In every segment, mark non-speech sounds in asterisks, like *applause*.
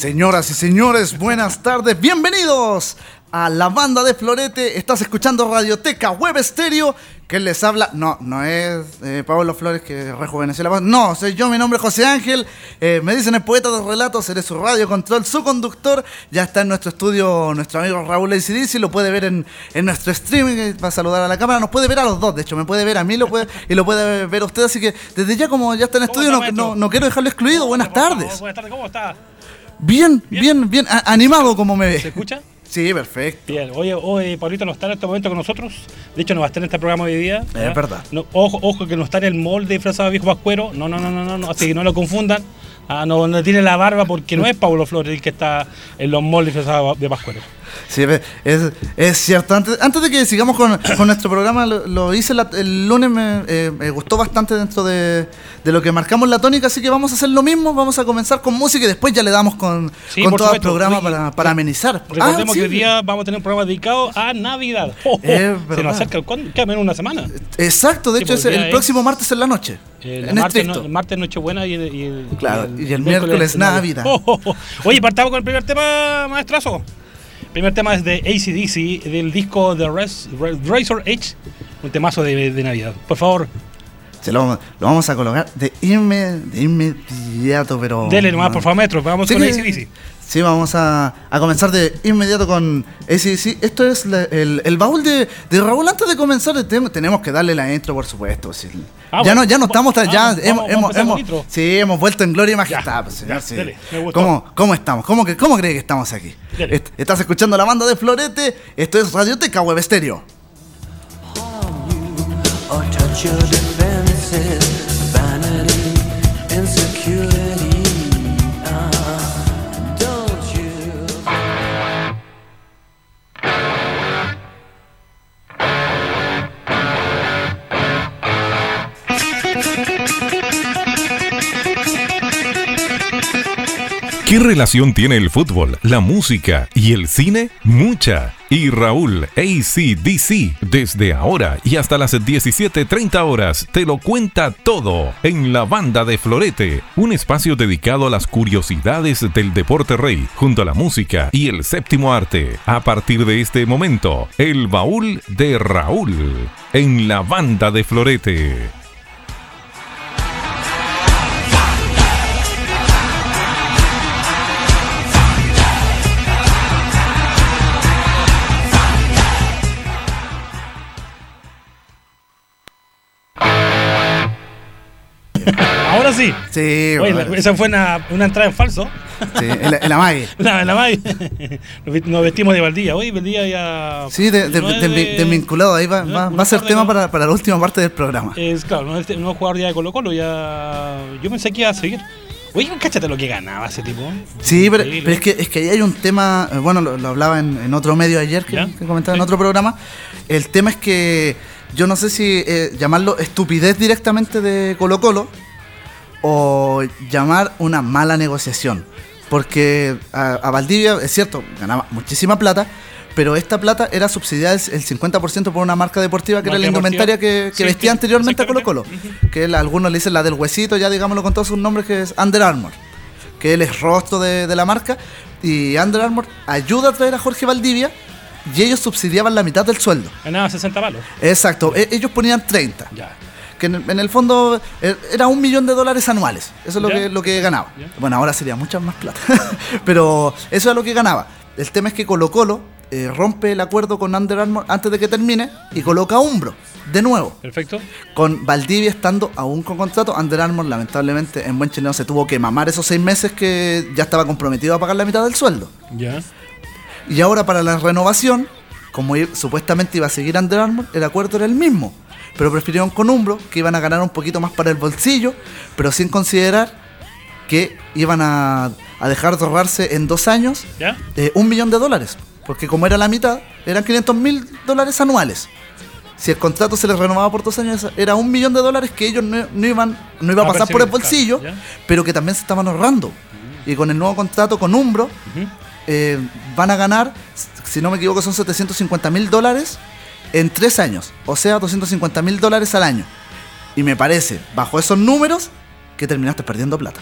Señoras y señores, buenas tardes, bienvenidos a la banda de Florete. Estás escuchando Radioteca Web Estéreo. que les habla? No, no es eh, Pablo Flores que rejuveneció la voz. No, soy yo, mi nombre es José Ángel. Eh, me dicen el poeta de relatos, eres su radio control, su conductor. Ya está en nuestro estudio nuestro amigo Raúl ACDC, lo puede ver en, en nuestro streaming. Va a saludar a la cámara, nos puede ver a los dos, de hecho, me puede ver a mí lo puede, y lo puede ver a usted. Así que desde ya, como ya está en el estudio, no, no, no quiero dejarlo excluido. Buenas tardes. Buenas tardes, ¿cómo está? Bien, bien, bien, animado como me ve. ¿Se escucha? *laughs* Sí, perfecto. Bien, oye, hoy Pablito no está en este momento con nosotros. De hecho, no va a estar en este programa hoy día. Es ¿ya? verdad. No, ojo, ojo, que no está en el molde disfrazado de viejo pascuero. No, no, no, no, no, no, así que no lo confundan. Ah, no, no tiene la barba porque no es Pablo Flores el que está en los moldes disfrazados de pascuero. Sí, es, es cierto. Antes, antes de que sigamos con, con nuestro programa, lo, lo hice la- el lunes, me, eh, me gustó bastante dentro de, de lo que marcamos la tónica, así que vamos a hacer lo mismo, vamos a comenzar con música y después ya le damos con, Sí, con todo el programa Oye, para, para amenizar. Recordemos Ah, sí. que hoy día vamos a tener un programa dedicado a Navidad. Oh, *laughs* oh, se nos acerca, ¿cuándo? Queda menos una semana. Exacto, de hecho es el es- próximo martes en la noche. Eh, la en martes, no- martes Nochebuena y, el- y el, Claro, y el miércoles Navidad. Oh, oh, oh. Oye, partamos con el primer tema, maestrazo. Primer tema es de ACDC, del disco The Razor Edge, un temazo de, de Navidad. Por favor, Se lo, lo vamos a colocar de, de inmediato, pero... dele nomás, por favor, maestro. Vamos Sí con ACDC. Sí, vamos a, a comenzar de inmediato con ACDC. Esto es la- el, el baúl de, de Raúl. Antes de comenzar, te- tenemos que darle la intro, por supuesto. sí. Ah, ya, bueno. no, ya no estamos, Ah, ya vamos- hemos, vamos hemos, hemos- sí, hemos vuelto en gloria y majestad. Ya, pues, señor, ya, sí. dele, me gustó. ¿Cómo, ¿Cómo estamos? ¿Cómo, que, ¿Cómo cree que estamos aquí? Est- Estás escuchando la banda de Florete. Esto es Radioteca Web Estéreo. ¿Qué relación tiene el fútbol, la música y el cine? Mucha. Y Raúl ACDC, desde ahora y hasta las 17.30 horas, te lo cuenta todo en la banda de Florete, un espacio dedicado a las curiosidades del deporte rey, junto a la música y el séptimo arte. A partir de este momento, el baúl de Raúl, en la banda de Florete. *laughs* Ahora sí. Sí, Oye, la- esa fue una, una entrada en falso. sí, el, el amague. *laughs* La, más- *laughs* nos vestimos de Valdía. Hoy Valdía ya. Sí, de, de, no es de- de vinculado. Ahí va, va, a ser tema para, para la última parte del programa. Es claro, no es, no es jugador ya de Colo Colo, ya. Yo pensé que iba a seguir. Oye, cáchate lo que ganaba ese tipo. Sí, pero, es, que, es que ahí hay un tema, eh, bueno, lo, lo hablaba en, en otro medio ayer que, que comentaba en otro programa. El tema es que yo no sé si eh, llamarlo estupidez directamente de Colo Colo o llamar una mala negociación. Porque a, a Valdivia, es cierto, ganaba muchísima plata, pero esta plata era subsidiada el, el 50% por una marca deportiva que Marca era la indumentaria que, que Sí, vestía sí, anteriormente a Colo. Colo. Que la- algunos le dicen la del huesito, ya digámoslo con todos sus nombres, que es Under Armour que él es rostro de, de la marca, y Under Armour ayuda a traer a Jorge Valdivia y ellos subsidiaban la mitad del sueldo. Ganaba 60 palos. Exacto, e- ellos ponían 30, Ya. que en, el- en el fondo eh, era un millón de dólares anuales, eso es lo Ya. que, lo que ganaba. Ya. Bueno, ahora sería mucha más plata, *laughs* pero eso es lo que ganaba. El tema es que Colo Colo eh, rompe el acuerdo con Under Armour antes de que termine y coloca a Umbro. de nuevo. Perfecto. Con Valdivia estando aún con contrato, Under Armour lamentablemente en buen chileno se tuvo que mamar esos seis meses que ya estaba comprometido a pagar la mitad del sueldo. Ya. Y ahora para la renovación, como supuestamente iba a seguir Under Armour, el acuerdo era el mismo. Pero prefirieron con Umbro, que iban a ganar un poquito más para el bolsillo, pero sin considerar que iban a, a dejar de ahorrarse en dos años eh, un millón de dólares. Porque como era la mitad, eran 500 mil dólares anuales. Si el contrato se les renovaba por dos años, era un millón de dólares que ellos no, no iban, no iba a A pasar por el bolsillo, pero que también se estaban ahorrando. Y con el nuevo contrato con Umbro. Eh, van a ganar, si no me equivoco, son 750 mil dólares en tres años. O sea, 250 mil dólares al año. Y me parece, bajo esos números, que terminaste perdiendo plata.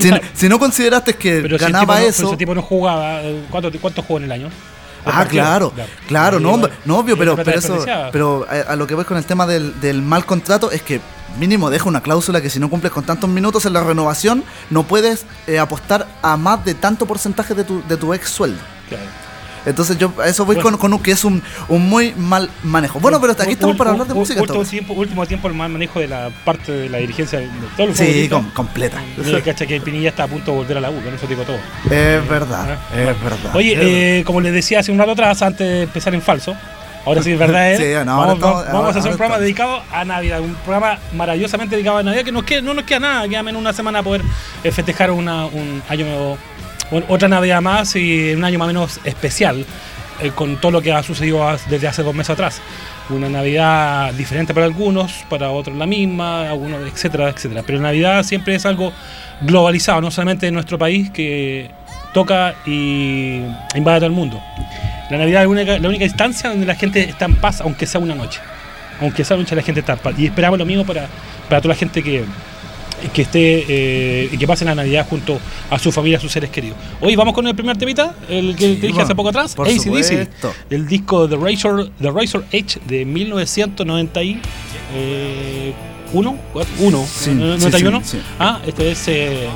Si, no- si no consideraste que Pero si el ganaba tipo no- pero eso. el tipo no jugaba, eh, ¿cuánto, ¿cuánto jugó en el año? Ah, Partido. claro, claro, no, obvio, pero, pero eso, pero a, a lo que voy con el tema del, del mal contrato es que mínimo deja una cláusula que si no cumples con tantos minutos en la renovación, no puedes eh, apostar a más de tanto porcentaje de tu, de tu ex sueldo. Claro. Entonces yo a eso voy Bueno. con, con un que es un, un muy mal manejo. Bueno, pero hasta aquí estamos para hablar de música. Último tiempo, último tiempo el mal manejo de la parte de la dirigencia de todos los Sí, com- completa. Mira, cacha que Pinilla está a punto de volver a la U, con eso digo todo. Es verdad, Ah, es verdad. Oye, es verdad. eh, como les decía hace un rato atrás, antes de empezar en falso, ahora sí es verdad, *laughs* ¿eh? Sí, no, ahora vamos, estamos- vamos- ahora- a hacer un programa estamos. dedicado a Navidad, un programa maravillosamente dedicado a Navidad, que nos queda- no nos queda nada, queda menos una semana poder eh, festejar una, un año nuevo, otra Navidad más y un año más o menos especial, eh, con todo lo que ha sucedido desde hace dos meses atrás. Una Navidad diferente para algunos, para otros la misma, algunos, etcétera, etcétera. Pero Navidad siempre es algo globalizado, no solamente en nuestro país, que toca y invade todo el mundo. La Navidad es la única, la única instancia donde la gente está en paz, aunque sea una noche. Aunque sea una noche, la gente está en paz. Y esperamos lo mismo para, para toda la gente que, que esté eh, y que pase la Navidad junto a su familia, a sus seres queridos. Hoy vamos con el primer temita, el que Sí, te dije hace poco atrás, por AC/DC, el disco The Razor, The Razor Edge de 1991. Eh, ¿Uno? ¿Uno? Sí, ¿91? sí, sí. Ah, este es eh,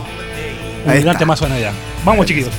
un gran temazo de Navidad. Vamos, chiquitos.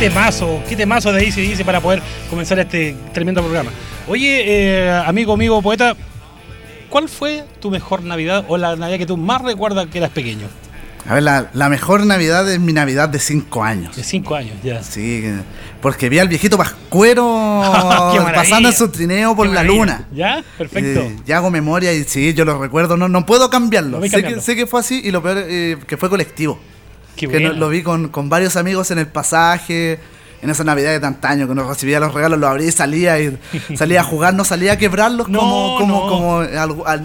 Temazo, qué temazo de Easy Dice para poder comenzar este tremendo programa. Oye, eh, amigo, amigo, poeta, ¿cuál fue tu mejor Navidad o la Navidad que tú más recuerdas que eras pequeño? A ver, la, la mejor Navidad es mi Navidad de 5 años. De cinco años, ya. Sí, porque vi al viejito Pascuero *laughs* pasando en su trineo por la luna. ¿Ya? Perfecto. Eh, y hago memoria y sí, yo lo recuerdo, no, no puedo cambiarlo. No voy sé, que, cambiarlo. sé que fue así y lo peor eh, que fue colectivo. Qué que no- lo vi con, con varios amigos en el pasaje, en esa Navidad de tantaño, que uno recibía los regalos, los abría y salía y *laughs* salía a jugar, no salía a quebrarlos No, como, como, no. como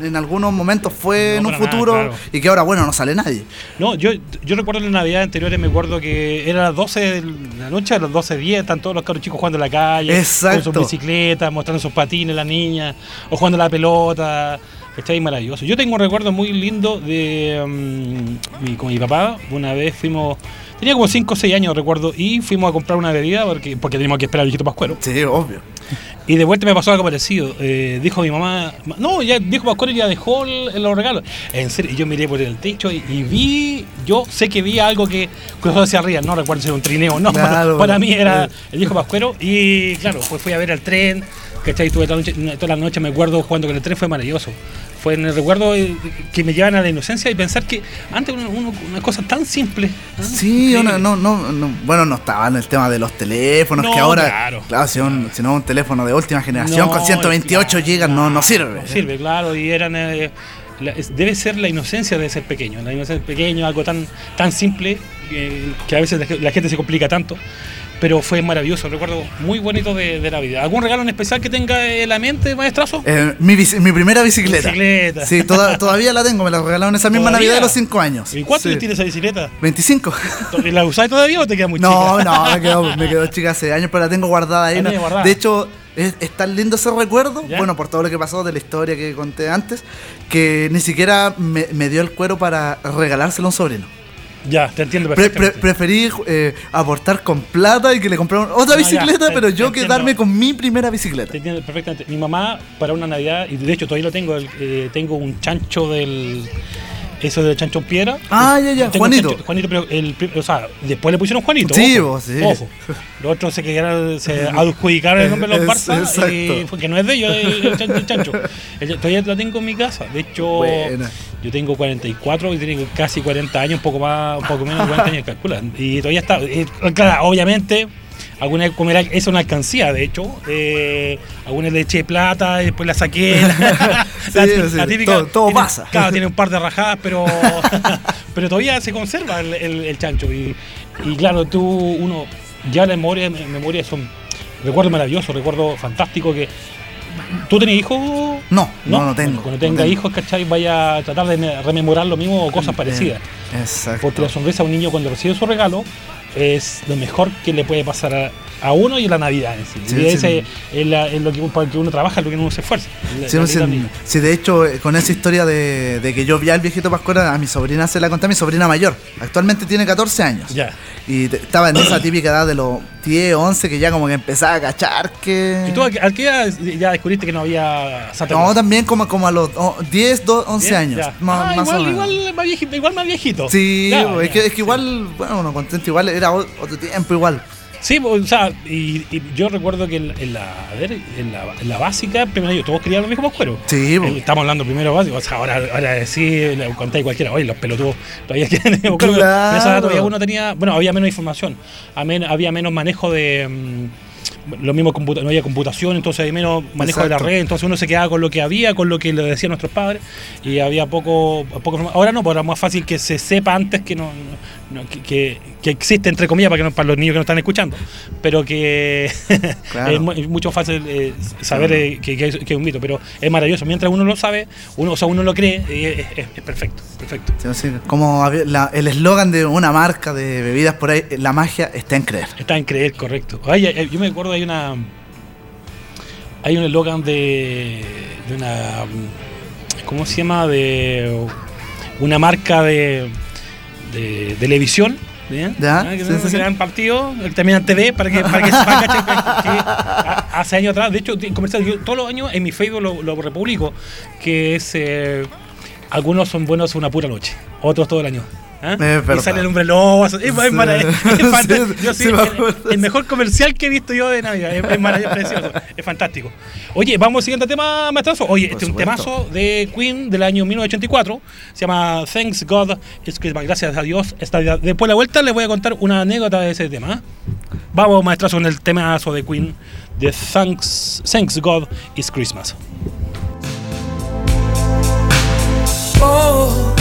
en algunos momentos fue en un nada, futuro claro. y que ahora, bueno, no sale nadie. No, yo, yo recuerdo en las navidades anteriores, me acuerdo que era las 12 de la noche, a las 12.10, están todos los cabros chicos jugando en la calle, Exacto. con sus bicicletas, mostrando sus patines, las niñas, o jugando a la pelota. Está ahí maravilloso. Yo tengo un recuerdo muy lindo de mm, mi- con mi papá. Una vez fuimos, tenía como 5 o 6 años, recuerdo, y fuimos a comprar una bebida porque, porque teníamos que esperar al viejito Pascuero. Sí, obvio. Y de vuelta me pasó algo parecido. Eh, dijo mi mamá, no, ya dijo Pascual ya dejó el- los regalos. En serio, y yo miré por el techo y, y vi, yo sé que vi algo que cruzó hacia arriba, no recuerdo si era un trineo, no, *laughs* para, mí era el viejo Pascuero. Y claro, pues fui a ver el tren, ¿cachai? Tuve toda la noche, toda la noche me acuerdo jugando con el tren, fue maravilloso. Fue en el recuerdo eh, que me llevan a la inocencia y pensar que antes uno, uno- una cosa tan simple. ¿ah? Sí, Increíble. uno- no, no, no, bueno, no estaba en el tema de los teléfonos, No, que ahora, claro. si, un, si no un teléfono de última generación No, con 128 claro, GB no, no sirve. No sirve, claro, y eran. eh, la- debe ser la inocencia de ser pequeño, la inocencia de ser pequeño, algo tan, tan simple que, que a veces la gente se complica tanto. Pero fue maravilloso, recuerdo muy bonito de, de Navidad. ¿Algún regalo en especial que tenga en la mente, maestrazo? Eh, mi, mi primera bicicleta. Bicicleta. Sí, toda- todavía la tengo, me la regalaron esa misma ¿Todavía? Navidad de los 5 años. ¿Y cuánto Sí. tiene esa bicicleta? 25. ¿La usáis todavía o te queda muy No, chica? no, me quedó, me quedó chica hace años, pero la tengo guardada ahí. ¿no? guardada. De hecho, es, es tan lindo ese recuerdo, ¿Ya? bueno, por todo lo que pasó de la historia que conté antes, que ni siquiera me, me dio el cuero para regalárselo a un sobrino. Ya, te entiendo Pre- pre- perfectamente. preferí eh, aportar con plata y que le compraron otra No, bicicleta, te- pero te yo entiendo. quedarme con mi primera bicicleta. Te entiendo perfectamente. Mi mamá, para una Navidad, y de hecho todavía lo tengo, el- eh, tengo un chancho del. Eso del chancho en piedra. Ah, ya, ya, Tengo Juanito. chancho- Juanito, pero el, o sea, después le pusieron Juanito. Sí, ojo, vos, sí. Ojo. Los otros se quedaron, se *laughs* adjudicaron el nombre de los Barça, exacto. y fue que no es de ellos, el, el chancho. el chancho. Todavía lo tengo en mi casa. De hecho, Buena. Yo tengo 44 y tengo casi 40 años, un poco más, un poco menos de 40 años, *laughs* calcula. Y todavía está. eh, claro, obviamente. Alguna vez comerá, es una alcancía, de hecho. Eh, alguna le eché plata, y después la saqué. *laughs* la, Sí, sí, todo- todo tiene- pasa. Claro, tiene un par de rajadas, pero *laughs* pero todavía se conserva el, el- el chancho. Y, y claro, tú, uno, ya la memoria, memoria son recuerdos maravillosos, recuerdos fantásticos que. ¿Tú tenés hijos? No, no, no tengo, cuando no tenga tengo. hijos, ¿cachai? Vaya a tratar de me- rememorar lo mismo o cosas parecidas. Exacto. Porque la sonrisa de un niño cuando recibe su regalo es lo mejor que le puede pasar a, a uno y en la Navidad en sí. Sí, y sí. ese es, la- es lo que, para que uno trabaja, lo que uno se esfuerza. Sí, la- sí, la niña. sí, de hecho, eh, con esa historia de, de que yo vi al viejito Pascuera, a mi sobrina se la conté a mi sobrina mayor. Actualmente tiene 14 años. Ya. Y te- estaba en esa típica edad de los 10, 11, que ya como que empezaba a cachar que... ¿Y tú a a qué edad ya descubriste que no había Santa No, también como, como a los oh, 10, do- 11 Bien, años. ya. Más, Ah, más igual, igual, más viejito, igual más viejito. Sí, Ya, es, ya. que, es que igual, bueno, uno contento igual, era otro tiempo igual. Sí, pues, o sea, y, y yo recuerdo que en, en la, a ver, en la, en la básica, primero yo, todos querían lo mismo cuero. Sí, pues. Estamos hablando primero básico, o sea, ahora, ahora sí, contáis cualquiera, oye, los pelotudos todavía quieren pero Claro. en esa edad todavía uno tenía, bueno, había menos información, había menos manejo de... lo mismo, no había computación, entonces había menos manejo de la red, entonces uno se quedaba con lo que había, con lo que le decían nuestros padres, y había poco, poco Ahora no, ahora es más fácil que se sepa antes que no, que, que- que existe, entre comillas, para, que no, para los niños que no están escuchando, pero que *laughs* Claro. es, mu- es mucho fácil eh, saber eh, que, que es, un mito, pero es maravilloso. Mientras uno lo sabe, uno, o sea, uno lo cree, eh, es, perfecto, perfecto. Sí, sí, Como la- el eslogan de una marca de bebidas por ahí, la magia está en creer. Está en creer, correcto. Ay, yo me acuerdo, hay una. Hay un eslogan de. de una. ¿Cómo se llama? De. Una marca de. de televisión. ¿bien? Ya, Ah, que sí, sí, partido, también TV, para que, para que sepan, *laughs* que, que hace años atrás, de hecho, comercial, yo todos los años en mi Facebook lo, lo republico, que es. eh, algunos son buenos una pura noche, otros todo el año. ¿Ah? Es verdad. Y sale el hombre lobo. Es, Sí. *laughs* *laughs* Es Yo sí, el- mejor comercial que he visto yo de Navidad. Es, es maravilloso, precioso. Es fantástico. Oye, vamos al siguiente tema, maestrazo. Oye, Por este es un temazo de Queen del año 1984. Se llama Thanks God It's Christmas. Gracias a Dios. Esta. Después de la vuelta les voy a contar una anécdota de ese tema. ¿eh? Vamos, maestrazo, con el temazo de Queen de Thanks, Thanks God It's Christmas. Oh,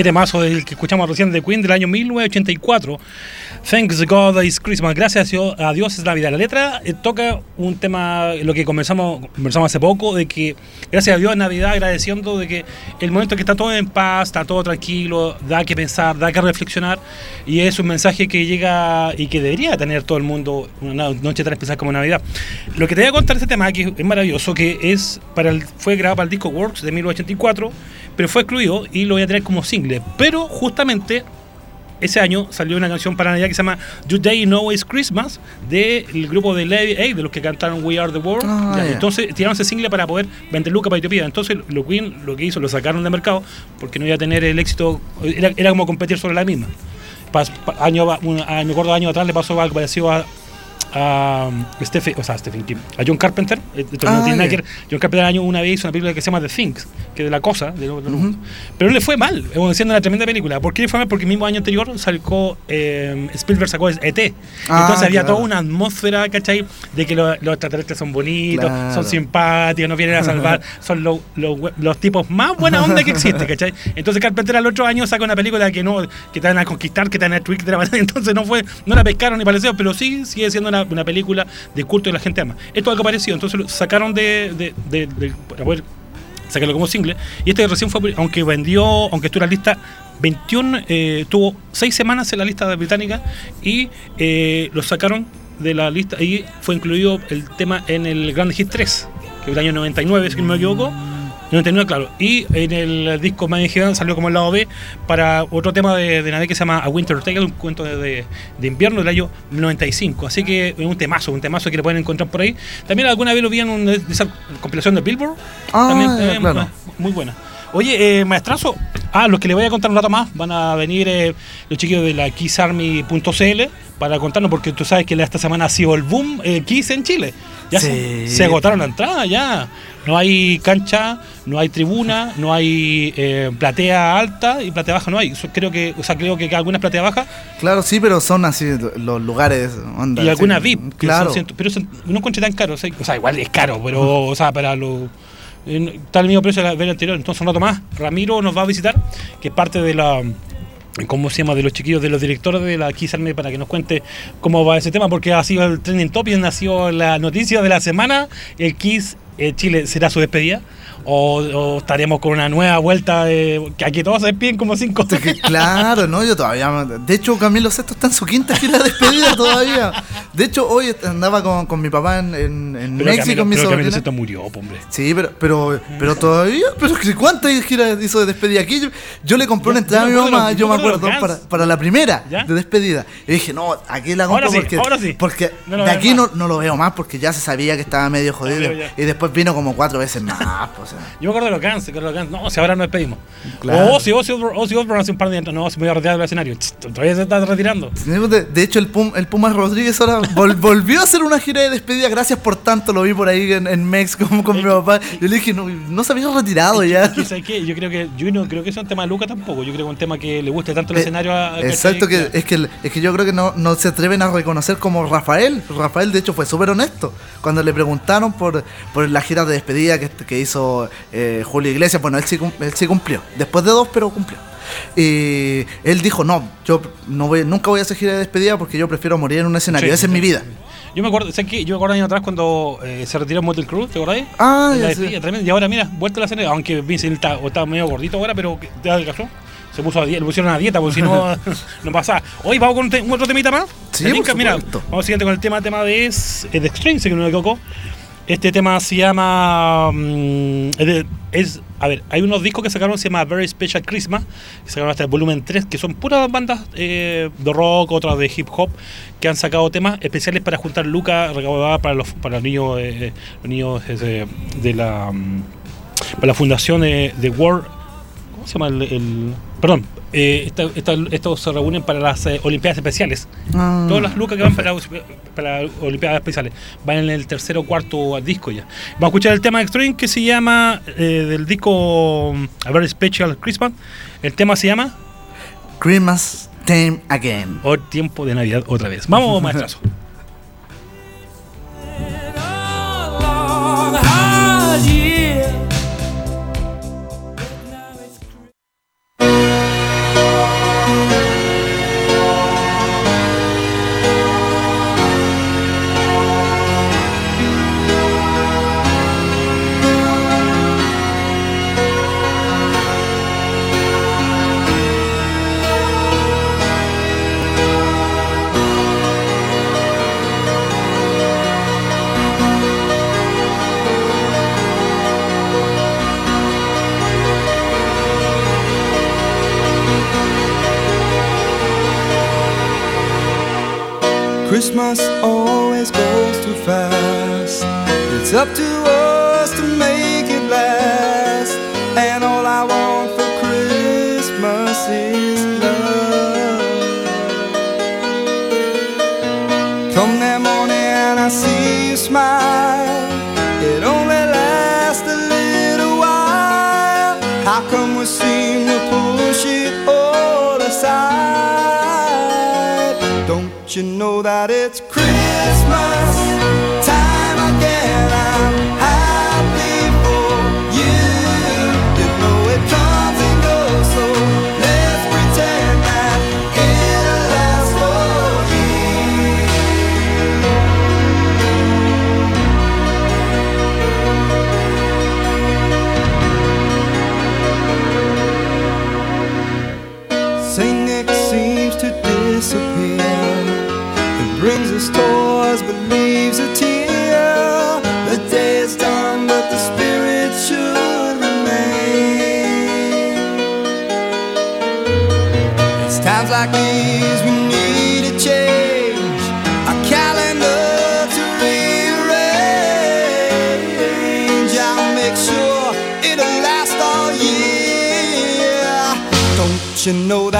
Qué temazo del que escuchamos recién de Queen del año 1984. Thanks God is Christmas. Gracias a Dios- es Navidad. La letra eh, toca un tema, lo que conversamos, conversamos hace poco, de que gracias a Dios es Navidad, agradeciendo de que el momento que está todo en paz, está todo tranquilo, da que pensar, da que reflexionar. Y es un mensaje que llega y que debería tener todo el mundo una noche tan especial como Navidad. Lo que te voy a contar este tema, que es maravilloso, que es para el, fue grabado para el disco Works de 1984, pero fue excluido y lo voy a tener como single. Pero justamente ese año salió una canción para Navidad que se llama Do They Know It's Christmas del grupo de Lady A, de los que cantaron We Are the World. Ah. Entonces tiraron ese single para poder vender Luca para Etiopía. Entonces lo Queen lo que hizo, lo sacaron del mercado porque no iba a tener el éxito, era, era como competir sobre la misma. Pas- pa- año, un- a- me acuerdo años atrás le pasó algo parecido a, a um, Stephen, o sea, Stephen King, a John Carpenter. eh, Ah, ver. John Carpenter año una vez hizo una película que se llama The Things, que es de la cosa, de lo- de lo- pero le fue mal, eh, siendo una tremenda película. ¿Por qué le fue mal? Porque el mismo año anterior salió eh, Spielberg sacó ET. Ah, Entonces había claro. toda una atmósfera, ¿cachai? De que los, los extraterrestres son bonitos, Claro. son simpáticos, nos vienen a salvar, *laughs* son los, los, we- los tipos más buena onda que existe, ¿cachai? Entonces Carpenter al otro año saca una película que no, que te van a conquistar, que te van a a *laughs* entonces no fue, no la pescaron ni pareció, pero sí sigue siendo una, una película de culto y la gente ama. Esto es algo parecido, entonces lo sacaron de, de, de- de- para poder sacarlo como single. Y este recién fue, aunque vendió, aunque estuvo en la lista 21, eh, tuvo 6 semanas en la lista británica y eh, lo sacaron de la lista y fue incluido el tema en el Grand Hit 3, que es el año 99, si no me equivoco. 99, claro. Y en el disco Magic Gigant salió como el lado B para otro tema de, de Navidad que se llama A Winter Tale, un cuento de, de- de invierno del año 95. Así que es un temazo, un temazo que lo pueden encontrar por ahí. También alguna vez lo vi en una esa compilación de Billboard. Ah, También, también claro. muy- buena. Oye, eh, maestrazo, ah, los que le voy a contar un rato más van a venir eh, los chiquillos de la kissarmy.cl para contarnos, porque tú sabes que esta semana ha sido el boom eh, Kiss en Chile. Ya se, Sí. se agotaron la entrada, ya. No hay cancha, no hay tribuna, no hay eh, platea alta y platea baja no hay. Creo que, o sea, creo que algunas platea bajas Claro, sí, pero son así los lugares. onda, y algunas sí, VIP, Claro. son pero son- no encontré tan caro, o sea, igual es caro, pero o sea, para lo eh, está al mismo precio de la vez anterior, entonces un rato más, Ramiro nos va a visitar, que es parte de la ¿cómo se llama? de los chiquillos, de los directores de la Kiss Army para que nos cuente cómo va ese tema, porque ha sido el trending topic, ha sido la noticia de la semana, el Kiss eh, Chile será su despedida. O, o estaremos con una nueva vuelta de, que aquí todos se despiden como cinco Es que, claro, no, yo todavía. De hecho, Camilo Sesto está en su quinta gira de despedida *laughs* todavía. De hecho, hoy andaba con, con mi papá en, en, en Pero México, Camilo, mi pero Camilo sobrina. Sesto murió, hombre. Sí, pero, pero, pero todavía, pero ¿cuántas giras hizo de despedida aquí? Yo, yo le compré una entrada a mi mamá, yo me acuerdo para, para la primera ¿Ya? de despedida. Y dije, no, aquí la compro Ahora sí, porque, ahora sí. porque No de aquí no, no lo veo más porque ya se sabía que estaba medio jodido. y después vino como cuatro veces más. pues, o sea. Yo me acuerdo de los Guns, que los Guns, no, si ahora nos despedimos. Claro. O Ozzy, Ozzy, Osbourne- hace un par de años, no, se me voy a retirar del escenario. Todavía se está retirando. De, de hecho, el, Pum, el Pumas Rodríguez ahora vol- *laughs* volvió a hacer una gira de despedida. Gracias por tanto, lo vi por ahí en, en Mex como con mi papá. Yo le dije, no, no se había retirado ya. ¿Y sabes qué? Yo creo que yo no creo que sea un tema de Luca tampoco. Yo creo que es un tema que le guste tanto el Eh, escenario a. Exacto, que, ¿cachai? es, que, es que yo creo que no, no se atreven a reconocer como Rafael. Rafael, de hecho, fue súper honesto. Cuando le preguntaron por, por la gira de despedida que, que hizo eh, Julio Iglesias, bueno, él sí, él sí cumplió. Después de dos, pero cumplió. Y él dijo, no, yo no voy, nunca voy a hacer gira de despedida porque yo prefiero morir en un escenario. Sí, Esa es sí. mi vida. Yo me acuerdo, ¿sabes qué? Yo me acuerdo años atrás cuando eh, se retiró Motel Cruz, ¿te acordáis? Ah, ya sé. tremendo. Y ahora, mira, vuelta a la escena, aunque Vince está, está medio gordito ahora, pero que- te adelgazó. Se puso a dieta, le pusieron a dieta, porque si no, *laughs* *laughs* no pasaba. Hoy vamos con un, te- un otro temita más. Sí, ¿Te por? Mira, vamos siguiente con el tema, tema de es, es de Extreme, si que no me equivoco. Este tema se llama. mm, es, a ver, hay unos discos que sacaron, se llama Very Special Christmas, que sacaron hasta el volumen 3, que son puras bandas eh, de rock, otras de hip hop, que han sacado temas especiales para juntar lucas recaudadas para los, para los niños, eh, los niños eh, de la. mm, para la fundación de, de World. ¿Cómo se llama el.? el- perdón, eh, esta- esta- estos se reúnen para las eh, Olimpiadas Especiales. Ah, Todas las lucas que van para, para Olimpiadas Especiales van en el tercer o cuarto disco ya. Vamos a escuchar el tema de Extreme que se llama eh, del disco um, A Very Special Christmas. El tema se llama Christmas Time Again. O Tiempo de Navidad otra vez. Vamos, *laughs* maestrazo. Christmas always goes too fast. It's up to us to make that it's you know that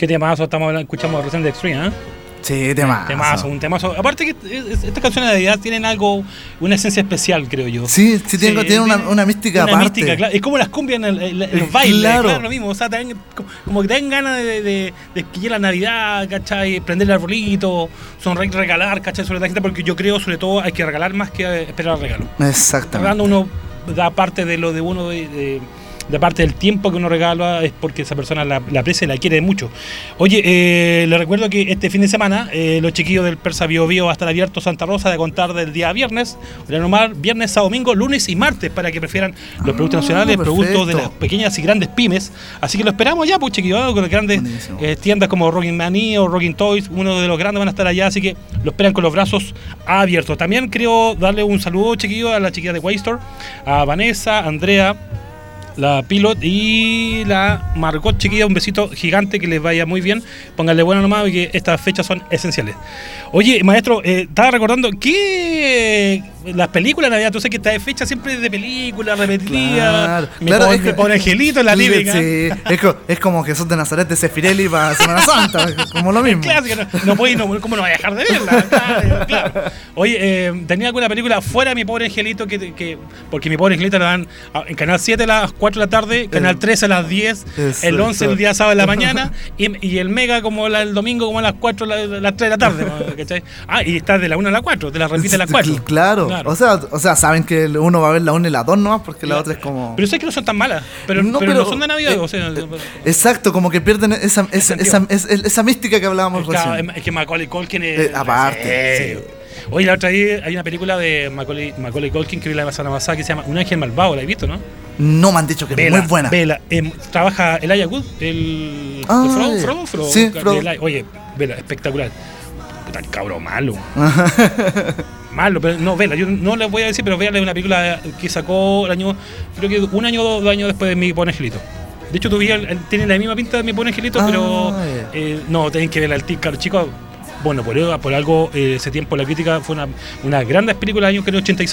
¿Qué temazo estamos hablando? escuchamos recién de Extreme, ¿eh? Sí, temazo. Temazo, un temazo. Aparte que es- estas canciones de Navidad tienen algo, una esencia especial, creo yo. Sí, sí, tengo- tiene una- una mística una aparte. mística, claro. Es como las cumbias en, el- en Eh, los bailes, claro. claro. lo mismo. O sea, te dan- como que te dan ganas de, de, de que llegue la Navidad, ¿cachai? Prender el arbolito, sonreír, regalar, ¿cachai? Sobre la gente, porque yo creo, sobre todo, hay que regalar más que esperar el regalo. Exactamente. Regalando uno da parte de lo de uno de, de- de parte del tiempo que uno regala es porque esa persona la, la aprecia y la quiere mucho. Oye, eh, le recuerdo que este fin de semana eh, los chiquillos del Persa Bio Bio va a estar abierto Santa Rosa de contar del día viernes, normal, viernes a domingo, lunes y martes para que prefieran los productos nacionales, perfecto. productos de las pequeñas y grandes pymes. Así que lo esperamos ya, pues chiquillos, con las grandes eh, tiendas como Rocking Mani o Rocking Toys, uno de los grandes van a estar allá, así que lo esperan con los brazos abiertos. También quiero darle un saludo, chiquillos, a la chiquilla de Waystor, a Vanessa, Andrea, la Pilot y la Margot, chiquilla, un besito gigante, que les vaya muy bien. Pónganle bueno nomás, y que estas fechas son esenciales. Oye, maestro, eh, estaba recordando que las películas de Navidad, tú sabes que esta fecha siempre es de película, repetida. Claro, me, claro, pone, es me pone angelito en la típica. Sí, es, es como Jesús de Nazaret de Sefirelli para Semana Santa, como lo mismo. Clásica, no, no puedo ir, no, ¿cómo no voy a dejar de verla? *laughs* Claro. Oye, eh, ¿tenía alguna película fuera de mi pobre angelito? Que, que- porque mi pobre angelito la dan a- en Canal 7 a las 4 de la tarde, Canal Eh, 13 a las 10, eso, el 11 el día sábado de la *laughs* mañana y, y el Mega como la- el domingo como a las 4, la- las 3 de la tarde. *laughs* ¿cachai? Ah, y está de la 1 a la 4, te la repite a las 4. Claro. O, sea, o sea, saben que uno va a ver la 1 y la 2 nomás porque la otra es como... Pero sé que no son tan malas, pero no, pero pero- no son de Navidad. eh, o sea, Exacto, como que pierden esa, esa, esa, esa, esa mística que hablábamos Claro, recién. es que Macaulay Culkin es. Eh, aparte, sí. Oye, la otra vez hay una película de Macaulay, Macaulay Culkin que vi la semana pasada que se llama Un ángel malvado, ¿la has visto, no? No me han dicho que es muy buena. Vela. Em, trabaja Elijah Wood, el. Ah, el Frodo. Frodo, Frodo, Sí, Frodo. Eli- Oye, vela, espectacular. Puta, el cabrón malo. *laughs* malo, pero no, vela, yo no les voy a decir, pero vela es una película que sacó el año, creo que un año o dos años después de Mi Pobre Angelito. De hecho, tu vida tiene la misma pinta de Mi Pobre Angelito, Ah, pero eh, no, tienen que verla al tic, chicos. Bueno, por, por algo, eh, ese tiempo la crítica fue una, una grandes película del año, creo, 86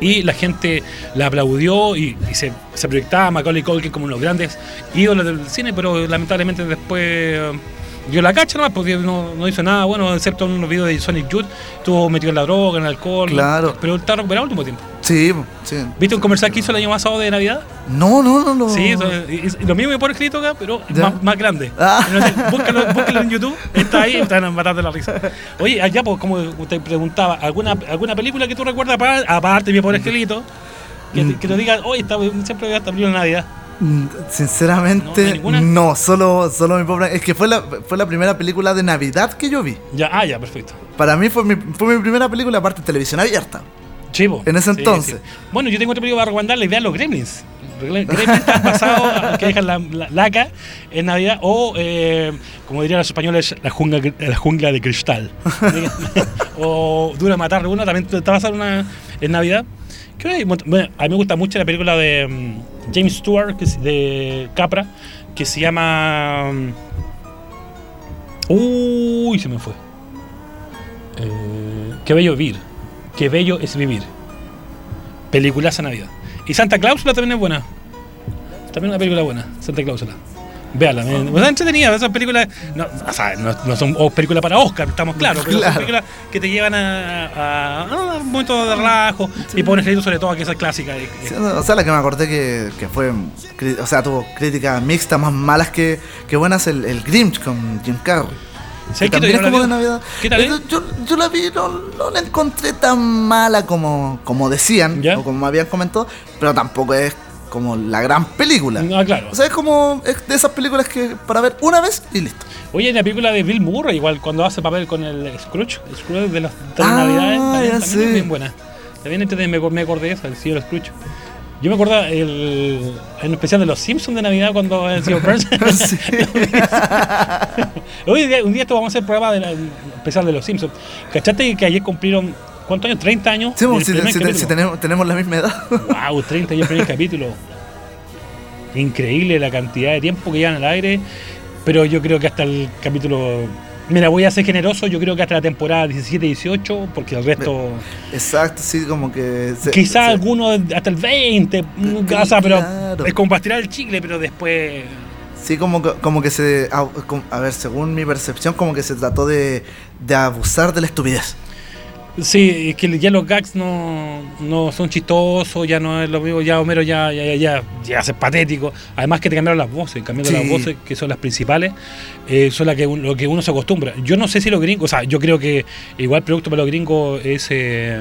y la gente la aplaudió y, y se, se proyectaba a Macaulay Culkin como uno de los grandes ídolos del cine, pero lamentablemente después eh, dio la cacha nomás porque no, no hizo nada bueno, excepto en unos videos de Sonic Youth, estuvo metido en la droga, en el alcohol, Claro. pero está recuperado al último tiempo. Sí, sí. ¿Viste un comercial que hizo el año pasado de Navidad? No, no, no. no. Sí, eso, lo mismo me pone escrito acá, pero más, más grande. *laughs* Ah. Búscalo, búscalo en YouTube, está ahí, están a matar de la risa. Oye, allá, pues, como te preguntaba, ¿alguna, alguna película que tú recuerdas, apa- aparte de mi pobre angelito, que, te- que te diga, oye, esta- siempre veo esta película en Navidad? Mm, Sinceramente, ¿no no, solo, solo mi pobre. Es que fue la, fue la primera película de Navidad que yo vi. Ya, ah, ya, perfecto. Para mí fue mi, fue mi primera película, aparte televisión abierta. Chivo. En ese entonces. Bueno, yo tengo otra película para recomendar, la idea de los Gremlins. Gremlins están que dejan la, la laca en Navidad, o eh, como dirían los españoles, la jungla, la jungla de cristal. *laughs* o Dura matar uno, también está basada una, en Navidad. Creo que, bueno, a mí me gusta mucho la película de mm, James Stewart, que es de Capra, que se llama. mm, Uy, se me fue. Eh, qué bello vivir. Qué bello es vivir. Peliculaza Navidad. Y Santa Cláusula también es buena. También una película buena, Santa Cláusula. Véala, me, me da entretenida. Esas películas no, o sea, no, no son películas para Oscar, estamos claros, pero Claro. son películas que te llevan a, a, a un momento de relajo y pones crédito sobre todo a que esa es clásica. de- de- Sí, O sea, la que me acordé que, que fue. O sea, tuvo críticas mixtas, más malas que, que buenas, el, el Grinch con Jim Carrey. ¿Sabes Que también es como de? Navidad. ¿Qué tal es? Yo, yo la vi, no, no la encontré tan mala como, como decían, ¿Ya? o como me habían comentado, pero tampoco es como la gran película. Ah, claro. O sea, es como es de esas películas que para ver una vez y listo. Oye, en la película de Bill Murray, igual cuando hace papel con el Scrooge, el Scrooge de las las Ah, Navidades, también, también sé. es bien buena. También entonces me, me acordé de esa, el señor Scrooge. Yo me acuerdo el, en especial de los Simpsons de Navidad cuando. *laughs* Sí. *laughs* Hoy día, un día esto vamos a hacer prueba de la- especial de los Simpsons. ¿Cachaste que ayer cumplieron, ¿cuántos años? 30 años. Sí, si, si tenemos, tenemos la misma edad. Wow, 30 años el primer capítulo. Increíble la cantidad de tiempo que llevan al aire. Pero yo creo que hasta el capítulo. Mira, voy a ser generoso. Yo creo que hasta la temporada 17-18, porque el resto. Exacto, sí, como que. Quizás se- alguno hasta el 20. mm, Que- O sea, pero. claro. Es como para el chicle, pero después. Sí, como que, como que se. A, como- a ver, según mi percepción, como que se trató de, de abusar de la estupidez. Sí, es que ya los gags no, no son chistosos, ya no es lo mismo, ya Homero ya, ya, ya, ya, ya es patético. Además que te cambiaron las voces, cambiando Sí. las voces, que son las principales, eh, son las que lo que uno se acostumbra. Yo no sé si los gringos, o sea, yo creo que igual el producto para los gringos es, eh,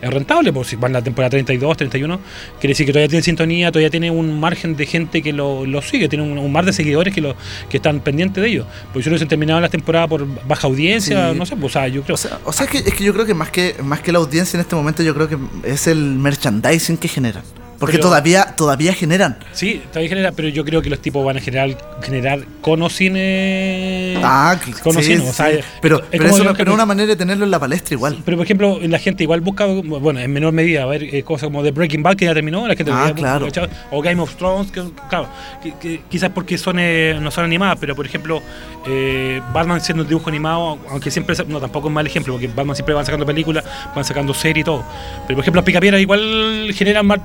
es rentable, porque si van la temporada 32, 31, quiere decir que todavía tiene sintonía, todavía tiene un margen de gente que lo, lo sigue, tiene un, un mar de seguidores que, lo, que están pendientes de ellos. Porque si no se han terminado las temporadas por baja audiencia, Sí. no sé, pues, o sea, yo creo O sea, o sea, es, que, es que yo creo que más que más que la audiencia en este momento, yo creo que es el merchandising que generan. Porque Pero- todavía todavía generan. Sí, todavía genera, pero yo creo que los tipos van a generar, generar cono cine. Ah, que- cono sí, cine, sí. o sea, pero, es pero como es una, lo que- pero una manera de tenerlo en la palestra igual. Pero por ejemplo, la gente igual busca, bueno, en menor medida, a ver eh, cosas como The Breaking Bad que ya terminó, la gente Ah, busca- claro. o Game of Thrones, que, claro, que- que quizás porque son eh, no son animadas, pero por ejemplo, eh, Batman siendo un dibujo animado, aunque siempre, no tampoco es mal ejemplo, porque Batman siempre van sacando películas, van sacando series y todo. Pero por ejemplo, las picapiedras igual generan mar-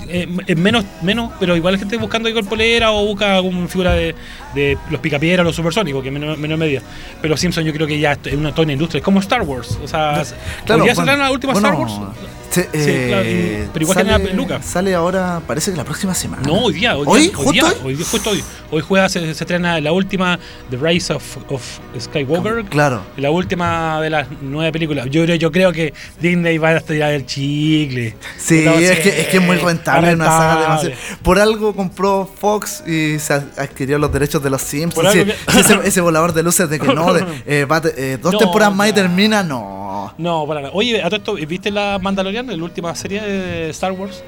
eh, eh, menos, menos, pero igual la gente buscando igual polera o busca alguna figura de, de los picapiedras, los supersónicos, que en menor, menor medida. Pero Simpson yo creo que ya es una toda una industria, es como Star Wars, o sea, Claro, ¿hoy día bueno, la última bueno, Star Wars? sí, eh, claro, pero igual sale, genera peluca. Sale ahora, parece que la próxima semana. No, hoy día, hoy, ¿Hoy? día, ¿Justo hoy, día, hoy? hoy día, justo hoy. Hoy juega, se, se estrena la última, The Rise of, of Skywalker. Claro. La última de las nueve películas. Yo, creo- yo creo que Disney va a estirar el chicle. Sí, es, que, es que es muy rentable, una saga demasiado. Por algo compró Fox y se ad- adquirió los derechos de los Simpsons. Sí, que- ese, ese volador de luces de que no, de, *laughs* eh, eh, dos No, temporadas más y termina, no. No, para nada. Oye, a todo esto, ¿viste la Mandalorian, la última serie de Star Wars?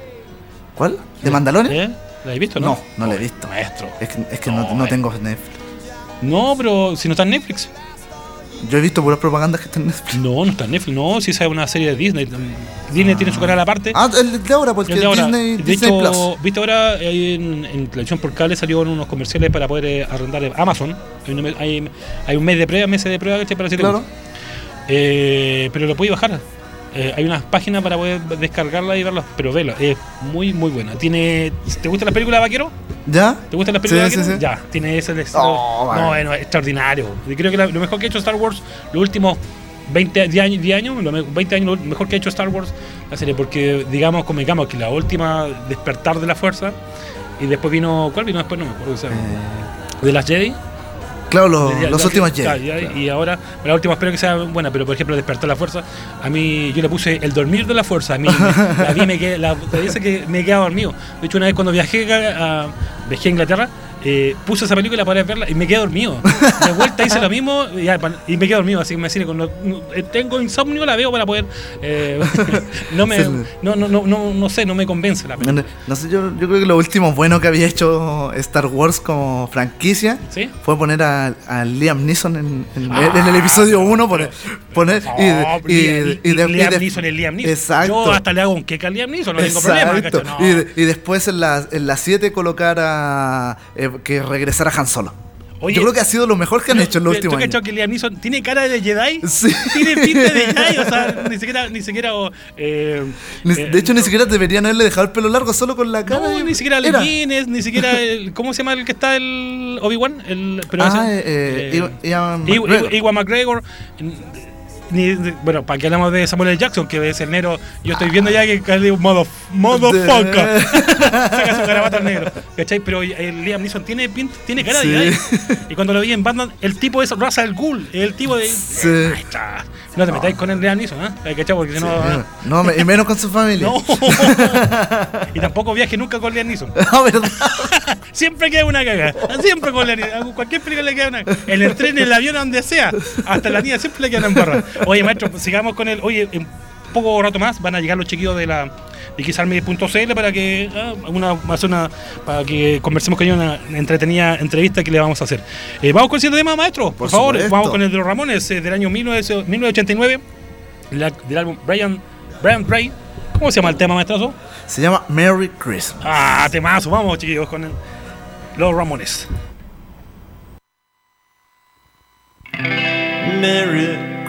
¿Cuál? ¿De Mandalorian? ¿Eh? ¿La has visto, no? No, no la he visto. Maestro. Es que, es que No, no, tengo Netflix. No, pero si no está en Netflix. Yo he visto puras propagandas que están en Netflix. No, no está en Netflix. No, si esa es una serie de Disney. Disney tiene su canal aparte. Ah, el de ahora, porque El de ahora. Disney, de Disney hecho, Plus. viste ahora en, en televisión por cable salieron unos comerciales para poder eh, arrendar Amazon. Hay, un- hay- hay un mes de prueba, meses de prueba para Claro. Eh, pero lo puedes bajar. Eh, hay unas páginas para poder descargarla y verla, pero vela, es muy muy buena. Tiene, ¿te gusta la película de Vaquero? ¿Ya? ¿Te gustan las películas Sí, de sí, Vaquero? sí. Ya, tiene ese Oh, No, bueno, es extraordinario. Creo que la- lo mejor que ha hecho Star Wars los últimos 20 10 años, 10 años, lo me- 20 años, lo mejor que ha hecho Star Wars la serie, porque digamos, convengamos que la última despertar de la fuerza y después vino, ¿cuál vino después? No me acuerdo. o sea, de las Jedi. Claro, los, los últimos Jedi. claro. Y ahora, la última espero que sea buena, pero por ejemplo, despertar la fuerza. A mí, yo le puse el dormir de la fuerza. A mí, me- la vi, me quedé, la, dice que me he quedado dormido. De hecho, una vez cuando viajé a, a- viajé a Inglaterra, eh, puse esa película para verla y me quedé dormido. *laughs* De vuelta hice lo mismo y, me quedé dormido. Así que me decía, cuando eh, tengo insomnio, la veo para poder. eh, *laughs* no, me, no, no, no, no, no sé, no me convence la película. No, sé, yo, yo creo que lo último bueno que había hecho Star Wars como franquicia ¿Sí? fue poner a, a Liam Neeson en, en- Ah, en el episodio 1. Poner, poner y, de- y, Liam, de- y de- y Liam de- Neeson es Liam Neeson. Exacto. Yo hasta le hago un queque a Liam Neeson, no tengo problema. Y, de- y después en la 7 en la colocar a. eh, que regresara Han Solo. Oye, yo creo que ha sido lo mejor que han hecho en los ¿tú últimos años. que Liam Neeson tiene cara de Jedi? Sí. Tiene pinta de Jedi, o sea, *laughs* ni siquiera, ni siquiera, eh, Ni- eh, de hecho, ni siquiera deberían haberle dejado el pelo largo solo con la cara. No, ni siquiera Era. Legines, ni siquiera *laughs* el, ¿cómo se llama el que está el Obi-Wan? El, pero Ah, ese, eh, Iwan Iwa- McGregor. Ni- bueno, para que hablamos de Samuel L. Jackson, que es el negro, yo estoy viendo ya que es un modo, motherfucker. *laughs* Saca su garabato al negro. ¿Cachai? Pero el Liam Neeson tiene, tiene cara Sí. de. Y cuando lo vi en Batman, el tipo es Ra's al Ghul, el tipo de. Sí. Cha. No te metáis con el Liam Neeson, ¿eh? ¿Cachai? Porque si no. Eh, No, me- y menos con su familia. *laughs* No. *laughs* y tampoco viaje nunca con Liam Neeson. Ah, ¿verdad? *laughs* Siempre queda una caga. Siempre con Liam Neeson. Cualquier película le queda una En el tren, en el avión, donde sea. Hasta la niña siempre le queda una embarrada. Oye, maestro, sigamos con el. Oye, en poco rato más van a llegar los chiquillos de la de xarme.cl para que ah, una, más una para que conversemos con ellos una entretenida entrevista que le vamos a hacer. Eh, vamos con el siguiente tema, maestro. Por, Por favor, supuesto. vamos con el de los Ramones eh, del año 19 1989 la- del álbum Brian Brian Gray. ¿Cómo se llama el tema, maestrazo? Se llama Merry Christmas. Ah, temazo, vamos chiquillos con el- los Ramones. Merry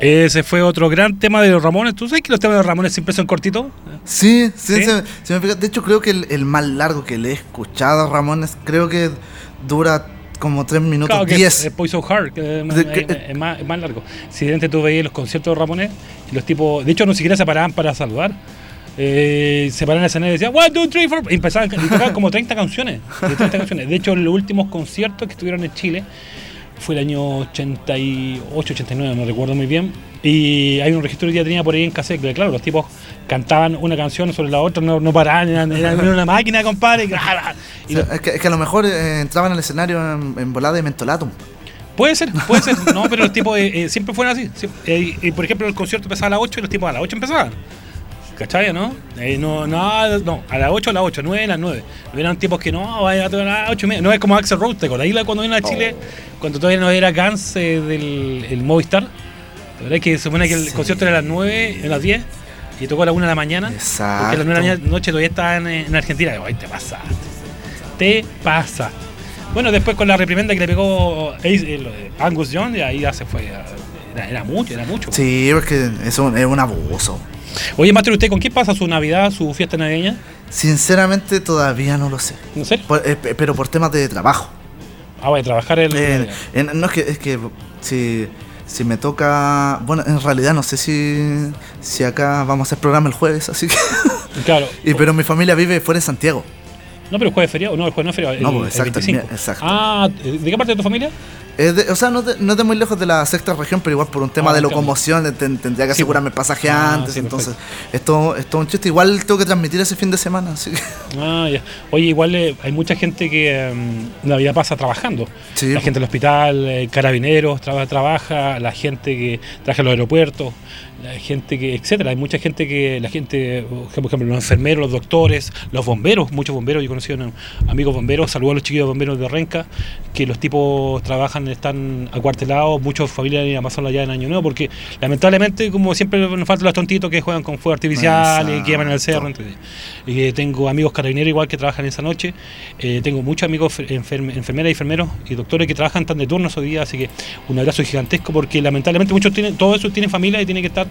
Ese fue otro gran tema de los Ramones. ¿Tú sabes que los temas de los Ramones siempre son cortitos? Sí, sí, ¿Sí? se- se me fija. De hecho, creo que el, el más largo que le he escuchado a Ramones, creo que dura como 3 minutos Claro que 10. es Poison Heart, que es, más- que- es- es más, es más largo. Si de tú veías los conciertos de Ramones y los tipos, de hecho, no siquiera se paraban para saludar. Eh, se paraban en el escenario y decían, 1, 2, 3, 4. Y empezaban y tocaban como 30 canciones. y 30 canciones. De hecho, los últimos conciertos que estuvieron en Chile fue el año 88, 89, no recuerdo muy bien. Y hay un registro que ya tenía por ahí en cassette, que claro, los tipos cantaban una canción sobre la otra, no, no paraban, eran, eran una máquina, compadre. Y, *laughs* O sea, es, que, es que a lo mejor eh, entraban al escenario en, en volada de mentolatum. Puede ser, puede ser. No, pero los tipos eh, eh, siempre fueron así. Sie- y por ejemplo, el concierto empezaba a las 8 y los tipos a las 8 empezaban. ¿Cachai, no? Eh, no, no, no, a las 8 a las 8, 9 a las 9. No eran tipos que no, vaya a las 8 y media. No es como Axel Rose, ¿te acordás? La- cuando vino a Chile, cuando todavía no era Gans eh, del el Movistar. La verdad es que se supone que el Sí. concierto era a las 9, a las 10 y tocó a las 1 de la mañana. Porque a las 9 de la Exacto. noche todavía estaban en, en Argentina. Ay, te pasaste. Te pasaste. Bueno, después con la reprimenda que le pegó eh, Angus Young, y ahí ya se fue. Era, era mucho, era mucho. Sí, porque es un, es un abuso. Oye, Master, ¿usted con quién pasa su Navidad, su fiesta navideña? Sinceramente, todavía no lo sé. No sé. Por- eh, pe- pero por temas de trabajo. Ah, voy a trabajar el. Eh, en- no es que, es que si, si me toca. Bueno, en realidad no sé si, si acá vamos a hacer programa el jueves, así que. *laughs* Claro. y, pero mi familia vive fuera de Santiago. No, pero el jueves es feriado. No, el jueves no es feriado. El, No, pues, exacto, el 25. mía- exacto. Ah, ¿de qué parte de tu familia? Es de- o sea, no de, no de muy lejos de la sexta región, pero igual por un tema Ah, de locomoción ten- tendría que asegurarme el pasaje Ah, antes. sí, entonces, esto, es un chiste. Igual tengo que transmitir ese fin de semana. Así que, *laughs* Ah, ya. Oye, igual eh, hay mucha gente que mm, la vida pasa trabajando. Sí. La gente del hospital, eh, carabineros, traba- trabaja, la gente que trabaja en los aeropuertos, la gente que, etcétera. Hay mucha gente que, la gente, por ejemplo, los enfermeros, los doctores, los bomberos, muchos bomberos. Yo he conocido a amigos bomberos, saludos a los chiquillos bomberos de Renca, que los tipos trabajan, están acuartelados, muchos familias iban a pasarlo allá en Año Nuevo, porque lamentablemente, como siempre, nos faltan los tontitos que juegan con fuego artificial y que llaman al cerro. Exacto. entonces, y tengo amigos carabineros igual que trabajan esa noche. Eh, tengo muchos amigos fer- enferme- enfermeras y enfermeros y doctores que trabajan tan de turnos hoy día, así que un abrazo gigantesco porque lamentablemente muchos tienen, todos esos tienen familia y tienen que estar.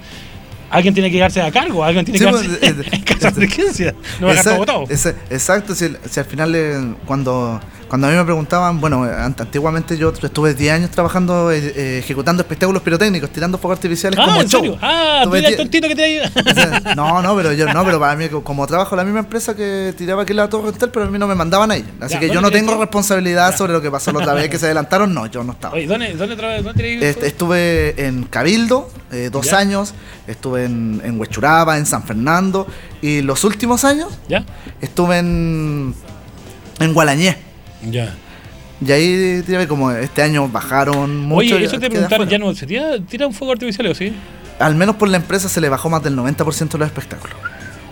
Alguien tiene que quedarse a cargo, alguien tiene Sí, que pues, quedarse eh, *laughs* en caso de eh, emergencia. No va a exacto, si, si al final eh, cuando, cuando a mí me preguntaban, bueno, ant- antiguamente yo estuve 10 años trabajando, eh, eh, ejecutando espectáculos pirotécnicos, tirando fuegos artificiales Ah, como ¿en show. serio? Ah, mira el tontito que te *laughs* No, no, pero yo no, pero para mí como trabajo en la misma empresa que tiraba aquí la Torre Rental, pero a mí no me mandaban ahí. Así Ya, que yo ¿dónde no tengo responsabilidad Ya. sobre lo que pasó la otra vez que se adelantaron, no, yo no estaba. Oye, ¿dónde, dónde, dónde Est- Estuve en Cabildo eh, dos Ya. años, estuve en, en Huechuraba, en San Fernando, y los últimos años ¿Ya? estuve en, en Gualañé. Ya. Y ahí tiré como este año bajaron mucho. Oye, eso te preguntaron, ya no, ¿se tira, tira un fuego artificial o sí? Al menos por la empresa se le bajó más del 90% de los espectáculos.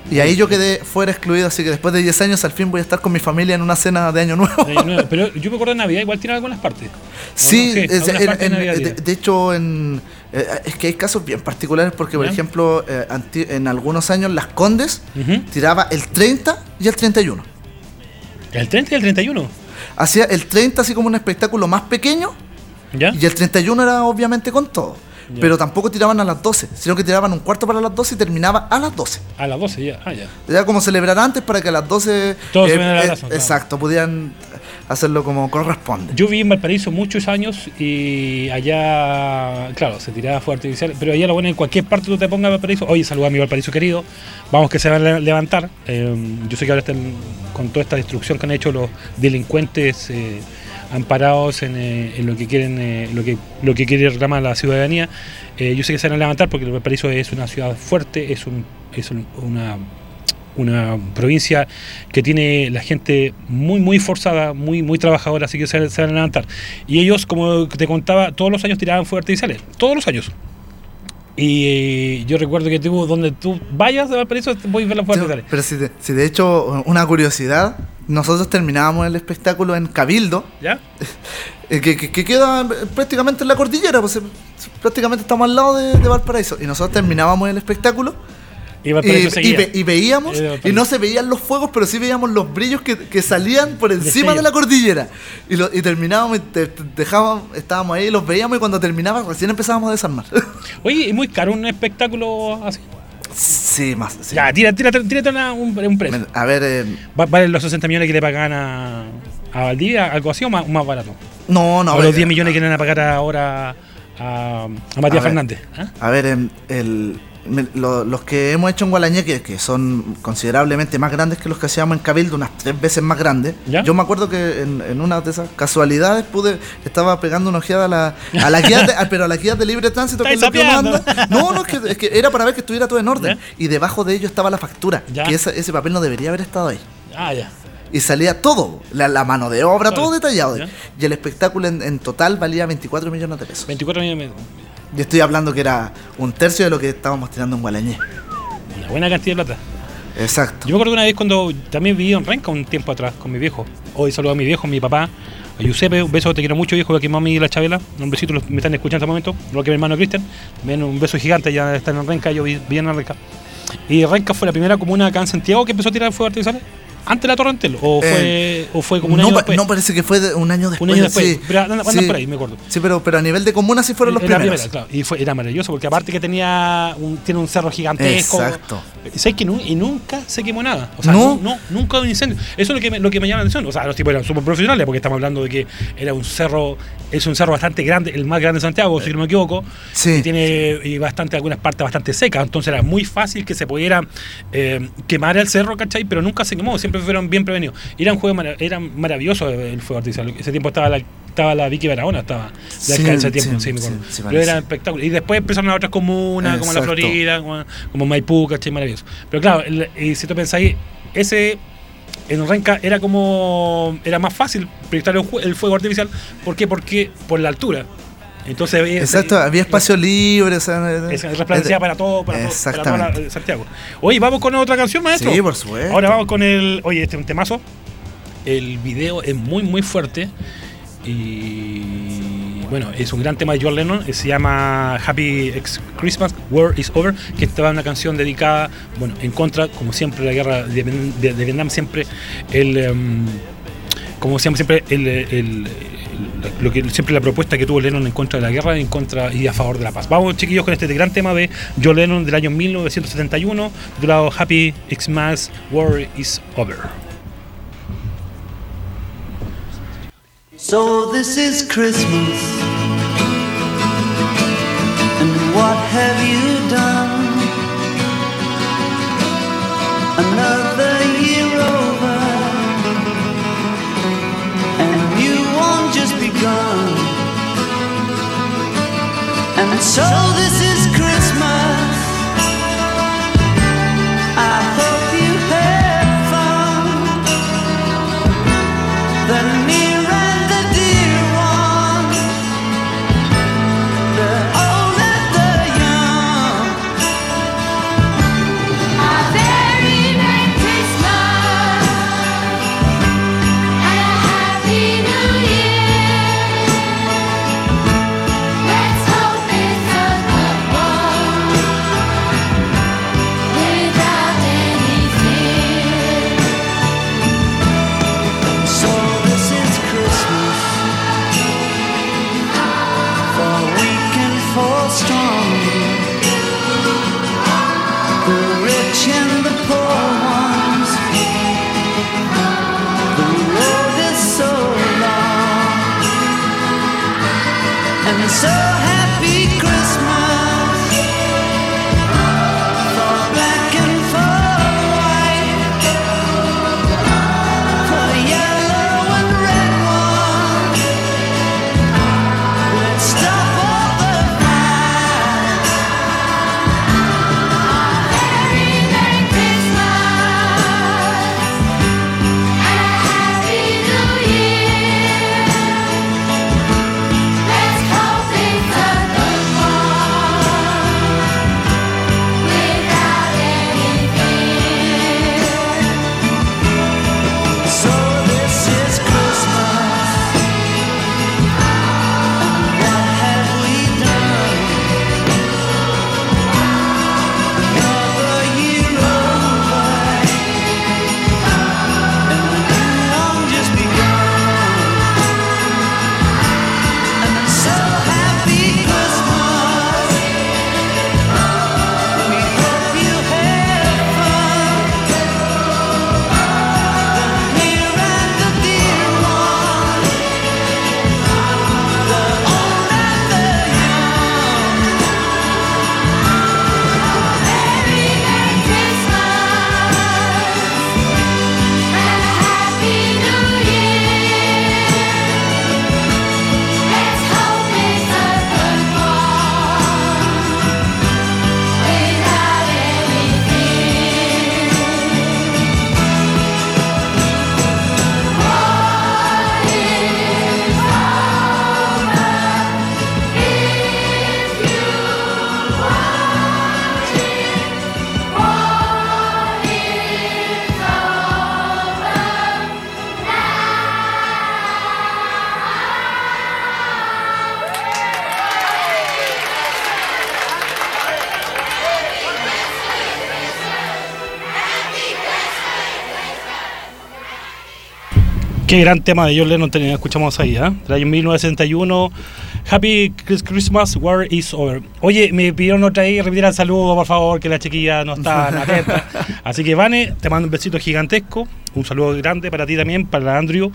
Y ahí yo quedé fuera excluido, así que después de 10 años al fin voy a estar con mi familia en una cena de Año Nuevo. De Año Nuevo. Pero yo me acuerdo de Navidad, igual tiraba algunas partes. ¿O Sí, no? Es- en- partes en- Navidad de, hecho en, eh, es que hay casos bien particulares porque, por ¿Ya? ejemplo, eh, anti- en algunos años Las Condes Ujú. tiraba el 30 y el 31. El 30 y el 31. Hacía el 30 así como un espectáculo más pequeño ¿Ya? y el 31 era obviamente con todo. Ya. Pero tampoco tiraban a las 12, sino que tiraban un cuarto para las 12 y terminaba a las 12. A las 12 ya. Ah, ya. Era como celebrar antes para que a las 12 Todos se ven el abrazo, claro. exacto, pudieran hacerlo como corresponde. Yo viví en Valparaíso muchos años y allá, claro, se tiraba fuego artificial, pero allá lo bueno en cualquier parte tú te pongas Valparaíso. Oye, saluda a mi Valparaíso querido. Vamos que se van a le- levantar. Eh, yo sé que ahora están con toda esta destrucción que han hecho los delincuentes eh, amparados en, eh, en lo que quieren, eh, lo que lo que quiere reclamar la ciudadanía. Yo sé que se van a levantar porque Valparaíso es una ciudad fuerte, es un, es un- una una provincia que tiene la gente muy muy forzada, muy muy trabajadora, así que se, se van a levantar. Y ellos, como te contaba, todos los años tiraban fuegos artificiales, todos los años. Y eh, yo recuerdo que tú, donde tú vayas de Valparaíso, voy a ver los fuegos artificiales. pero si de, si de hecho, una curiosidad, nosotros terminábamos el espectáculo en Cabildo, ¿Ya? *laughs* eh, que, que- que queda prácticamente en la cordillera, pues eh, prácticamente estamos al lado de, de Valparaíso, y nosotros terminábamos el espectáculo Y Y, y ve- y veíamos, Eh, y no se veían los fuegos, pero sí veíamos los brillos que, que salían por encima de la cordillera. Y, lo- y terminábamos, y te- te- dejábamos, estábamos ahí, los veíamos y cuando terminaba recién empezábamos a desarmar. *laughs* Oye, es muy caro un espectáculo así. sí, más. sí. Ya, tira, tira, tírate una- un, un precio. A ver, eh, Va- ¿Valen los 60 millones que le pagan a, a Valdivia, algo así o más, más barato? no, no. o a ver, los 10 millones que le van a pagar ahora a, a Matías A ver. Fernández. A ver, em, el, lo- los que hemos hecho en Gualañé, que, son considerablemente más grandes que los que hacíamos en Cabildo, unas tres veces más grandes. ¿Ya? Yo me acuerdo que en, en una de esas casualidades pude, estaba pegando una ojeada a la, a la guía, de, a- *laughs* pero a la guía de libre tránsito, que es lo. No, no, es que, es que era para ver que estuviera todo en orden. ¿Ya? Y debajo de ello estaba la factura, ¿Ya? que esa- ese papel no debería haber estado ahí. Ah, ya. Y salía todo, la, la mano de obra, todo detallado. ¿Ya? Y el espectáculo en, en total valía 24 millones de pesos. 24 millones. Y estoy hablando que era un tercio de lo que estábamos tirando en Gualañé. Una buena cantidad de plata. Exacto. Yo me acuerdo una vez cuando también viví en Renca un tiempo atrás con mi viejo. Hoy saludo a mi viejo, a mi papá, a Giuseppe, un beso, te quiero mucho, viejo, aquí mami y la Chabela. Un besito, los, me están escuchando en este momento. Lo que mi hermano Cristian. Ven, un beso gigante, ya están en Renca, yo vi, vi en Renca. Y Renca fue la primera comuna acá en Santiago que empezó a tirar fuegos artificiales. ¿Antes de la Torrentel? ¿O fue, o fue como un no, año después? no parece que fue de- un año después. año después, Sí, pero andan- andan sí. por ahí, me acuerdo. Sí, pero, pero a nivel de comuna sí fueron los Era primeros. primera, claro. Y fue, era maravilloso porque aparte que tenía un, tiene un cerro gigantesco. Exacto. Y sabes que y nunca se quemó nada. O sea, ¿No? no, no, nunca hubo un incendio. Eso es lo que me, lo que me llama la atención. O sea, los tipos eran súper profesionales porque estamos hablando de que era un cerro, es un cerro bastante grande, el más grande de Santiago, si no me equivoco. Sí. Y tiene y bastante, algunas partes bastante secas. Entonces era muy fácil que se pudiera eh, quemar el cerro, ¿cachai? Pero nunca se quemó, siempre fueron bien prevenidos. Era un juego era maravilloso el fuego artificial. Ese tiempo estaba la, estaba la Vicky Barahona, estaba Sí, ese tiempo, sí, sí, sí, Pero era espectacular. Y después empezaron a otras comunas, como la Exacto. Florida, como, como Maipú, ¿cachai? Maravilloso. Pero claro, el- y si tú pensáis, ese en Renca era como. Era más fácil proyectar el fuego artificial. ¿Por qué? Porque por la altura. Entonces había- Exacto, había espacio libre. O sea, es resplandecía para todo, para, todo- para toda Exactamente. Santiago. Oye, vamos con otra canción, maestro. Sí, por supuesto. Ahora vamos con el. Oye, este es un temazo. El video es muy, muy fuerte. Y bueno, es un gran tema de John Lennon. eh, Se llama Happy Christmas, War is Over. Que estaba una canción dedicada, bueno, en contra, como siempre, la guerra de Vietnam. Siempre el. em, como lo que siempre la propuesta que tuvo Lennon en contra de la guerra en contra y a favor de la paz. Vamos chiquillos con este gran tema de John Lennon del año 1971 titulado Happy Xmas War is Over. So this is Christmas. And what have you done? Another begun. And so this is Qué gran tema de John Lennon tenía- escuchamos ahí, ¿ah? Del año 1961. Happy Chris- Christmas, War is Over. Oye, me pidieron otra repetir el saludo, por favor, que la chiquilla no está atenta. *laughs* Así que, Vane, te mando un besito gigantesco. Un saludo grande para ti también, para la Andrew,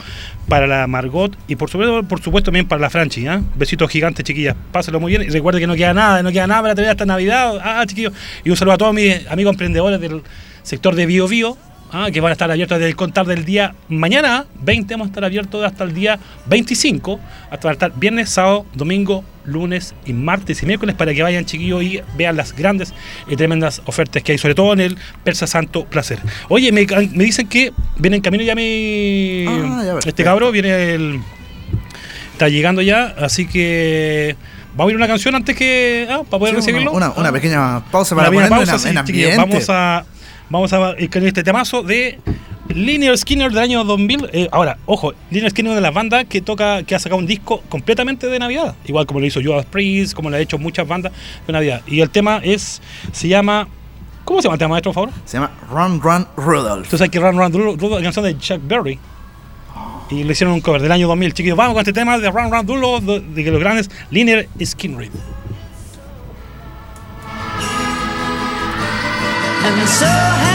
para la Margot y por supuesto, por supuesto también para la Franchi. ¿ah? Besitos gigantes, chiquillas. Pásenlo muy bien y recuerde que no queda nada, no queda nada para tener hasta Navidad. Ah, chiquillos. Y un saludo a todos mis amigos emprendedores del sector de Bio Bio. Ah, que van a estar abiertos desde el contar del día mañana 20, vamos a estar abiertos hasta el día 25, hasta va a estar viernes, sábado, domingo, lunes y martes y miércoles para que vayan chiquillos y vean las grandes y tremendas ofertas que hay, sobre todo en el Persa Santo Placer. Oye, me, me dicen que viene en camino ya mi... Ah, ya, este cabro viene el... Está llegando ya, así que... Vamos a ir una canción antes que... Ah, para poder Sí, recibirlo. Una, una Ah. pequeña pausa Una para pequeña ponerlo pausa, en, sí, en chiquillos. ambiente. Vamos a, vamos a ir con este temazo de Linear Skinner del año 2000. Eh, ahora, ojo, Linear Skinner es una de las bandas que toca, que ha sacado un disco completamente de Navidad. Igual como lo hizo Judas Priest, como lo ha hecho muchas bandas de Navidad. Y el tema es, se llama, ¿cómo se llama el tema, maestro, por favor? Se llama Run Run Rudolph. Tú sabes que Run Run Rudolph, la canción de Chuck Berry. Y le hicieron un cover del año 2000. Chiquillos, vamos con este tema de Run Run Rudolph, de, de los grandes Linear Skinner. And so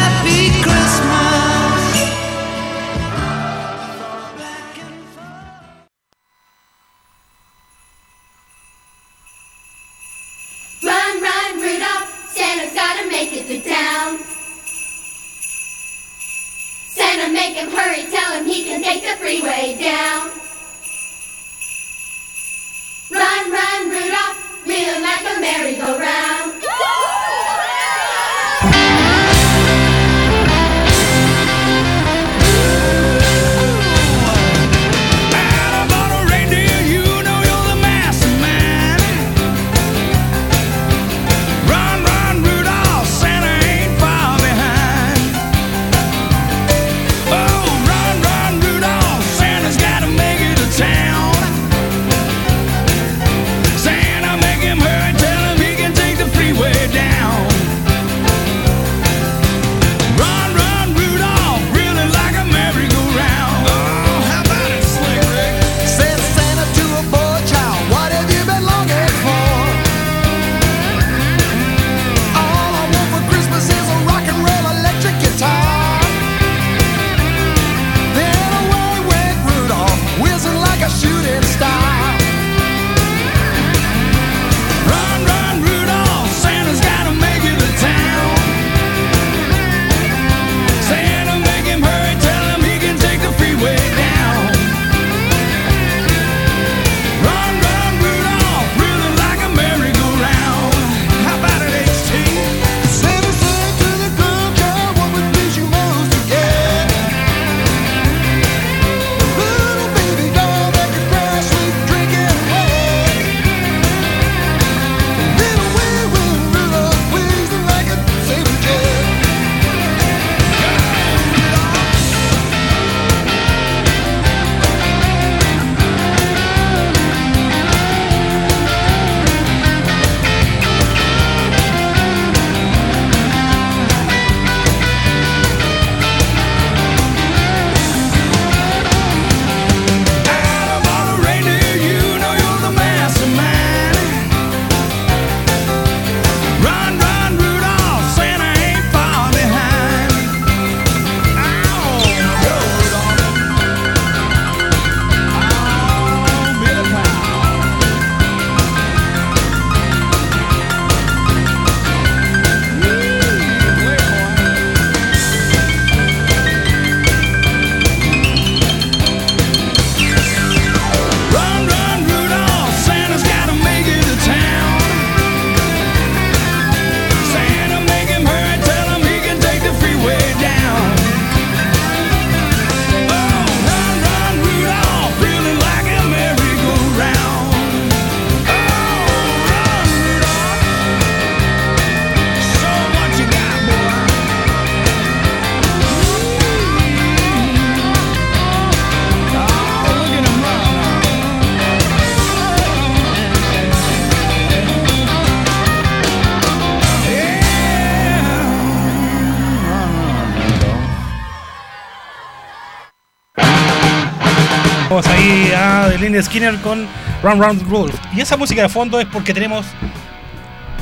Lynyrd Skinner con Round Round Roof. Y esa música de fondo es porque tenemos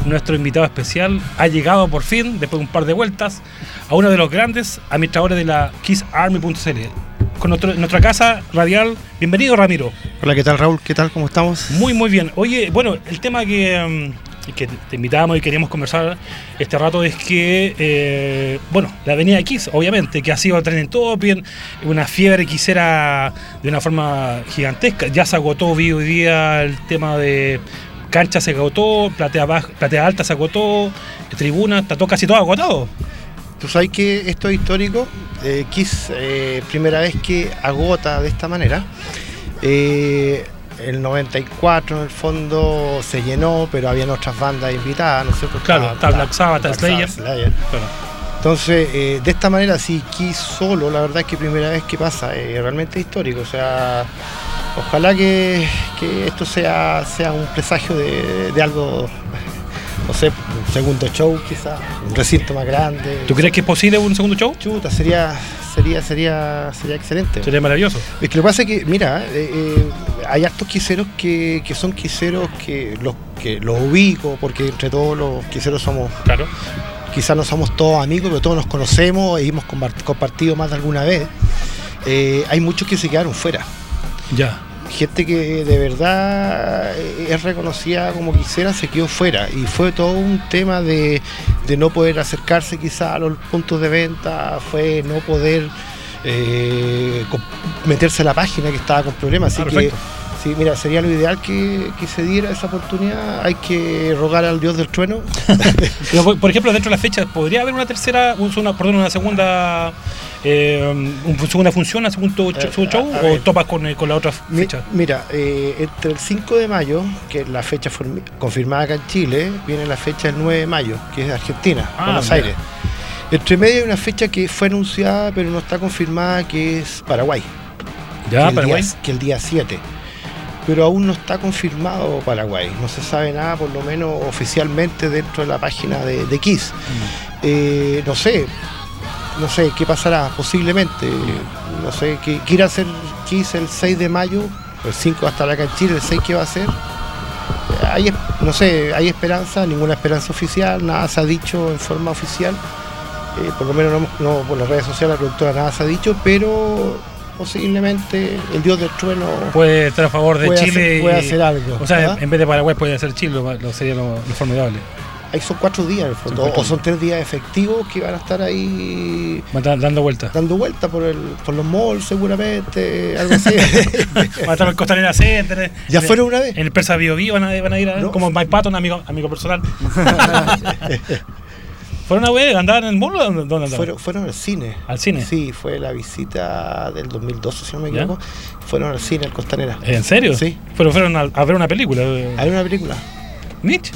nuestro invitado especial. Ha llegado por fin, después de un par de vueltas, a uno de los grandes administradores de la KissArmy.cl. Con nuestro- nuestra casa radial. Bienvenido, Ramiro. Hola, ¿qué tal Raúl? ¿Qué tal? ¿Cómo estamos? Muy, muy bien. Oye, bueno, el tema que, mm, que te invitábamos y queríamos conversar este rato es que, eh, bueno, la avenida X, obviamente, que ha sido trending topic, una fiebre quisiera de una forma gigantesca. Ya se agotó hoy día el tema de cancha se agotó, platea, baja, platea alta se agotó, tribuna, está todo, casi todo agotado. Tú sabes que esto es histórico. Eh, Kiss, eh, primera vez que agota de esta manera. Eh, el 94 en el fondo se llenó, pero habían otras bandas invitadas, ¿no sé Claro, está Black Sabbath, Slayer. Claro. Entonces, eh, de esta manera, sí, Kiss solo, la verdad es que primera vez que pasa, eh, realmente histórico. O sea, ojalá que, que esto sea, sea un presagio de, de algo, no sé, un segundo show quizás, un recinto más grande. ¿Tú crees que es posible un segundo show? Chuta, sería, sería, sería, sería excelente. Sería maravilloso. Es que lo que pasa es que, mira, eh, eh, hay hartos quiseros que, que son quiseros que los, que los ubico, porque entre todos los quiseros somos. Claro. Quizás no somos todos amigos, pero todos nos conocemos y hemos compart- compartido más de alguna vez. Eh, hay muchos que se quedaron fuera. Ya. Gente que de verdad eh, es reconocida como quisiera se quedó fuera y fue todo un tema de, de no poder acercarse quizás a los puntos de venta, fue no poder eh, meterse a la página que estaba con problemas. Así Ah, que. Sí, mira, sería lo ideal que, que se diera esa oportunidad. Hay que rogar al dios del trueno. *laughs* Por, por ejemplo, dentro de la fecha, ¿podría haber una tercera, un- una, perdón, una segunda eh, una segunda función, un segundo, show? a- a ¿O topas con, eh, con la otra Mi- fecha? Mira, eh, entre el 5 de mayo, que es la fecha confirmada acá en Chile, viene la fecha del 9 de mayo, que es de Argentina, Ah, Buenos mira. Aires. Entre medio hay una fecha que fue anunciada, pero no está confirmada, que es Paraguay. Ya, que Paraguay. Día, que el día 7. Pero aún no está confirmado Paraguay. No se sabe nada, por lo menos oficialmente, dentro de la página de, de Kiss. Mm. Eh, no sé, no sé qué pasará, posiblemente. No sé, qué quiere hacer Kiss el 6 de mayo, el 5 hasta acá en Chile, el 6 que va a hacer. Hay, no sé, hay esperanza, ninguna esperanza oficial, nada se ha dicho en forma oficial. Eh, por lo menos no, no por las redes sociales, la productora nada se ha dicho, pero posiblemente el dios del trueno Puede estar a favor de puede Chile. hacer- puede y- hacer algo, O sea, ¿ah? en vez de Paraguay puede ser Chile, lo, lo sería lo, lo formidable. Ahí son cuatro días en el fondo, Son o son tres días efectivos que van a estar ahí dando vueltas. dando vuelta por, el, por los malls seguramente, algo así. *laughs* Va a estar el Costanera Center. ¿Ya en- fueron una vez? En el Persa Bio Bio van a, van a ir a, No. como Mike Patton, amigo, amigo personal. *laughs* ¿Fueron una vez? ¿Andaban en el mall o dónde andaban? fueron, fueron al cine. ¿Al cine? Sí, fue la visita del 2012, si no me ¿Ya? equivoco. Fueron al cine, al Costanera. ¿En serio? Sí. Pero fueron a, a ver una película. Hay una película. Nietzsche.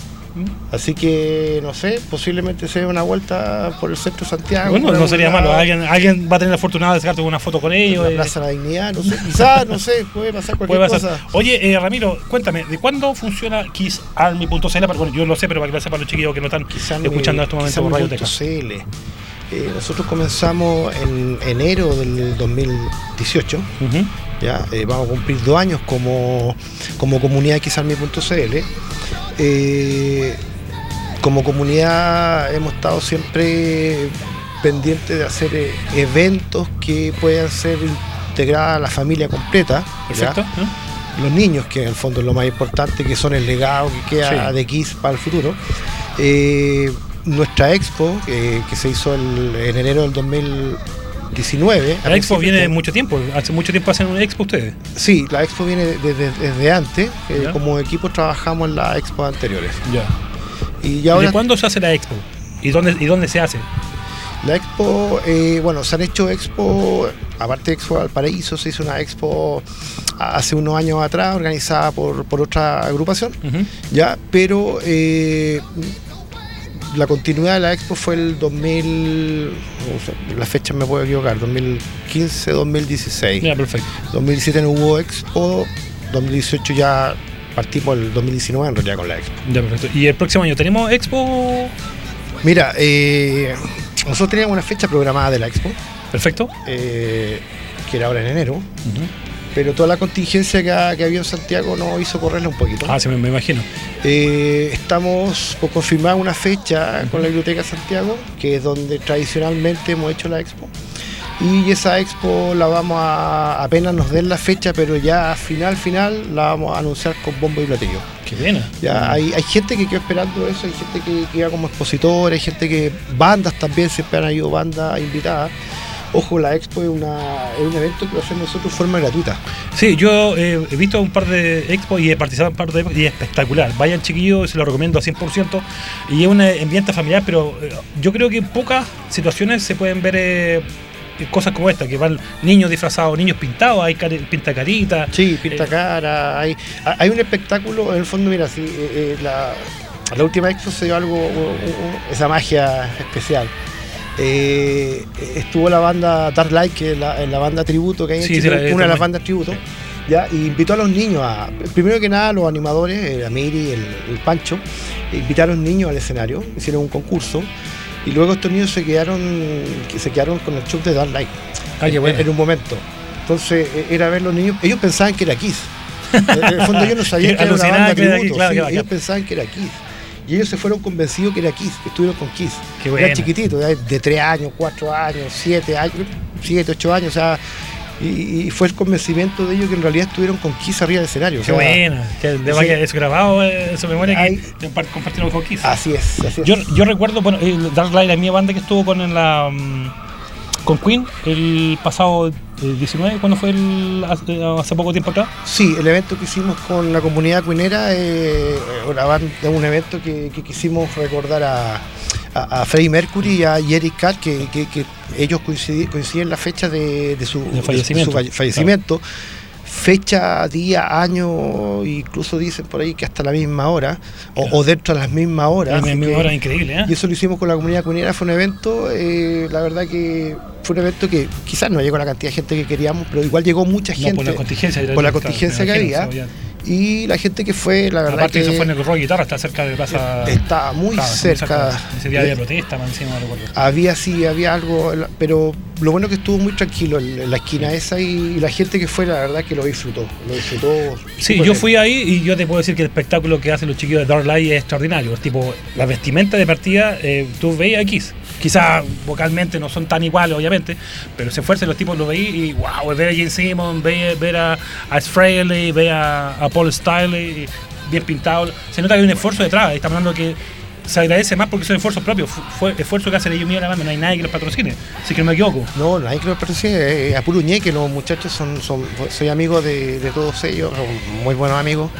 Así que, no sé, posiblemente sea una vuelta por el centro de Santiago. Bueno, no sería malo. Alguien, alguien va a tener la fortuna de sacarte una foto con ellos. La eh, Plaza de la Dignidad, no sé. Quizás, no sé, puede pasar cualquier puede pasar. cosa. Oye, eh, Ramiro, cuéntame, ¿de cuándo funciona KissArmy.cl? Bueno, yo lo sé, pero para que lo sepan los chiquillos que no están escuchando en este momento por Radio. Eh, nosotros comenzamos en enero del 2018. Ujú. Ya, eh, vamos a cumplir dos años como, como comunidad xarmi.cl. Eh, como comunidad hemos estado siempre pendientes de hacer eventos que puedan ser integradas a la familia completa. los niños, que en el fondo es lo más importante, que son el legado que queda Sí. de Kiss para el futuro. Nuestra expo, eh, que se hizo el- en enero del 2019. a La expo viene de- mucho tiempo. Hace mucho tiempo hacen una expo ustedes. Sí, la expo viene desde, desde antes. eh, como equipo trabajamos en las expos anteriores. Ya. Y ¿Y ya ahora de cuándo se hace la expo? ¿Y dónde, y dónde se hace? La expo, eh, bueno, se han hecho expo, aparte de Expo Valparaíso, se hizo una expo hace unos años atrás, organizada por, por otra agrupación, ya, pero eh, la continuidad de la expo fue el 2000, no sé, las fechas me puedo equivocar, 2015, 2016. Ya, perfecto. 2017 no hubo expo, 2018 ya partimos el 2019 en realidad con la expo. Ya, perfecto. ¿Y el próximo año tenemos expo? Mira, eh, nosotros teníamos una fecha programada de la expo. Perfecto. eh, que era ahora en enero, pero toda la contingencia que, ha- que había en Santiago nos hizo correrle un poquito. Ah, sí, me, me imagino. Eh, estamos por confirmar una fecha con la Biblioteca Santiago, que es donde tradicionalmente hemos hecho la expo. Y esa expo la vamos a, apenas nos den la fecha, pero ya final, final, la vamos a anunciar con bombo y platillo. Qué buena. Ya hay, hay gente que quedó esperando eso, hay gente que, que iba como expositor, hay gente que, bandas también, siempre han ido bandas invitadas. Ojo, la expo es, una, es un evento que lo hacemos nosotros de forma gratuita. Sí, yo eh, he visto un par de expos y he participado en un par de expos y es espectacular. Vayan chiquillos, se lo recomiendo a 100%. Y es un eh, ambiente familiar, pero eh, yo creo que en pocas situaciones se pueden ver eh, cosas como esta, que van niños disfrazados, niños pintados, hay cari- pinta carita. Sí, pinta cara, hay, hay un espectáculo, en el fondo, mira, sí, eh, eh, la, la última expo se dio algo, esa magia especial. Eh, estuvo la banda Dark Light, que es la, banda tributo que hay en Sí, Chile, una de las bandas tributo, ya, y invitó a los niños, a, primero que nada los animadores, la Miri, el, el Pancho, invitaron niños al escenario, hicieron un concurso, y luego estos niños se quedaron, que se quedaron con el show de Dark Light Ah, qué bueno. en un momento. Entonces eh, era ver los niños, ellos pensaban que era Kiss. *laughs* En el fondo ellos no sabían *laughs* Que era una banda tributo, claro, sí, que ellos pensaban que era Kiss. Y ellos se fueron convencidos que era Kiss, que estuvieron con Kiss. Qué Eran buena. chiquititos, de 3 años, 4 años, 7 años, 7, 8 años, o sea, y, y fue el convencimiento de ellos que en realidad estuvieron con Kiss arriba del escenario. o Qué sea, buena. Que de sí. que eso grabado, eh, esa memoria que compar- compartieron con Kiss. Así es, así es. Yo, yo recuerdo, bueno, el Dark Light, la mi banda que estuvo con en la mm, con Queen el pasado eh, 19, cuando fue el, hace, hace poco tiempo atrás. Sí, el evento que hicimos con la comunidad cuinera eh, banda- un evento que, que quisimos recordar a, a, a Freddie Mercury y a Eric Carr, que, que- que ellos coincidi- coinciden la fecha de, de su, De fallecimiento. de su falle- fallecimiento. Fecha, día, año, incluso dicen por ahí que hasta la misma hora, o, o dentro de las mismas horas. La misma hora increíble, ¿eh? y eso lo hicimos con la comunidad cuinera, fue un evento, eh, la verdad que fue un evento que quizás no llegó la cantidad de gente que queríamos, pero igual llegó mucha No, gente. por la contingencia. por la contingencia que había. Y la gente que fue, la verdad Aparte que eso fue en el Roy Guitarra, está cerca de Plaza. Estaba muy Claro, cerca. Ese día de protesta, man, encima no recuerdo. había sí, había algo, pero lo bueno que estuvo muy tranquilo en, la esquina esa y, la gente que fue, la verdad que lo disfrutó, lo disfrutó. Sí, yo bien. fui ahí y yo te puedo decir que el espectáculo que hacen los chiquillos de Dark Light es extraordinario. Tipo, la vestimenta de partida, eh, tú veías a Kiss. Quizás vocalmente no son tan iguales, obviamente, pero se esfuerzan los tipos, lo veí y wow, ver a Gene Simmons, ver, ver a, a Fraley, ver a, Paul Stanley, bien pintado. Se nota que hay un esfuerzo detrás. Estamos hablando que se agradece más porque son esfuerzos propios. Fu- Fue esfuerzo que hacen ellos mismos, la banda, no hay nadie que los patrocine. Así que no me equivoco. No, hay que lo patrocine, eh, a puro ñeque, los muchachos son, son soy amigo de, de todos ellos, muy buenos amigos.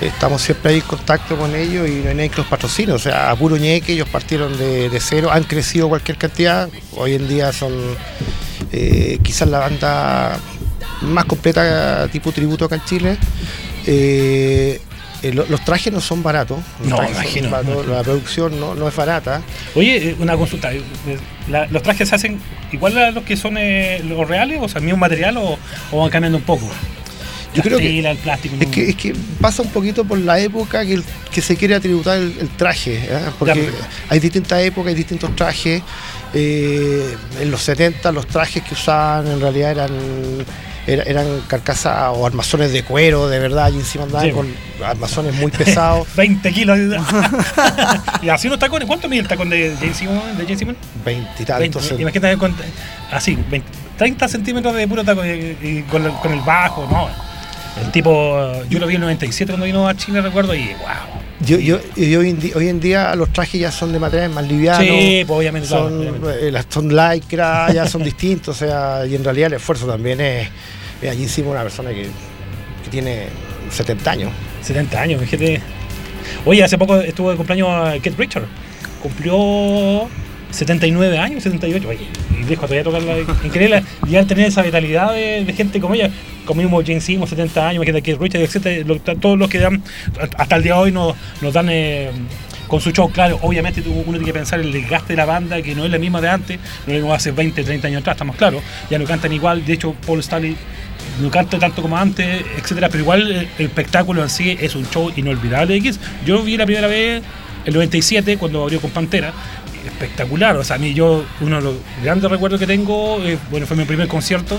Estamos siempre ahí en contacto con ellos y no hay nadie que los patrocine. O sea, a puro ñeque, ellos partieron de, de cero, han crecido cualquier cantidad. Hoy en día son eh, quizás la banda más completa tipo tributo acá en Chile. Eh, eh, lo- los trajes no son baratos. No, imagino, baratos. La producción no, no es barata. Oye, una consulta. la- ¿Los trajes se hacen igual a los que son eh, los reales? O sea, el mismo material o, o van cambiando un poco? Yo creo que- el plástico. Es no- que, es que pasa un poquito por la época que, el- que se quiere atributar el, el traje, ¿eh? porque Claro. hay distintas épocas, hay distintos trajes. Eh, en los 70 los trajes que usaban en realidad eran era- eran carcasas o armazones de cuero, de verdad, y encima andaban Sí. con armazones muy pesados, *laughs* 20 kilos. *laughs* y así unos tacones. ¿Cuánto mide el tacón de James Simon? De James Simon? veintitantos. 20, imagínate con, así, 20, 30 centímetros de puro tacón y, y con, el, con el bajo, ¿no? El tipo, yo lo vi en el 97 cuando vino a Chile, recuerdo, y wow. Yo, yo, hoy, en di- hoy en día los trajes ya son de materiales más livianos. Sí, pues obviamente. claro, son, obviamente. eh, las son lycra, ya son *laughs* distintos, o sea, y en realidad el esfuerzo también es, es allí hicimos una persona que, que tiene 70 años. 70 años, fíjate. Oye, hace poco estuvo de cumpleaños a Kate Richard. Cumplió 79 años, 78. Oye, y dijo todavía tocar la. Increíble. Y al tener esa vitalidad de, gente como ella, como mismo Simmons, 70 años, imagínate Kate Richard, etc. lo- todos los que dan, hasta el día de hoy nos, nos dan. eh, con su show, claro, obviamente uno tiene que pensar el desgaste de la banda, que no es la misma de antes, no es como hace 20, 30 años atrás, estamos claros, ya no cantan igual, de hecho Paul Stanley no canta tanto como antes, etcétera, pero igual el, espectáculo en sí es un show inolvidable de. Yo vi la primera vez el 97 cuando abrió con Pantera, espectacular, o sea, a mí yo uno de los grandes recuerdos que tengo, eh, bueno, fue mi primer concierto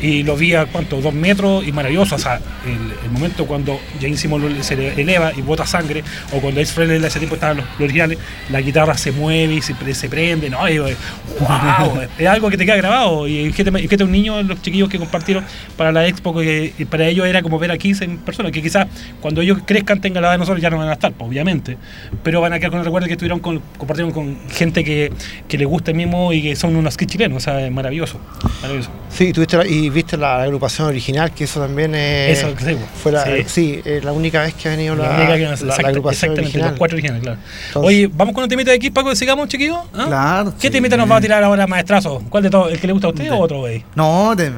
y lo vi a cuánto, dos metros y maravilloso. O sea, el, el momento cuando James Simon se le eleva y bota sangre, o cuando Ace Frehley ese tiempo estaban los, los originales, la guitarra se mueve y se, se prende, ¿no? Y, wow, *laughs* es algo que te queda grabado. Y fíjate, un niño, los chiquillos que compartieron para la expo, que y para ellos era como ver a Kiss en persona, que quizás cuando ellos crezcan, tengan la edad de nosotros, ya no van a estar, pues, obviamente. Pero van a quedar con el recuerdo que estuvieron con, compartieron con gente que, que les gusta el mismo y que son unos Kiss chilenos, o sea, es maravilloso. maravilloso. Sí, tuviste la- y viste la agrupación original, que eso también es. Eso, sí, fue la, sí. la única vez que ha venido la, La única que- la- la exacta- agrupación original. los cuatro originales, claro. Entonces- Oye, vamos con un temita de aquí, Paco, sigamos, chiquillos. ¿Ah? Claro, ¿Qué sí. temita nos va a tirar ahora, maestrazo? ¿Cuál de todos? ¿El que le gusta a usted o otro, güey? No, de-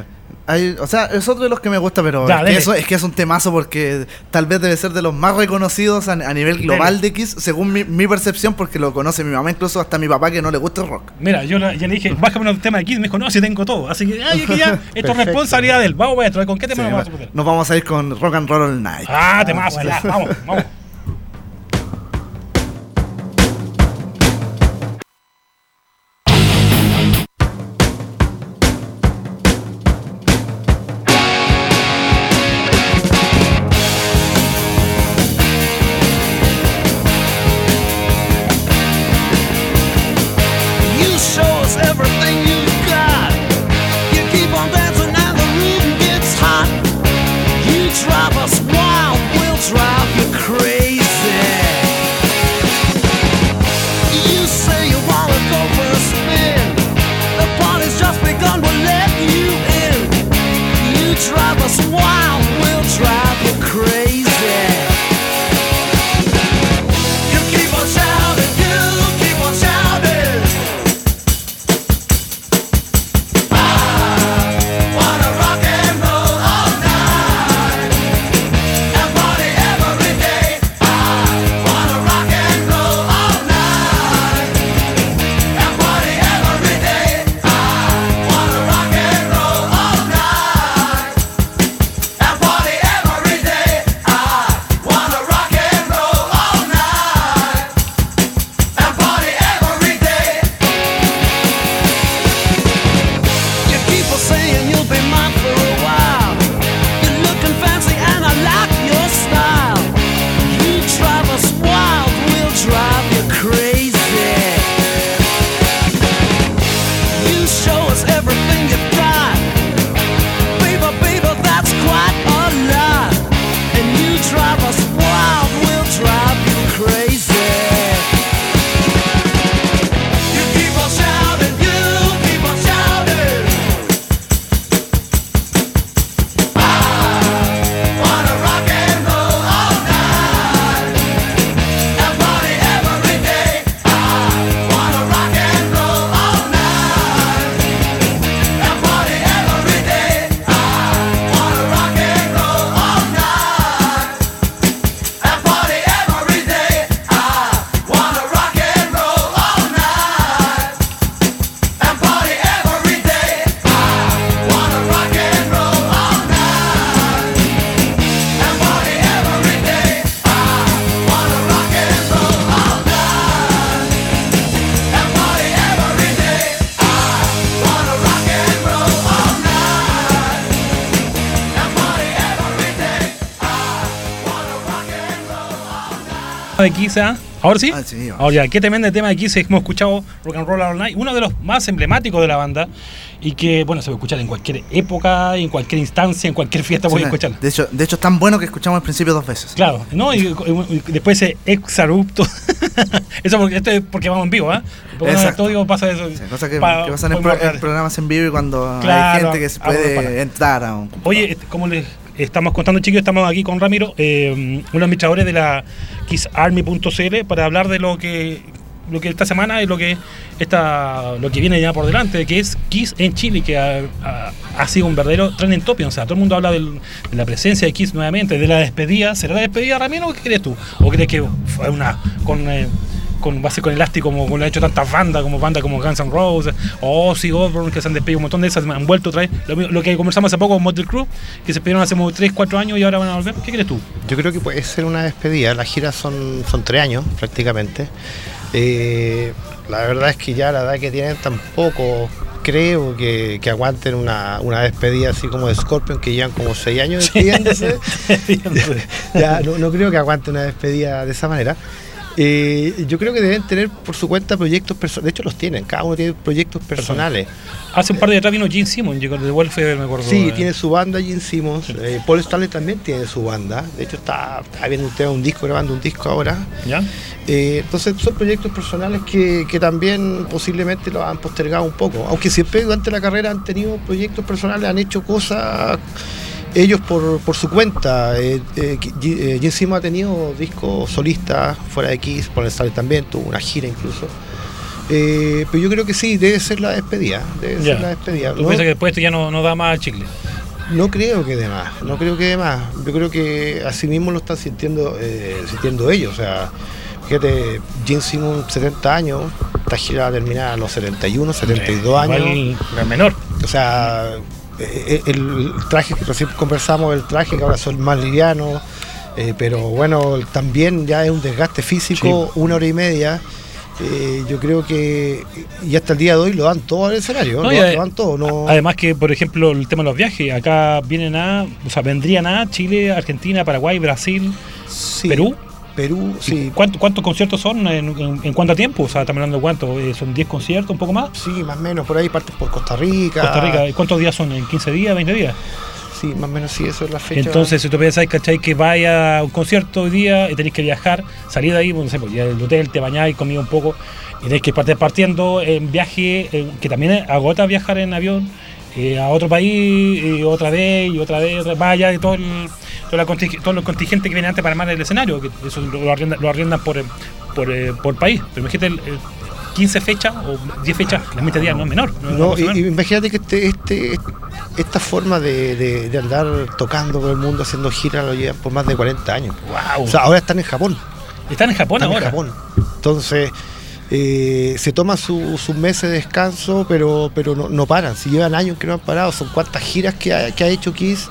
hay- o sea, es otro de los que me gusta, pero Ya, es, que dele. eso, es que es un temazo porque tal vez debe ser de los más reconocidos a, a nivel global de Kiss, según mi, mi percepción, porque lo conoce mi mamá, incluso hasta mi papá que no le gusta el rock. Mira, yo la- ya le dije, bájame un tema de Kiss, me dijo, no, si tengo todo. Así que, ay, es que ya, esto es responsabilidad de él. Vamos, maestro, ¿con qué tema Sí, nos vamos a poner? nos vamos a ir con Rock and Roll All Night. Ah, temazo, ya, vamos, vamos. ¿Ah? ¿Ahora sí? Ah, sí, Ahora ya, qué tremendo tema de Kiss. Hemos escuchado Rock and Roll All Night, uno de los más emblemáticos de la banda y que, bueno, se puede escuchar en cualquier época, en cualquier instancia, en cualquier fiesta puedes escucharlo. De hecho, de hecho, es tan bueno que escuchamos al principio dos veces. Claro, ¿no? Y, y- después ese exarupto. *laughs* eso porque, esto es porque vamos en vivo, ¿ah? Porque Exacto. estudio pasa eso. Sí, cosa que, Pa- que pasan en, pro- en programas en vivo y cuando Claro, hay gente que se puede entrar a un Oye, como les estamos contando, chicos, estamos aquí con Ramiro, eh, uno de los administradores de la kissarmy.cl, para hablar de lo que lo que esta semana y lo que esta, lo que viene ya por delante, que es Kiss en Chile, que ha, sido un verdadero trending topic. O sea, todo el mundo habla de la presencia de Kiss nuevamente, de la despedida. ¿Será la despedida, Ramiro? o ¿Qué crees tú? ¿O crees que fue una con eh, con base con elástico como, como lo ha hecho tantas bandas como bandas como Guns N' Roses o Ozzy Osbourne que se han despedido un montón de esas han vuelto otra vez lo, que conversamos hace poco con Motley Crue que se despidieron hace como 3, 4 años y ahora van a volver ¿qué crees tú? Yo creo que puede ser una despedida. Las giras son, son tres años prácticamente. Eh, la verdad es que ya la edad que tienen tampoco creo que, que aguanten una, una despedida así como de Scorpion, que llevan como seis años despidiéndose. *laughs* *laughs* ya, no, no creo que aguanten una despedida de esa manera. Eh, yo creo que deben tener por su cuenta proyectos personales. De hecho, los tienen. Cada uno tiene proyectos personales. Hace un par de días atrás vino Gene Simmons, llegó de Welfare, me acuerdo. Sí, eh. tiene su banda Gene Simmons. Eh, Paul Stanley también tiene su banda. De hecho, está, está viendo usted un disco, grabando un disco ahora. ¿Ya? Eh, entonces son proyectos personales que, que también posiblemente lo han postergado un poco. Aunque siempre durante la carrera han tenido proyectos personales, han hecho cosas ellos por, por su cuenta. Eh, eh, eh, Gene Simmons ha tenido discos solistas fuera de Kiss, Paul Stanley también, tuvo una gira incluso. Eh, pero yo creo que sí, debe ser la despedida. Debe Ya. ser la despedida. Tú No- piensas que después esto ya no, no da más chicle. no creo que de más, no creo que de más. Yo creo que así mismo lo están sintiendo, eh, sintiendo ellos. O sea, fíjate, Gene Simmons, 70 años, esta gira va a los 71, 72 años. Igual menor. O sea, eh, el, traje que recién conversamos, el traje que ahora son más livianos, eh, pero bueno, también ya es un desgaste físico, una hora y media. Eh, yo creo que y hasta el día de hoy lo dan todo al escenario, No, lo, dan todo. No, Además que, por ejemplo, el tema de los viajes, acá vienen a, o sea, vendrían a Chile, Argentina, Paraguay, Brasil, sí, Perú. Perú, sí, ¿Cuánto- ¿Cuántos conciertos son? ¿En, en- en cuánto tiempo? O sea, estamos hablando de cuánto, Eh, ¿son 10 conciertos, un poco más? Sí, más o menos, por ahí partes por Costa Rica. Costa Rica, ¿y ¿cuántos días son? ¿En 15 días, 20 días? Sí, más o menos sí, eso es la fecha. Entonces, si tú pensáis, ¿cachai? Que vaya a un concierto hoy día y tenéis que viajar, salir de ahí, no sé, pues ya del hotel, te bañáis, comí un poco, y tenéis que partir partiendo en viaje, eh, que también agota viajar en avión, eh, a otro país, y otra vez, y otra vez, otra vaya, y todo el, todo la conting- todos los contingentes que vienen antes para armar el escenario, que eso lo, arriendan, lo arriendan por, por, eh, por país. Pero imagínate, el, el 15 fechas o 10 fechas, las 20 días no es menor. No, y, menor. imagínate que este, este, esta forma de, de- de andar tocando por el mundo, haciendo giras, lo llevan por más de 40 años. O sea, ahora están en Japón. Están en Japón Están ahora. en Japón. Entonces, eh, se toman su- sus meses de descanso, pero, pero no, no paran. Si llevan años que no han parado, son cuantas giras que ha, que ha hecho Kiss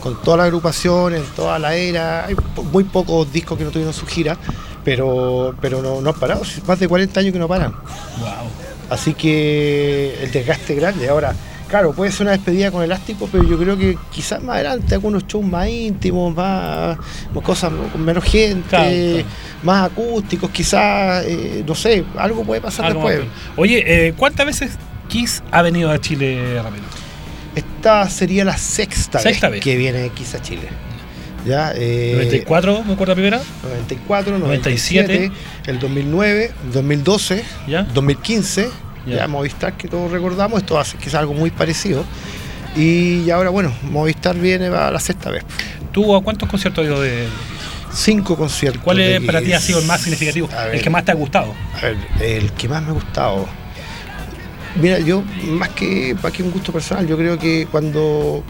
con toda la agrupación, en toda la era. Hay muy pocos discos que no tuvieron su gira, pero, pero no, no han parado. Más de 40 años que no paran. Wow. Así que el desgaste es grande. Ahora, claro, puede ser una despedida con elástico, pero yo creo que quizás más adelante algunos shows más íntimos, más, más cosas con menos gente, Claro, claro. más acústicos, quizás, eh, no sé, algo puede pasar Algo después. Oye, eh, ¿cuántas veces Kiss ha venido a Chile, Ramiro? Esta sería la sexta, Sexta vez, vez. que viene Kiss a Chile. Ya, eh, 94, me acuerdo la primera. 94, 97, 97, el 2009, 2012, ¿Ya? 2015, Ya. ya, Movistar que todos recordamos, esto hace quizás algo muy parecido. Y ahora, bueno, Movistar viene a la sexta vez. ¿Tú a cuántos conciertos has ido de.? Cinco conciertos. ¿Cuál es para ti ha sido el más significativo? El que más te ha gustado. a ver, el que más me ha gustado. Mira, yo, más que, más que un gusto personal, yo creo que cuando.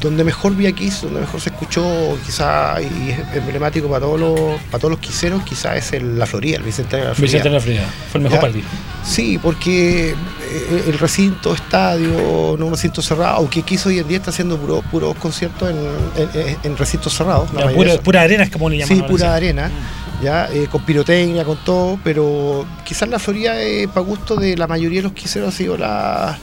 Donde mejor vi a Kiss, donde mejor se escuchó, quizá, y es emblemático para todos los, para todos los quiseros, quizás es el, la Florida, el Bicentenario de la Florida. Vicente de la Fría. Fue el mejor Ya. para ti. Sí, porque eh, el recinto, estadio, no un recinto cerrado, aunque Kiss hoy en día está haciendo puros puros conciertos en, en, en recintos cerrados. la pura, arena es como le llaman. Sí, pura arena, ya, eh, con pirotecnia, con todo, pero quizás la Florida, para gusto de la mayoría de los quiseros, ha sido la,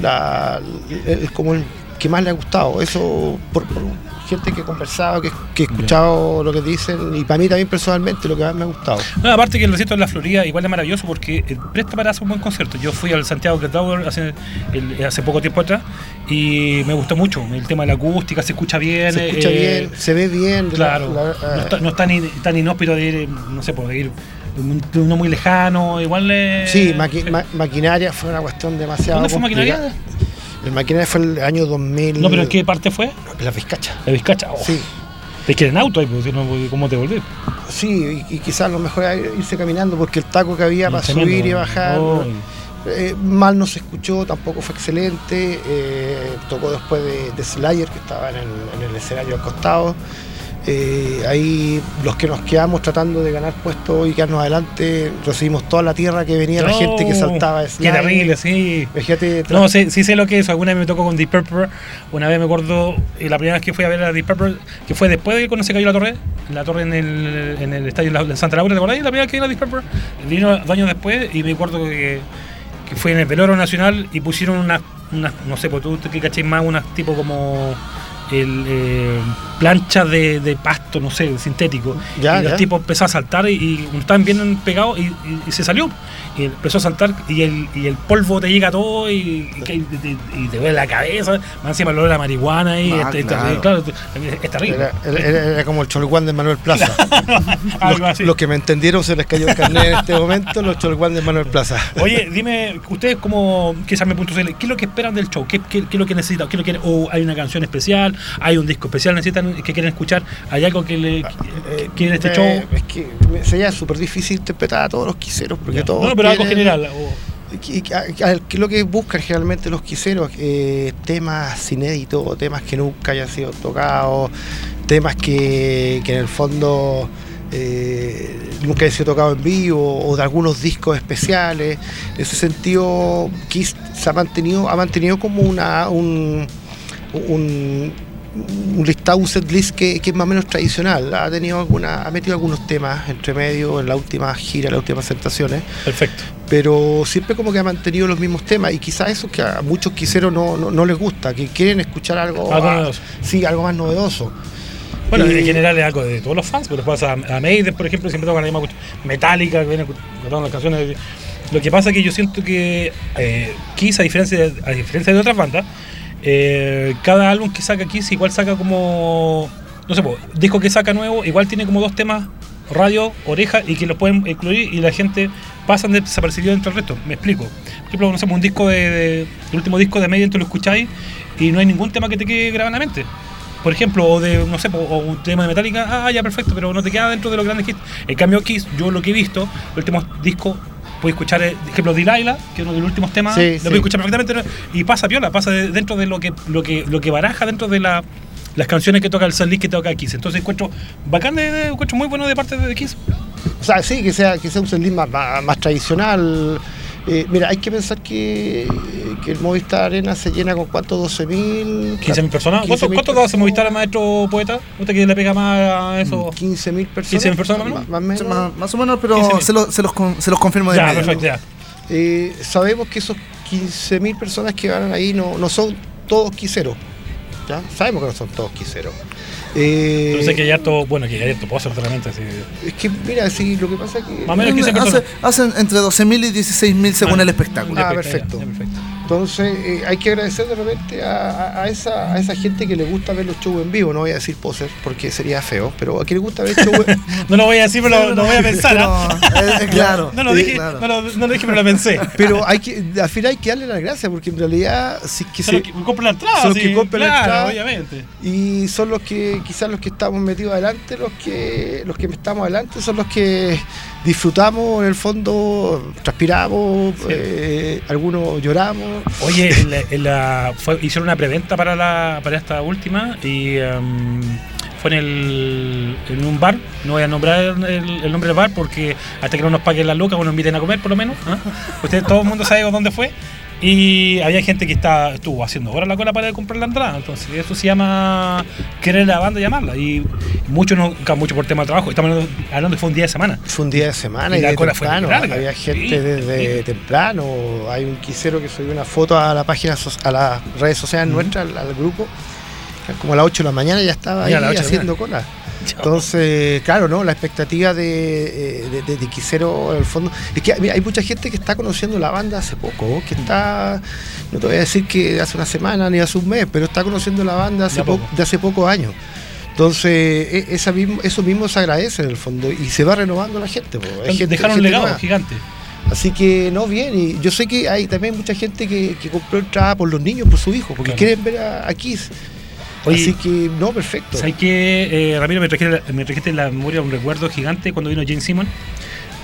la el- como el que más le ha gustado. Eso por, por gente que he conversado, que, que he escuchado lo que dicen, y para mí también personalmente lo que más me ha gustado. No, aparte que el recinto de la Florida igual es maravilloso porque eh, presta para hacer un buen concierto. Yo fui al Santiago Great Tower hace, el- hace poco tiempo atrás y me gustó mucho. El tema de la acústica, se escucha bien. Se escucha eh, bien, se ve bien. Claro, la- la- no, está, no es tan, in- tan inhóspito de ir, no sé, pues, de ir de uno muy lejano, igual eh, Sí, maqui- ma- maquinaria fue una cuestión demasiado. ¿Dónde fue complicada. maquinaria? El maquinaria fue el año 2000. No, pero ¿en qué parte fue? La Vizcacha. La Vizcacha. Oh, Sí, Te quieren auto ahí, si no, ¿cómo te volvés? sí, y, y quizás lo mejor era irse caminando porque el taco que había para subir y bajar. Oh, eh, mal no se escuchó, tampoco fue excelente. eh, tocó después de, de Slayer, que estaba en el, en el escenario al costado. Eh, ahí los que nos quedamos tratando de ganar puestos y quedarnos adelante, recibimos toda la tierra que venía, la gente que saltaba de Qué terrible, sí. Fíjate, No, sí, sí sé lo que es. Alguna vez me tocó con Deep Purple. Una vez me acuerdo, y la primera vez que fui a ver a Deep Purple, que fue después de cuando se cayó la torre, la torre en el, en el estadio de Santa Laura, ¿te acordás? La primera vez que vi a Deep Purple. Vino dos años después y me acuerdo que, que fue en el Veloro Nacional y pusieron unas, unas no sé, pues tú que cachéis más, unas tipo como el eh, planchas de, de pasto, no sé, sintético. Ya, y ya. tipos empezaron a saltar y, y estaban bien pegados y, y- y se salió. Y empezó a saltar y el, y el polvo te llega todo y, te- duele la cabeza. Más encima el olor a marihuana y Ah, es, es claro. terrible, claro, es terrible. Era, era- era como el Cholguán de Manuel Plaza. *laughs* Los, así. los que me entendieron se les cayó el carnet en este momento, los Cholguán de Manuel Plaza. *laughs* Oye, dime, ustedes como quizás me punto ¿qué es lo que esperan del show? ¿Qué, qué, qué es lo que necesitan? ¿Qué es lo que, ¿O hay una canción especial? ¿Hay un disco especial? ¿Necesitan que quieren escuchar? ¿Hay algo que le que quieren este Eh, show? Es que sería súper difícil interpretar a todos los quiseros, porque Ya. todos. No, pero algo general. ¿Qué es lo que buscan generalmente los quiseros? Eh, temas inéditos, temas que nunca hayan sido tocados, temas que, que en el fondo eh, nunca hayan sido tocados en vivo o de algunos discos especiales. En ese sentido, Kiss se ha mantenido, ha mantenido como una un, un, un listado, un set list que, que es más o menos tradicional. Ha tenido alguna, ha metido algunos temas entre medio en la última gira, en las últimas presentaciones Perfecto. pero siempre como que ha mantenido los mismos temas y quizás eso que a muchos quiseros no, no, no les gusta, que quieren escuchar algo, Algo ah, novedoso. sí, algo más novedoso. Bueno, Y- en general es algo de todos los fans, pero pasa a, Maiden, por ejemplo, siempre tocan la misma. Metallica, que viene las canciones. Lo que pasa es que yo siento que eh, Kiss, a diferencia de, a diferencia de otras bandas, eh, cada álbum que saca Kiss igual saca como, no sé, disco que saca nuevo, igual tiene como dos temas, radio, oreja, y que los pueden incluir y la gente pasan de desapercibido dentro del resto. Me explico. Por ejemplo, no sé, un disco de, el último disco de Maiden, tú lo escucháis y no hay ningún tema que te quede grabado en la mente. Por ejemplo, o de, no sé, o un tema de Metallica, ah, ya perfecto, pero no te queda dentro de los grandes hits. En cambio, Kiss, yo lo que he visto, los últimos discos, puedes escuchar, eh, por ejemplo, Delilah, que es uno de los últimos temas, Sí, lo sí. puedes escuchar perfectamente, y pasa piola, pasa de- dentro de lo que, lo que, lo que baraja dentro de la, las canciones que toca el setlist que toca Kiss. Entonces encuentro bacán, de, de- encuentro muy bueno de parte de Kiss. O sea, sí, que sea, que sea un setlist más, más, más tradicional. Eh, mira, hay que pensar que, que el Movistar Arena se llena con cuánto, 12.000... 15.000 personas. ¿Cuánto, 15.000 cuánto hace Movistar, maestro poeta? ¿Usted que le pega más a eso? 15.000 personas. 15.000 personas, más o menos. Más, menos. Más, más o menos, pero 15.000. se, lo- se los, con- se los confirmo de Ya, inmediato. perfecto, ya. Eh, sabemos que esos 15.000 personas que van ahí no, no son todos quiseros. ¿ya? Sabemos que no son todos quiseros. Eh, sé que hay harto, bueno, que hay harto pozo realmente. Así. Es que, mira, sí, lo que pasa es que. Más o menos 15 Hace- personas. hacen entre 12.000 y 16.000 según Ah. el espectáculo. Ah, Ya, perfecto. ya, perfecto. Entonces, eh, hay que agradecer de repente a, esa, a esa gente que le gusta ver los shows en vivo. No voy a decir poser porque sería feo, pero a quien le gusta ver shows. *laughs* No lo voy a decir, pero lo, lo voy a pensar. ¿ah? Pero, eh, claro. No lo dije, claro. no, lo, no lo dije, pero lo pensé. pero hay que, al final hay que darle las gracias porque en realidad, sí que Son se, los que compran la entrada. son los sí, que compran la claro, entrada. obviamente. y son los que, quizás los que estamos metidos adelante, los que, los que estamos adelante, son los que disfrutamos en el fondo, transpiramos, eh, algunos lloramos. Oye, en la- en la- fue- hicieron una preventa para la para esta última y em, fue en el en un bar. No voy a nombrar el, el nombre del bar porque hasta que no nos paguen las lucas o nos inviten a comer por lo menos. ¿ah? Usted, todo el mundo sabe dónde fue. Y había gente que estaba, estuvo haciendo horas la cola para comprar la entrada. Entonces, eso se llama querer la banda llamarla. Y muchos no, mucho por tema de trabajo. Estamos hablando, que fue un día de semana. Fue un día de semana Y y, la cola fue larga. Había gente Sí, desde sí. temprano. Hay un quisero que subió una foto a la página, a las redes sociales nuestras, al, al grupo. Como a las 8 de la mañana ya estaba ahí Ya, a las 8 de la haciendo cola. *laughs* Entonces, claro, ¿no? La expectativa de, eh, de, de- de Quisero, en el fondo. Es que mira, hay mucha gente que está conociendo la banda hace poco, que está, no te voy a decir que hace una semana ni hace un mes, pero está conociendo la banda hace poco. de hace pocos años. Entonces, e- esa mismo, eso mismo se agradece en el fondo y se va renovando la gente. Hay gente- Dejaron un legado gigante. Así que no, bien. Y yo sé que hay también mucha gente que, que compró entrada por los niños, por su hijo, porque Claro. quieren ver a, a Kiss. Oye, Así que, no, perfecto. ¿Sabes qué, eh, Ramiro? Me trajiste, me trajiste la memoria un recuerdo gigante cuando vino Jane Simon.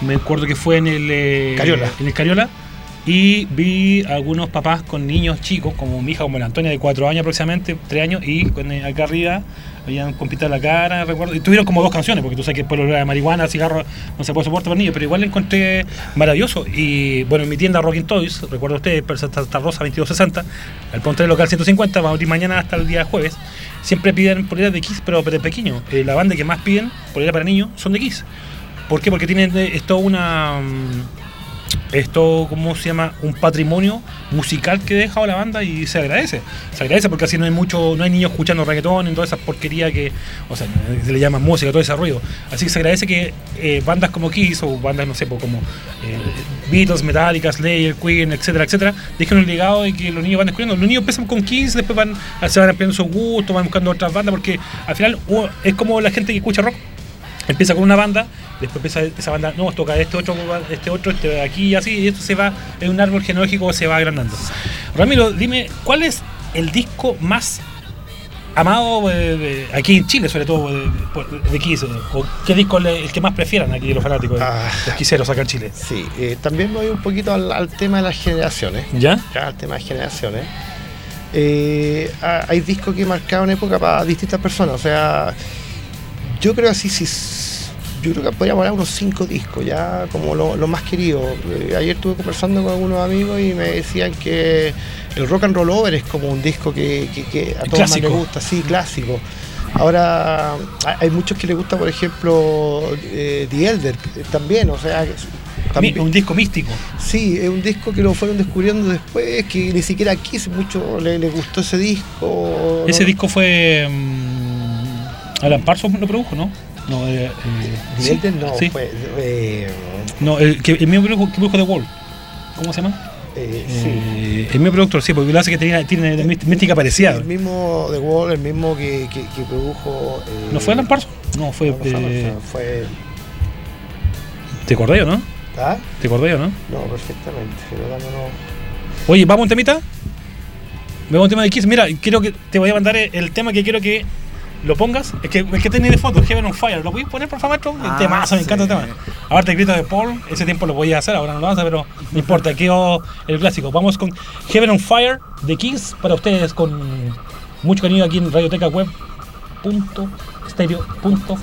Me acuerdo que fue en el eh, Cariola. En el Cariola. Y vi algunos papás con niños chicos, como mi hija, como la Antonia, de 4 años aproximadamente, 3 años, y eh, acá arriba habían con pita en la cara, recuerdo. Y tuvieron como dos canciones, porque tú sabes que después lo de marihuana, cigarro, no se puede soportar para niños, pero igual lo encontré maravilloso. Y bueno, en mi tienda Rocking Toys, recuerdo ustedes, Santa Rosa 2260, al Ponte local 150, vamos a abrir mañana hasta el día jueves. Siempre piden poleras de Kiss, pero de pequeño. Eh, la banda que más piden, polera para niños, son de Kiss. ¿Por qué? Porque tienen eh, es toda una. mm, esto, ¿cómo se llama? Un patrimonio musical que ha dejado la banda y se agradece. Se agradece porque así no hay mucho, no hay niños escuchando reggaetón y toda esa porquería que, o sea, se le llama música, todo ese ruido. Así que se agradece que eh, bandas como Kiss o bandas, no sé, pues, como eh, Beatles, Metallica, Slayer, Queen, etcétera, etcétera, dejen un legado y que los niños van descubriendo. Los niños empiezan con Kiss, después van, se van ampliando su gusto, van buscando otras bandas porque al final uh, es como la gente que escucha rock empieza con una banda, después empieza esa banda, no, toca este otro, este otro, este aquí y así, y esto se va, es un árbol genealógico que se va agrandando. Ramiro, dime, ¿cuál es el disco más amado eh, aquí en Chile, sobre todo, de, Kiss? eh, ¿O qué disco es el que más prefieran aquí los fanáticos, de- Ah. los quiseros acá en Chile? Sí, eh, también me voy un poquito al, al tema de las generaciones. ¿Ya? Ya, al tema de generaciones. Eh, ha- hay discos que marcaron época para distintas personas. O sea, yo creo así, sí, yo creo que podríamos hablar unos cinco discos, ya como lo, lo más querido. Eh, ayer estuve conversando con algunos amigos y me decían que el Rock and Roll Over es como un disco que, que- que a todos más les gusta, sí, clásico. Ahora, hay- muchos que les gusta, por ejemplo, eh, The Elder eh, también, o sea, Mi- un disco místico. Sí, es un disco que lo fueron descubriendo después, que ni siquiera aquí mucho le, le gustó ese disco. Ese ¿no? disco fue. mm, Alan Parsons lo produjo, ¿no? No, eh, eh, sí, no, sí. fue. eh, No, el, que, el mismo que produjo The Wall. ¿Cómo se llama? eh, Eh, el mismo productor, sí, porque lo hace que tiene, tiene míst- mística parecida. El mismo The Wall, el mismo que, que, que produjo. ¿No fue Alan Parsons? No, fue. no, no fue. ¿Te acordé o no? ¿Ah? ¿Te acordé o no? No, perfectamente, pero no. Oye, ¿vamos a un temita? Vamos a un tema de Kiss. Mira, quiero que te voy a mandar el tema que quiero que lo pongas. Es que el que tenés de foto, Heaven on Fire. ¿Lo podéis poner, por favor, maestro? El Ah, temazo, me encanta el sí. tema. Aparte, el grito de Paul, ese tiempo lo podía hacer, ahora no lo hace, pero no importa, quedó el clásico. Vamos con Heaven on Fire de Kiss para ustedes con mucho cariño aquí en Radioteca Web. Punto stereo punto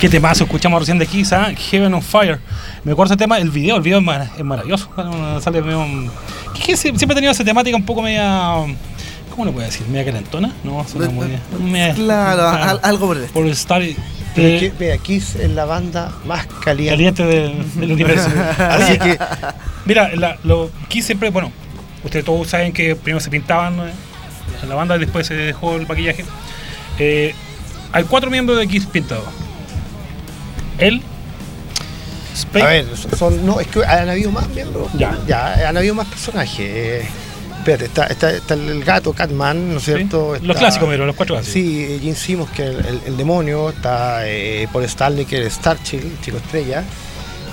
¿Qué temazo escuchamos recién de Kiss? ah? Heaven on Fire. Me acuerdo ese tema, el video, el video es, mar- es maravilloso. Sale medio, que siempre he tenido esa temática un poco media. ¿Cómo le puedo decir? ¿Media calentona? No, suena muy. media- Claro, al- algo por el Por estar. Pero eh, es que, vea, Kiss es la banda más caliente. caliente del, del universo. *laughs* Así que *laughs* Mira, la, lo, Kiss siempre, bueno, ustedes todos saben que primero se pintaban eh, en la banda y después se dejó el maquillaje. Eh, hay cuatro miembros de Kiss pintados. Él, Spade, A ver, son, no, es que han habido más miembros. Ya. Ya, han habido más personajes. Eh, Espérate, está, está, está el gato Catman, ¿no es cierto? los Está- clásicos, pero los cuatro clásicos. Sí, Gene Simmons, que es el, el- el demonio, está eh, Paul Stanley, que es Starchill, chico estrella,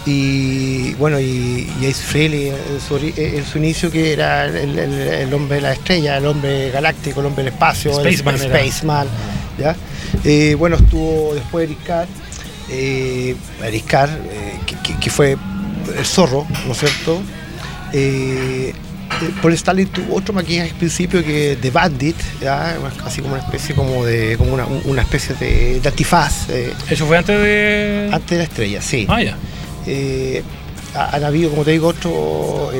y bueno, y, y Ace Frehley en su, ori- en su inicio, que era el, el- hombre de la estrella, el hombre galáctico, el hombre del espacio, Spaceman. Spaceman, ¿ya? Eh, bueno, estuvo después Eric Carr, eh, eh, que, que- que fue el zorro, ¿no es cierto? Eh, eh, Paul Stanley tuvo otro maquillaje al principio que de Bandit, ¿ya? así como una especie como de como una, una especie de, de antifaz eh, Eso fue antes de. antes de la estrella, sí. Ah, ya. Ha- han habido, como te digo, otro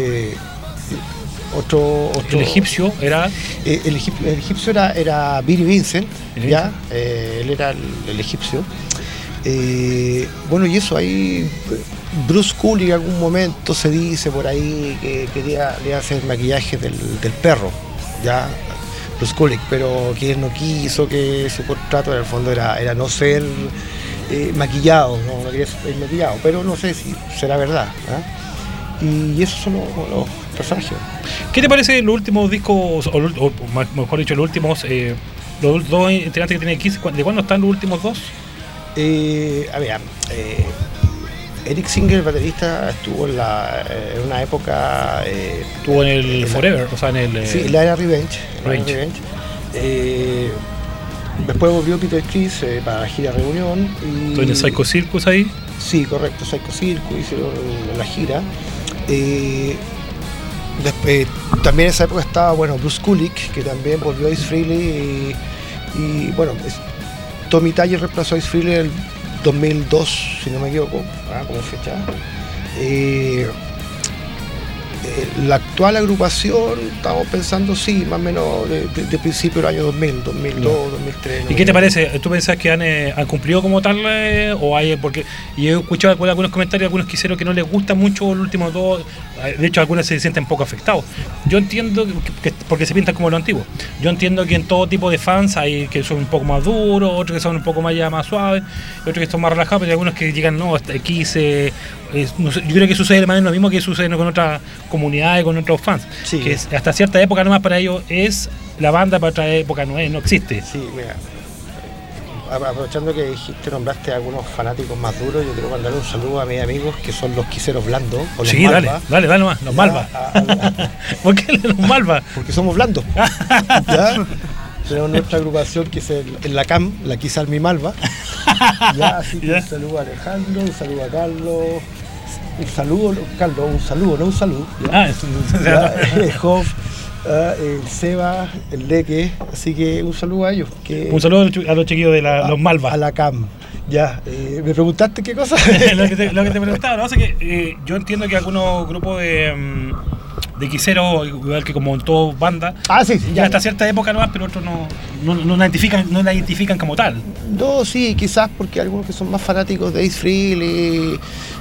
otro, otro El egipcio era. eh, el, egip- el egipcio era, era Billy Vincent, El ¿ya? Eh, él era el, el egipcio. Eh, bueno, y eso ahí, Bruce Cooley en algún momento se dice por ahí que quería le hacer maquillaje del, del perro, ¿ya? Bruce Cooley, pero que él no quiso, que su contrato en el fondo era, era no ser eh, maquillado, no, no quería ser maquillado, pero no sé si será verdad. ¿ah? Y esos son los, los personajes. ¿Qué te parece los últimos discos, o, mejor dicho, los últimos. eh, los dos integrantes que tiene Kiss? ¿De cuándo están los últimos dos? Eh, a ver, eh, Eric Singer, el baterista, estuvo en, la, eh, en una época. eh, Estuvo en el en la- Forever, o sea, en el. eh, Sí, la era Revenge. la era Revenge. Revenge. Eh, después volvió Peter Chris eh, para la gira Reunión. Y, en el Psycho Circus ahí. Sí, correcto, Psycho Circus, hicieron la gira. Eh, después, también en esa época estaba bueno, Bruce Kulick, que también volvió a Ace Frehley. Y, y, bueno, es- Tommy Taller reemplazó a Ace Frehley en el 2002, si no me equivoco, ah, como fecha. Eh, eh, la actual agrupación, estamos pensando, sí, más o menos de, de- de principio del año 2000, 2002, 2003. ¿Y qué te parece? ¿Tú pensás que han, eh, han cumplido como tal eh, o hay porque y he escuchado algunos- comentarios algunos quiseros que no les gusta mucho los últimos dos, eh, de hecho algunos se sienten poco afectados. Yo entiendo que, que- porque se pintan como lo antiguo. Yo entiendo que en todo tipo de fans hay que son un poco más duros, otros que son un poco más ya más suaves, otros que son más relajados, pero hay algunos que llegan no, hasta aquí se es- no sé, yo creo que sucede de manera lo mismo que sucede con otras comunidades, con otros fans. Sí. Que es- hasta cierta época nomás para ellos es la banda, para otra época no es, no existe. Sí, mira. Aprovechando que dijiste, nombraste a algunos fanáticos más duros, yo quiero mandar un saludo a mis amigos que son los quiseros blandos. o los Sí, dale, malva. dale, dale nomás, los Ya, malva. a- a- *laughs* ¿Por qué los malva? porque somos blandos. *laughs* ¿ya? Tenemos nuestra agrupación que es el, el la CAM, la Quizal Mi Malva. Ya, así que *laughs* Ya. un saludo a Alejandro, un saludo a Carlos, un saludo, Carlos, un saludo, no un saludo. ¿ya? Ah, es- eh, Job, ah, el Seba, el Leque, así que un saludo a ellos. Que, un saludo a los chiquillos de la- a- los malva. A la CAM. Ya, eh, ¿me preguntaste qué cosa? *laughs* lo, que te, lo que te preguntaba, ¿no? O sea que eh, yo entiendo que algunos grupos de, mm, de quiseros, igual que como en toda banda, ah, sí, sí, ya ya. hasta cierta época nomás, pero otros no, no, no la identifican, no la identifican como tal. No, sí, quizás porque algunos que son más fanáticos de Ace Frehley,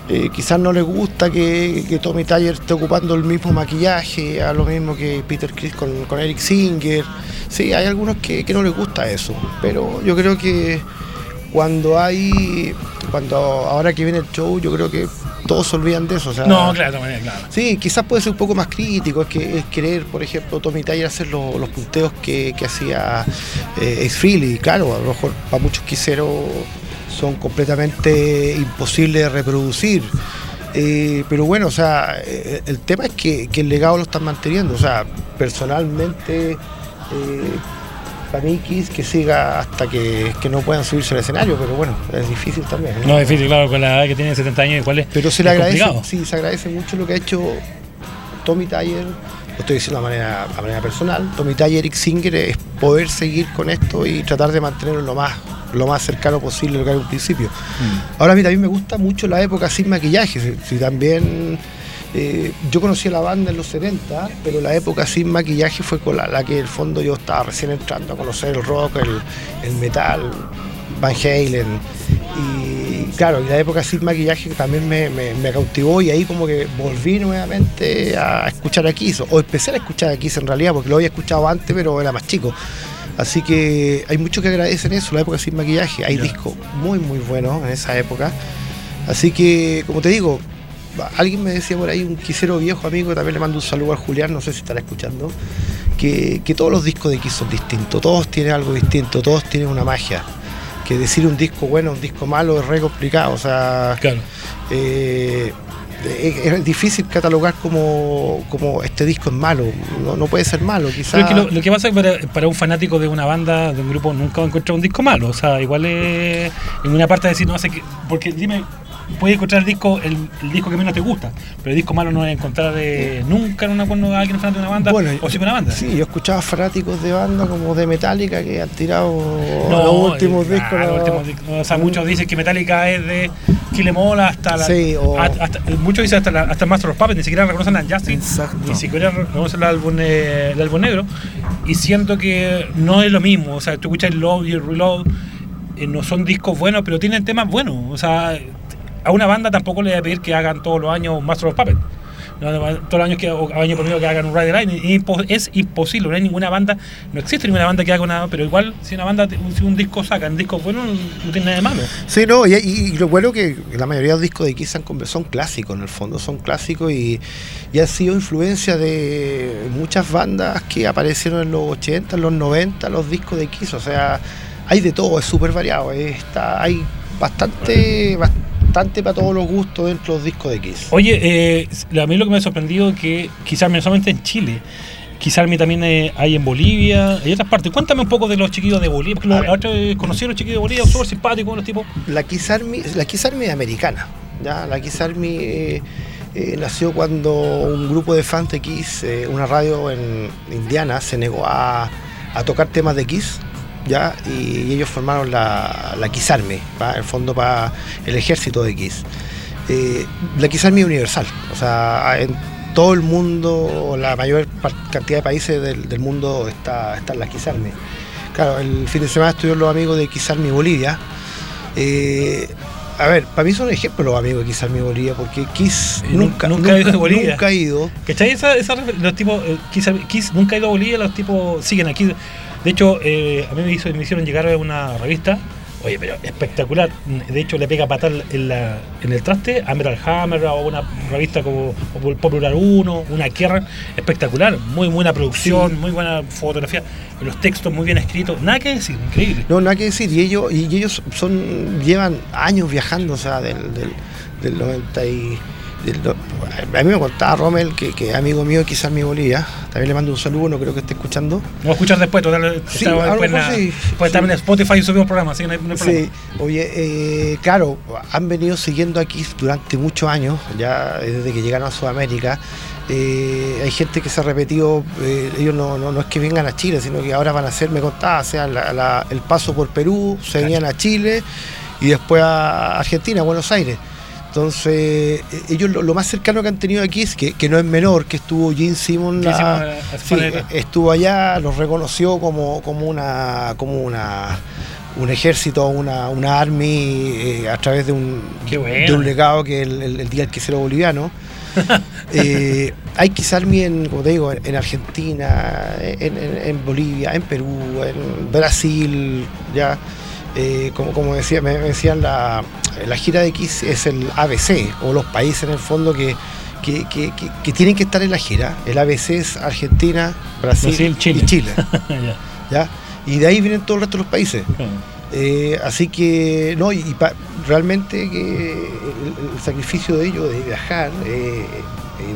eh, quizás no les gusta que, que Tommy Taller esté ocupando el mismo maquillaje, a lo mismo que Peter Chris con, con Eric Singer. Sí, hay algunos que, que no les gusta eso, pero yo creo que cuando hay, cuando ahora que viene el show, yo creo que todos se olvidan de eso. O sea, No, claro, claro. Sí, quizás puede ser un poco más crítico, es que es querer, por ejemplo, Tommy Taller hacer lo- los punteos que, que hacía eh, Ace Frehley. Claro, a lo mejor para muchos quiseros son completamente imposibles de reproducir. Eh, pero bueno, o sea, eh, el tema es que, que el legado lo están manteniendo. O sea, personalmente, eh, para mí Kiss que siga hasta que, que no puedan subirse al escenario, pero bueno, es difícil también. ¿no? No es difícil, claro, con la edad que tiene 70 años, ¿cuál es? Pero se le agradece, complicado. sí, se agradece mucho lo que ha hecho Tommy Taller, lo estoy diciendo de manera, a manera personal, Tommy Taller y Eric Singer es poder seguir con esto y tratar de mantenerlo lo más, lo más cercano posible a lo que era un principio. Mm. Ahora a mí también me gusta mucho la época sin maquillaje, si, si también eh, yo conocí a la banda en los 70, pero la época sin maquillaje fue con la, la que en el fondo yo estaba recién entrando a conocer el rock, el, el metal, Van Halen. Y claro, y la época sin maquillaje también me, me- me cautivó y ahí como que volví nuevamente a escuchar a Kiss, o empecé a escuchar a Kiss en realidad, porque lo había escuchado antes, pero era más chico. Así que hay muchos que agradecen eso, la época sin maquillaje. Hay discos muy, muy buenos en esa época. Así que, como te digo, alguien me decía por ahí, un quisero viejo amigo, también le mando un saludo al Julián, no sé si estará escuchando, que, que todos los discos de Kiss son distintos, todos tienen algo distinto, todos tienen una magia. Que decir un disco bueno, un disco malo es re complicado, o sea, Claro. eh, es, difícil catalogar como, como este disco es malo, no, no puede ser malo, quizás. Es que lo, lo que pasa es que para, para un fanático de una banda, de un grupo, nunca va a encontrar un disco malo. O sea, igual es en una parte de decir, no sé qué. Porque dime, puedes encontrar el disco, el, el disco que menos te gusta, pero el disco malo no vas a encontrar eh, nunca en una, cuando alguien es fanático de una banda Bueno, o si una banda. Sí, yo escuchaba fanáticos de banda como de Metallica que han tirado No, los últimos eh, discos. claro, no- los últimos discos. O sea, muchos dicen que Metallica es de Chile Mola hasta la. Sí, o- hasta- muchos dicen hasta, la, hasta Master of Puppets, ni siquiera reconocen Justice, Exacto. ni siquiera reconocen el álbum, eh, el álbum negro. Y siento que no es lo mismo. O sea, tú escuchas el Love y el Reload, eh, no son discos buenos, pero tienen temas buenos. O sea, a una banda tampoco le voy a pedir que hagan todos los años Master of Puppets. Todos los años que año por medio que hagan un Ride the es, impo- es imposible, no hay ninguna banda, no existe ninguna banda que haga una, pero igual si una banda si un disco saca un disco bueno no tiene nada de malo. Sí, no, y, y- y lo bueno que la mayoría de los discos de Kiss son clásicos en el fondo, son clásicos y, y han sido influencia de muchas bandas que aparecieron en los 80, en los 90, los discos de Kiss, o sea, hay de todo, es súper variado, eh, está, hay bastante para todos los gustos dentro de los discos de Kiss. Oye, eh, a mí lo que me ha sorprendido es que quizás no solamente en Chile, quizás también eh, hay en Bolivia, hay otras partes. Cuéntame un poco de los chiquillos de Bolivia, porque los, otra vez conocí a los chiquillos de Bolivia, súper simpáticos los tipos. La Kiss Army, la Kiss Army es americana. ¿ya? La Kiss Army eh, eh, nació cuando un grupo de fans de Kiss, eh, una radio en Indiana, se negó a, a tocar temas de Kiss. ¿Ya? Y, ellos formaron la, la Kiss Army, el fondo para el ejército de Kiss. Eh, la Kiss Army es universal, o sea, en todo el mundo, la mayor cantidad de países del, del mundo está, está en la Kiss Army. Claro, el fin de semana estuvieron los amigos de Kiss Army Bolivia. Eh, a ver, para mí son ejemplos los amigos de Kiss Army Bolivia, porque Kiss Eh, nunca, nunca ha ido a Bolivia. nunca ha ido. ¿Cachai? Esa, esa, los tipos, eh, Kiss, Kiss nunca ha ido a Bolivia, los tipos siguen aquí. De hecho, eh, a mí me, hizo- me hicieron llegar a una revista, oye, pero espectacular. De hecho, le pega patar en, la, en el traste a Emerald Hammer o una revista como Popular 1, una Kerrang, espectacular. Muy buena producción, muy buena fotografía, los textos muy bien escritos, nada que decir, increíble. No, nada que decir. Y ellos, y ellos son, llevan años viajando, o sea, del, del, del 90 y. a mí me contaba Rommel, que, que es amigo mío Kiss Army Bolivia. También le mando un saludo, no creo que esté escuchando. Lo voy a escuchar después, total, Sí, después, sí. después también en Spotify y subimos programas, así que no hay, no hay problema. Sí, oye, eh, claro, han venido siguiendo aquí durante muchos años, ya desde que llegaron a Sudamérica. Eh, hay gente que se ha repetido, eh, ellos no, no, no es que vengan a Chile, sino que ahora van a hacer, me contaba, o sea, la- la- el paso por Perú, se venían a Chile y después a Argentina, a Buenos Aires. Entonces, eh, ellos lo, lo más cercano que han tenido aquí es que, que no es menor, que estuvo Gene Simon, la- eh, sí, Spalletti. estuvo allá, los reconoció como, como una como una un ejército, una, una army eh, a través de un, bueno. de un legado que el, el- el Día del Quesero Boliviano. *laughs* Eh, hay Kiss Army en, como te digo, en, en Argentina, en, en- en Bolivia, en Perú, en Brasil, ya. Eh, como, como decía, me, me decían, la, la gira de Kiss es el ABC, o los países en el fondo que, que, que- que- que tienen que estar en la gira. El ABC es Argentina, Brasil, Brasil, Chile. y Chile. *laughs* Ya. ¿ya? Y de ahí vienen todo el resto de los países. Eh, así que, no, y, y pa- realmente que el, el sacrificio de ellos de viajar, eh,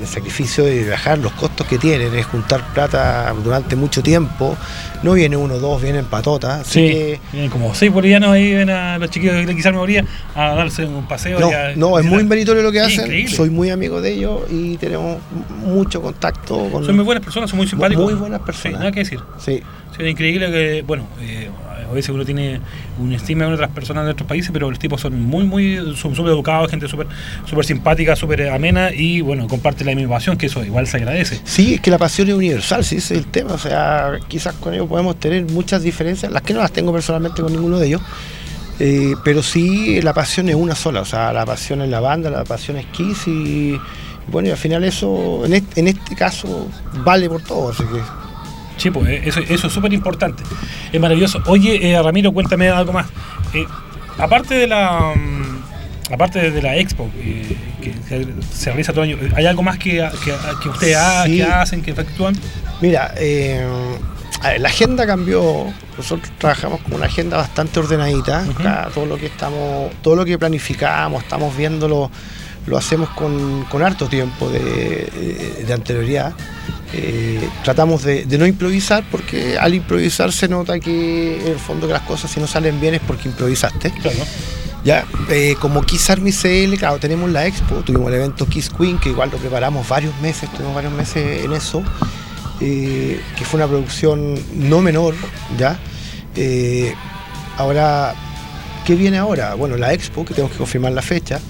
el sacrificio de viajar, los costos que tienen es juntar plata durante mucho tiempo, No viene uno, dos, vienen patotas. Sí, que vienen como seis bolivianos ahí ven a los chiquillos de quizás me moría a darse un paseo. No, y a- no, es muy meritorio lo que Sí, hacen. increíble. Soy muy amigo de ellos y tenemos mucho contacto con Son muy buenas personas, son muy simpáticos. Muy buenas Sí, personas. nada que decir. Sí. Sí, es increíble que, bueno, eh, a veces uno tiene un estima de otras personas de otros países, pero los tipos son muy, muy, son súper educados, gente súper súper simpática, súper amena y, bueno, comparte la misma pasión, que eso igual se agradece. Sí, es que la pasión es universal, sí, ese es el tema. O sea, quizás con ellos podemos tener muchas diferencias, las que no las tengo personalmente con ninguno de ellos. eh, pero sí, la pasión es una sola. O sea, la pasión es la banda, la pasión es Kiss y, y bueno, y al final eso, en este, en este caso, vale por todo. Así que Sí, pues eh, eso, eso es súper importante. Es maravilloso. Oye, eh, Ramiro, cuéntame algo más. Eh, aparte de la. mm, Aparte de la expo que, se realiza todo el año, ¿hay algo más que, que, que ustedes ha- Sí. que hacen, que efectúan? Mira, eh, a ver, la agenda cambió. Nosotros trabajamos con una agenda bastante ordenadita. Todo lo que estamos, todo lo que planificamos, estamos viéndolo, lo hacemos con, con harto tiempo de, de- de anterioridad. Eh, tratamos de, de no improvisar porque al improvisar se nota que en el fondo que las cosas si no salen bien es porque improvisaste. Claro. Ya, eh, como Kiss Army CL, claro, tenemos la expo, tuvimos el evento Kiss Queen, que igual lo preparamos varios meses, tuvimos varios meses en eso, eh, que fue una producción no menor, ¿ya? Eh, ahora, ¿qué viene ahora? Bueno, la expo, que tenemos que confirmar la fecha,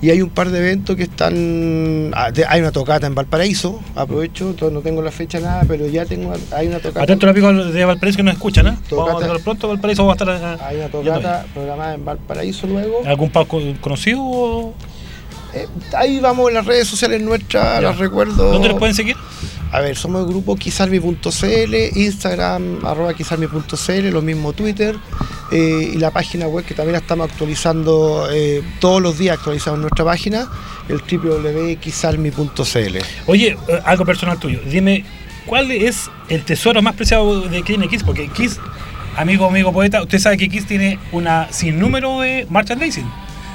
y hay un par de eventos que están. ah, Hay una tocata en Valparaíso, aprovecho, no tengo la fecha nada, pero ya tengo. Hay una tocata. Atento los amigos de Valparaíso que nos escuchan, ¿eh? Tocata. Vamos a pronto Valparaíso, vamos a estar. eh, Hay una tocata programada en Valparaíso luego. ¿Algún palco conocido? Eh, ahí vamos en las redes sociales nuestras, las recuerdo. ¿Dónde los pueden seguir? A ver, somos el grupo Kizarmi.cl, Instagram arroba Kizarmi.cl, lo mismo Twitter eh, y la página web que también la estamos actualizando eh, todos los días, actualizamos nuestra página, el www.kizarmi.cl. Oye, algo personal tuyo. Dime, ¿cuál es el tesoro más preciado de tiene Kiss? Porque Kiss, amigo, amigo poeta, usted sabe que Kiss tiene una sin número de merchandising.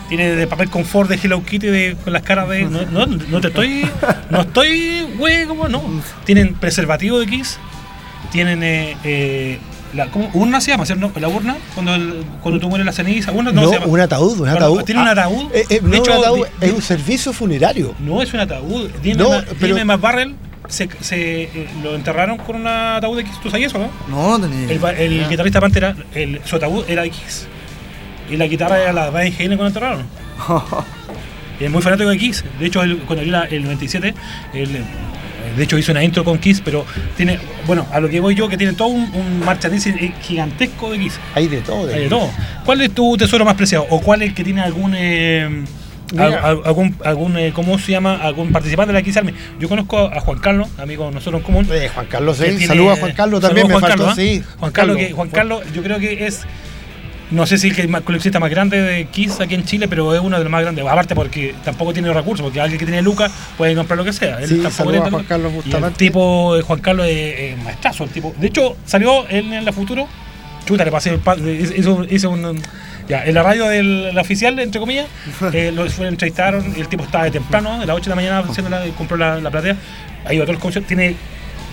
Tiene de papel confort de Hello Kitty de, con las caras de. No, no, no te estoy. No estoy, güey, como no. Tienen preservativo de Kiss. Tienen. Eh, eh, la, ¿cómo? ¿Urna se llama? ¿cierto? ¿La urna? Cuando, el- cuando tú mueres la ceniza. ¿Urna? No, No, se llama. un ataúd, un ataúd. ¿Tiene un Ah, ataúd? eh, eh, De no, hecho, un ataúd, di- es un servicio funerario. no es un ataúd. Dime, No, Ma- pero- dime Matt Barrel se, se, eh, lo enterraron con un ataúd de Kiss. ¿Tú sabías eso, no? No, tenía. El, el guitarrista Pantera, el, su ataúd era de Kiss. Y la guitarra era la Van Halen cuando enterraron. *laughs* Y es muy fanático de Kiss. De hecho, él, cuando la- el 97, él, eh, de hecho hizo una intro con Kiss, pero tiene, bueno, a lo que voy yo, que tiene todo un, un merchandising gigantesco de Kiss. Hay de todo. Hay de todo. ¿Cuál es tu tesoro más preciado? ¿O cuál es el que tiene algún... eh, algún, algún eh, ¿cómo se llama? algún participante de la Kiss Army. Yo conozco a Juan Carlos, amigo de nosotros en común. Eh, Juan Carlos, sí. Saludos a Juan Carlos también, me Juan faltó, Carlos, sí. ¿ah? Juan Carlos, que, Juan Carlos, yo creo que es, no sé si es el coleccionista más grande de Kiss aquí en Chile, pero es uno de los más grandes. Aparte porque tampoco tiene recursos, porque alguien que tiene lucas puede comprar lo que sea. Él Sí, tampoco saludos tiene a Juan. Carlos Y el tipo, eh, Juan Carlos, es es maestrazo. El tipo. De hecho, salió él en la futuro. Chuta, le pasé el hizo, hizo un. Ya, en la radio del la oficial, entre comillas, *laughs* eh, lo fue, entrevistaron, y el tipo estaba de temprano, de las 8 de la mañana, haciendo la, compró la, la platea, ahí va todo el concierto, tiene,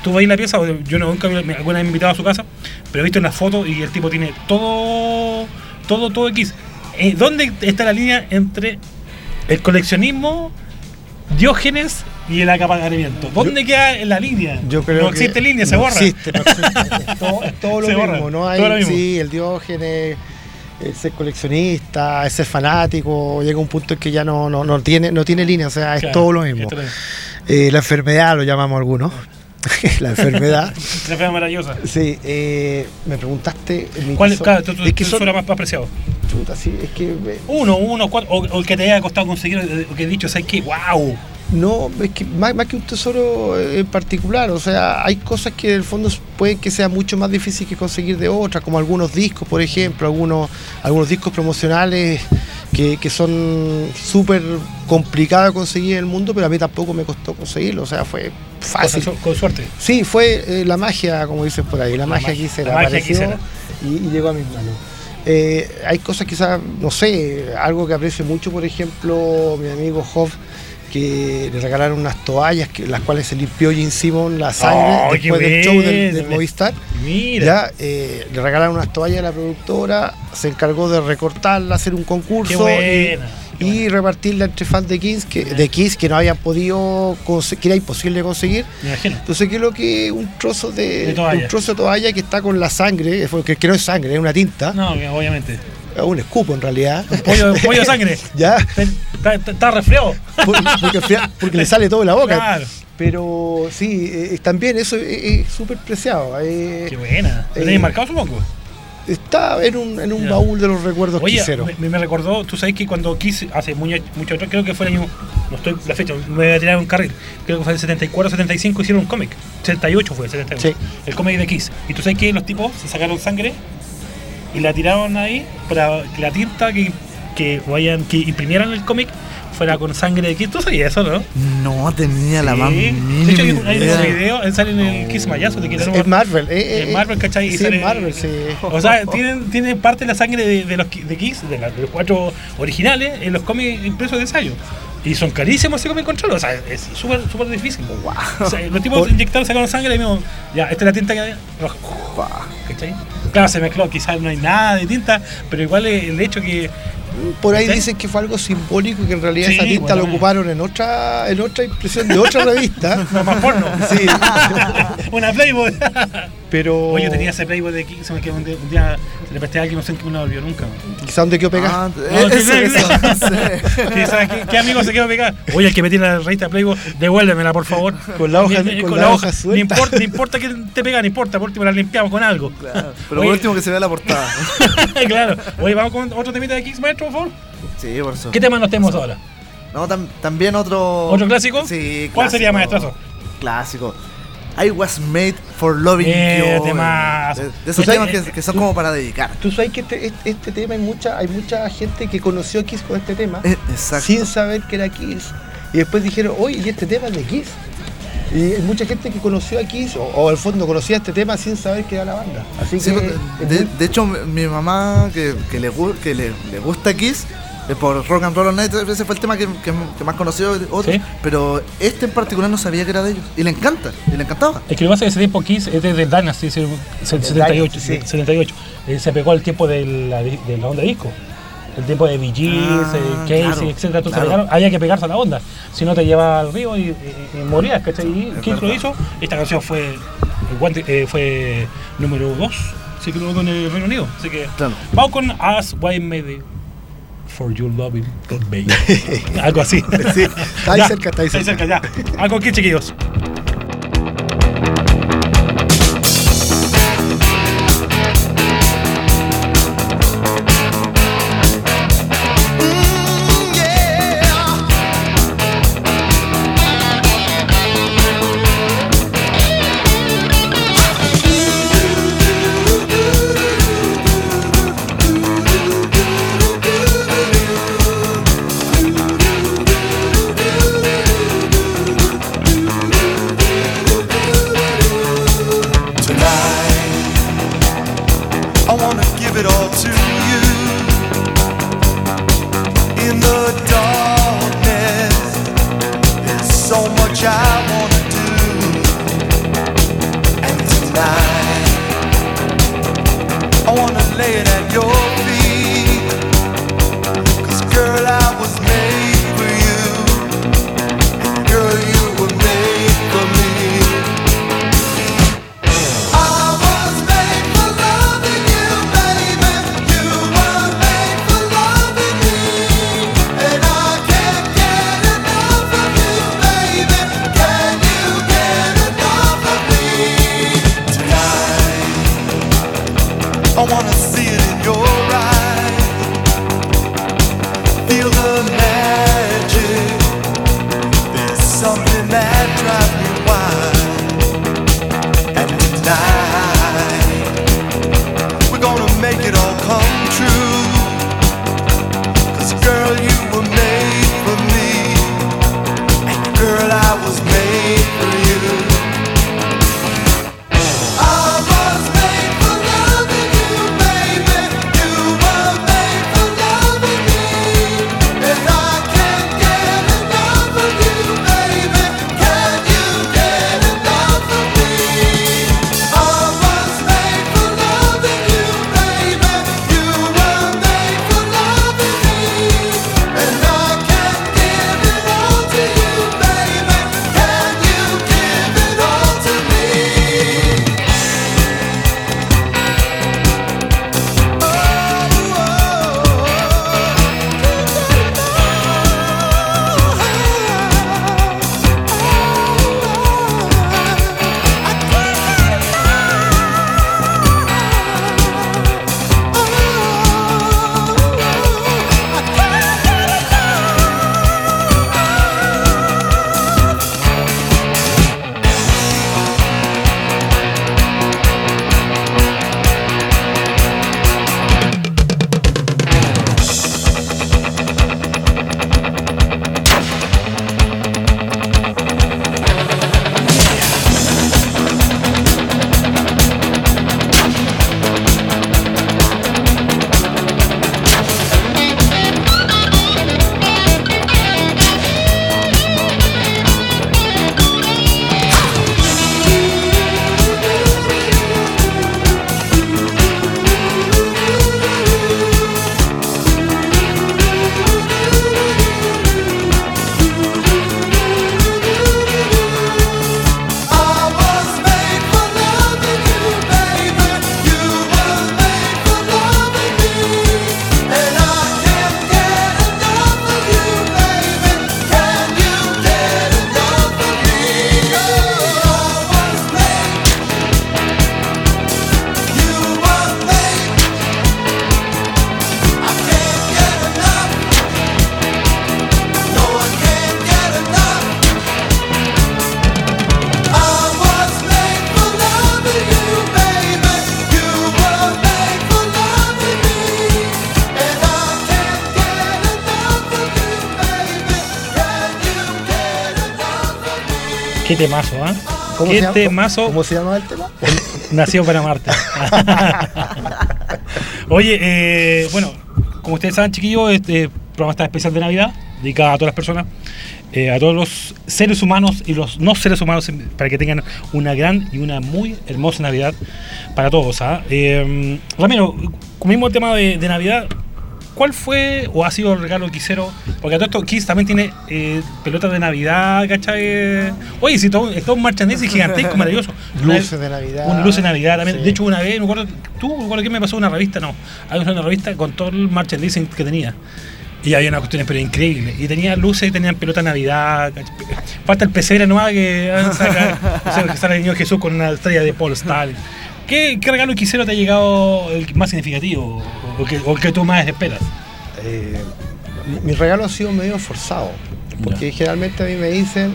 tú ahí la pieza, o yo no, nunca, me- alguna vez me he invitado a su casa, pero he visto en las fotos y el tipo tiene todo, todo, todo X. Eh, ¿Dónde está la línea entre el coleccionismo, Diógenes y el acaparamiento? ¿Dónde queda la línea? Yo creo no que existe línea, se no borra. existe, no existe. *laughs* Es todo, lo Se mismo, borra, ¿no? Hay, todo lo mismo. Sí, el diógenes, el ser coleccionista, el ser fanático, llega un punto en que ya no, no, no tiene, no tiene línea, o sea, es Claro, todo lo mismo. Eh, la enfermedad lo llamamos algunos. *laughs* la enfermedad. Una fe maravillosa. Sí, eh, me preguntaste. ¿Cuál es, claro, que tesoro son, más, más preciado? chuta, sí, es que Uno, uno, cuatro, o, o el que te haya costado conseguir, eh, que he dicho, ¿sabes qué? ¡Wow! No, es que más, más que un tesoro en particular, o sea, hay cosas que en el fondo pueden que sea mucho más difícil que conseguir de otras, como algunos discos, por ejemplo, algunos, algunos discos promocionales que, que son súper complicados de conseguir en el mundo, pero a mí tampoco me costó conseguirlo, o sea, fue fácil. Con, con suerte. Sí, fue eh, la magia, como dices por ahí, la, magia, la magia apareció y llegó a mis manos. Eh, hay cosas quizás, no sé, algo que aprecio mucho, por ejemplo, mi amigo Hoff, que le regalaron unas toallas que las cuales se limpió Jim Simon la sangre ¡Oh, después del show del! Movistar. Mira. Ya eh, le regalaron unas toallas a la productora, se encargó de recortarla, hacer un concurso Qué y- repartirla entre fans de Kiss que, de Kiss que no habían podido conse- que era imposible conseguir. Me imagino. Entonces que lo que un trozo de, un trozo de toalla que está con la sangre, que no es sangre, es una tinta, No, obviamente. Un escupo en realidad. Pollo, pollo de sangre. *laughs* ya, Está, está- resfriado. por- porque, le sale todo de la boca. Claro. Pero sí, eh, también eso es es súper preciado. eh, Qué buena. ¿Lo Eh, tenéis marcado, supongo? está en un, en un baúl de los recuerdos Oye, me, me recordó, tú sabes que cuando Kiss, hace mucho, mucho atrás, creo que fue el año, no estoy la fecha, me voy a tirar un carril, creo que fue el 74, 75, hicieron un cómic, 78 fue, 78, Sí. el cómic de Kiss. Y tú sabes que los tipos se sacaron sangre y la tiraron ahí para que la tinta que, que vayan, que imprimieran el cómic fuera con sangre de Kiss. ¿Tú sabías eso, no? No tenía la Sí. más De mínima hecho, hay un, hay un idea. video, él sale en el Kiss Mayazo, te quiero Es Marvel. eh, en eh, Marvel, ¿cachai? Sí, sale- es Marvel, sí. O sea, tienen, tienen parte de la sangre de, de los de Kiss, de, la- de los cuatro originales, en los cómics impresos de ensayo. Y son carísimos ese cómic control, o sea, es súper súper difícil. O sea, los tipos inyectaron, sacaron sangre y mismo, ya, esta es la tinta que hay, roja. ¿Cachai? Claro, se mezcló, quizás no hay nada de tinta, pero igual el hecho que. Por ahí ¿Sí? dicen que fue algo simbólico y que en realidad Sí, esa tinta bueno, eh. ocuparon en otra en otra impresión de otra revista. *laughs* No, más porno. Sí. *laughs* Una Playboy. Pero Oye, yo tenía ese Playboy de me quedó un día, un día se le presté a alguien, no sé en qué me lo volvió nunca. quizá donde quedó pegado. Ah, No, que- eso, eso, no sé. *laughs* Sí, ¿sabes qué, qué amigo se quedó pegado? Oye, el que me tiene la revista Playboy, devuélvemela, por favor. Con la hoja- Ni- ni- con la hoja No suelta. importa, no importa que te pega, no importa, por último la limpiamos con algo. Claro, Pero Oye, por último que se vea la portada. *laughs* claro. Oye, vamos con otro temita de Kicks, maestro, por favor. Sí, por eso. ¿Qué tema nos tenemos ahora? No, tam- también otro. ¿Otro clásico? Sí, ¿Cuál sería, clásico. maestrazo? Clásico. I was made for loving Eh, you. De, de esos temas que son como para dedicar. Tú sabes que este, este- este tema hay mucha, hay mucha gente que conoció a Kiss con este tema Eh, exacto. sin saber que era Kiss. Y después dijeron, oye, ¿y este tema es de Kiss? Y hay mucha gente que conoció a Kiss, o, o al fondo conocía este tema sin saber que era la banda. Así Sí, que. pues, es de, muy- de hecho, mi mamá, que, que, le, que le, le gusta Kiss, eh, por Rock and Roll Night, ese fue el tema que, que- que más conoció de otros, Sí. pero este en particular no sabía que era de ellos. Y le encanta, y le encantaba. Es que lo que pasa es que ese tiempo Kiss es desde el Dynasty, es el el 78. Dynasty, sí. 78. Eh, se pegó al tiempo de la, de la onda disco. El tiempo de Gees, Ah, eh, Casey, claro, etcétera. Entonces claro. pegaron, había que pegarse a la onda. Si no te llevaba al río y, y- y morías, ¿cachai? Y Kiss lo hizo. Esta canción fue, eh, fue número 2, se quedó con el Reino Unido. Así que Claro. vamos con As Why Maybe For You Loving Baby. *laughs* Algo así. Sí, está ahí Ya, cerca, está ahí cerca. ya. Algo aquí, chiquillos. Something that drives me ¿Cómo Qué se llama? temazo. ¿Cómo se llama el tema? Nació para Marte. *laughs* Oye, eh, bueno, como ustedes saben, chiquillos, este programa está especial de Navidad, dedicado a todas las personas, eh, a todos los seres humanos y los no seres humanos, para que tengan una gran y una muy hermosa Navidad para todos. ¿ah? Eh, Ramiro, como mismo el tema de, de Navidad, ¿cuál fue o ha sido el regalo que hicieron? Porque a todo esto Kiss también tiene eh, pelotas de Navidad, ¿cachai? Oye, si todo, todo un merchandising gigantesco, maravilloso. *laughs* Luces de Navidad. una luz de Navidad también. Sí. De hecho, una vez, me acuerdo, tú, me acuerdo que me pasó una revista, no. Había una revista con todo el merchandising que tenía. Y había una cuestión pero increíble. Y tenía luces, tenían pelota de Navidad. Falta el pesebre nueva que saca, *laughs* o sea, que sale el niño Jesús con una estrella de Paul Stalin. ¿Qué, ¿Qué regalo quisiera te ha llegado el más significativo? O que, o que tú más esperas? Eh, mi, mi regalo ha sido medio forzado. Porque generalmente a mí me dicen,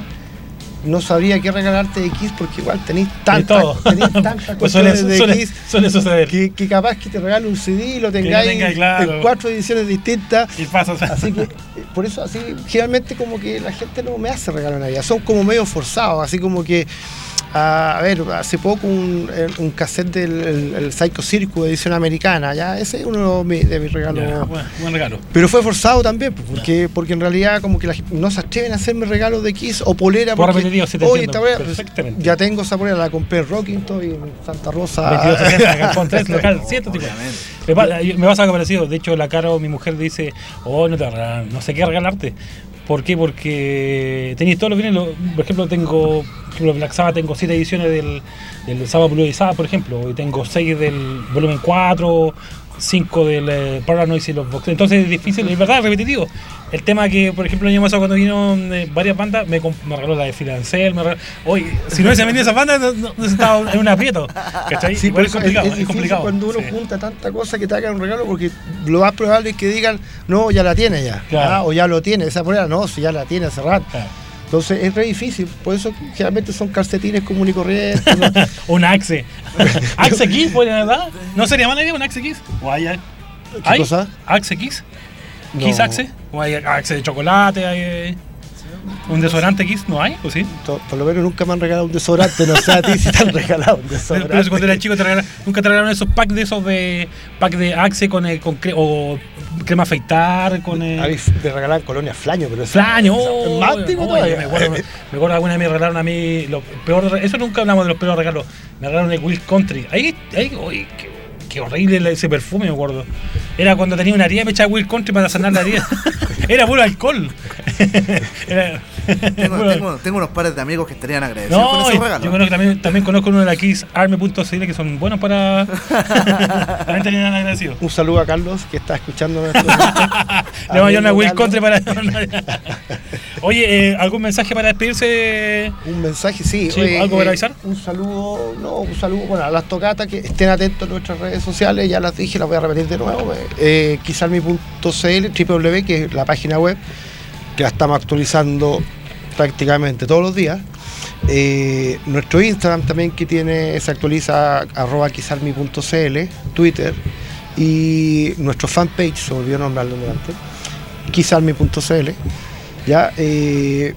no sabría qué regalarte de X porque igual tenéis tanta, todo. *laughs* tenéis tantas *laughs* Pues suele- de suele- suele suceder. Que, que capaz que te regalo un CD y lo tengáis claro. en cuatro ediciones distintas. Y pasas Así que, por eso, así, generalmente como que la gente no me hace regalo de Navidad. Son como medio forzados, así como que, a ver, hace poco un, eh, un cassette del el, el Psycho Circus edición americana, ya, ese es uno de mis, de mis regalos. Ya, buen, buen regalo. Pero fue forzado también, pues, porque, porque en realidad como que la no se atreven a hacerme regalos de Kiss o polera. Por porque, repetido, sí te esta polera, pues, perfectamente. ya tengo esa polera, la compré en Rockingham y en Santa Rosa. 2260, *laughs* Galpón 3, local 150. Me, pa- me pasa algo parecido. De hecho, la Caro, mi mujer, dice: Oh, no te regalar- no sé qué regalarte. ¿Por qué? Porque tenéis todos los vinilos. Por ejemplo, tengo, por ejemplo, Black Sabbath, tengo 7 ediciones del, del Sabbath Blue Sabbath, por ejemplo. Y tengo 6 del volumen 4, 5 del eh, Paranoid y los Box. Entonces es difícil, es verdad, es repetitivo. El tema que, por ejemplo, el año pasado cuando vino eh, varias bandas, me, me regaló la de Phil Ansel, me regaló... Oye, si no hubiese venido esa banda, no, no, no estaba en un aprieto. ¿Cachai? Sí, Igual es complicado, es, difícil complicado. cuando uno Sí. junta tanta cosa que te hagan un regalo porque lo más probable es que digan, no, ya la tiene ya. Claro. Ah, o ya lo tiene, esa polera, no, si ya la tiene hace rato. Claro. Entonces es re difícil, por eso generalmente son calcetines común y corriente. ¿no? *laughs* Un Axe. *laughs* Axe Kiss, pues, ¿verdad? ¿No sería mala idea un Axe Kiss? ¿O hay, hay? ¿Qué cosa? ¿Axe Kiss? No. ¿Kiss Axe? ¿O hay Axe de chocolate? ¿Hay eh, un desodorante Kiss? ¿No hay? ¿O sí? Por lo menos nunca me han regalado un desodorante, no sé a ti si te han regalado un desodorante. pero cuando era chico te regalaron, nunca te regalaron esos packs de esos de pack de Axe con, eh, con cre- o crema afeitar con eh, A mí me regalaban colonia flaño, pero eso- flaño. oh, es más antiguo oye, todavía. me acuerdo, me *laughs* acuerdo alguna vez me regalaron a mí lo peor eso nunca hablamos de los peores regalos. Me regalaron el Will Country. Ahí, ahí, uy, qué, qué horrible ese perfume, me acuerdo. Era cuando tenía una herida me echaba Will Country para sanar la herida. *laughs* Era puro alcohol. *laughs* Era- Tengo, puro- tengo- tengo unos pares de amigos que estarían agradecidos con no, esos y- regalos. yo conozco, también, también conozco uno de la KissArmy.cl que son buenos para. *laughs* también tenían agradecidos. Un saludo a Carlos que está escuchando nuestro. Le voy a una Will. Country para. Oye, eh, ¿algún mensaje para despedirse? Un mensaje, sí. Sí, oye, ¿algo para eh, avisar? Un saludo, no, un saludo, bueno, a las tocatas que estén atentos a nuestras redes sociales, ya las dije, las voy a repetir de nuevo. Eh, quizalmi.cl, www, que es la página web, que la estamos actualizando prácticamente todos los días. Eh, nuestro Instagram también que tiene, se actualiza arroba Twitter, y nuestro fanpage, se me olvidó nombrarlo delante, quizalmi.cl. Ya, eh,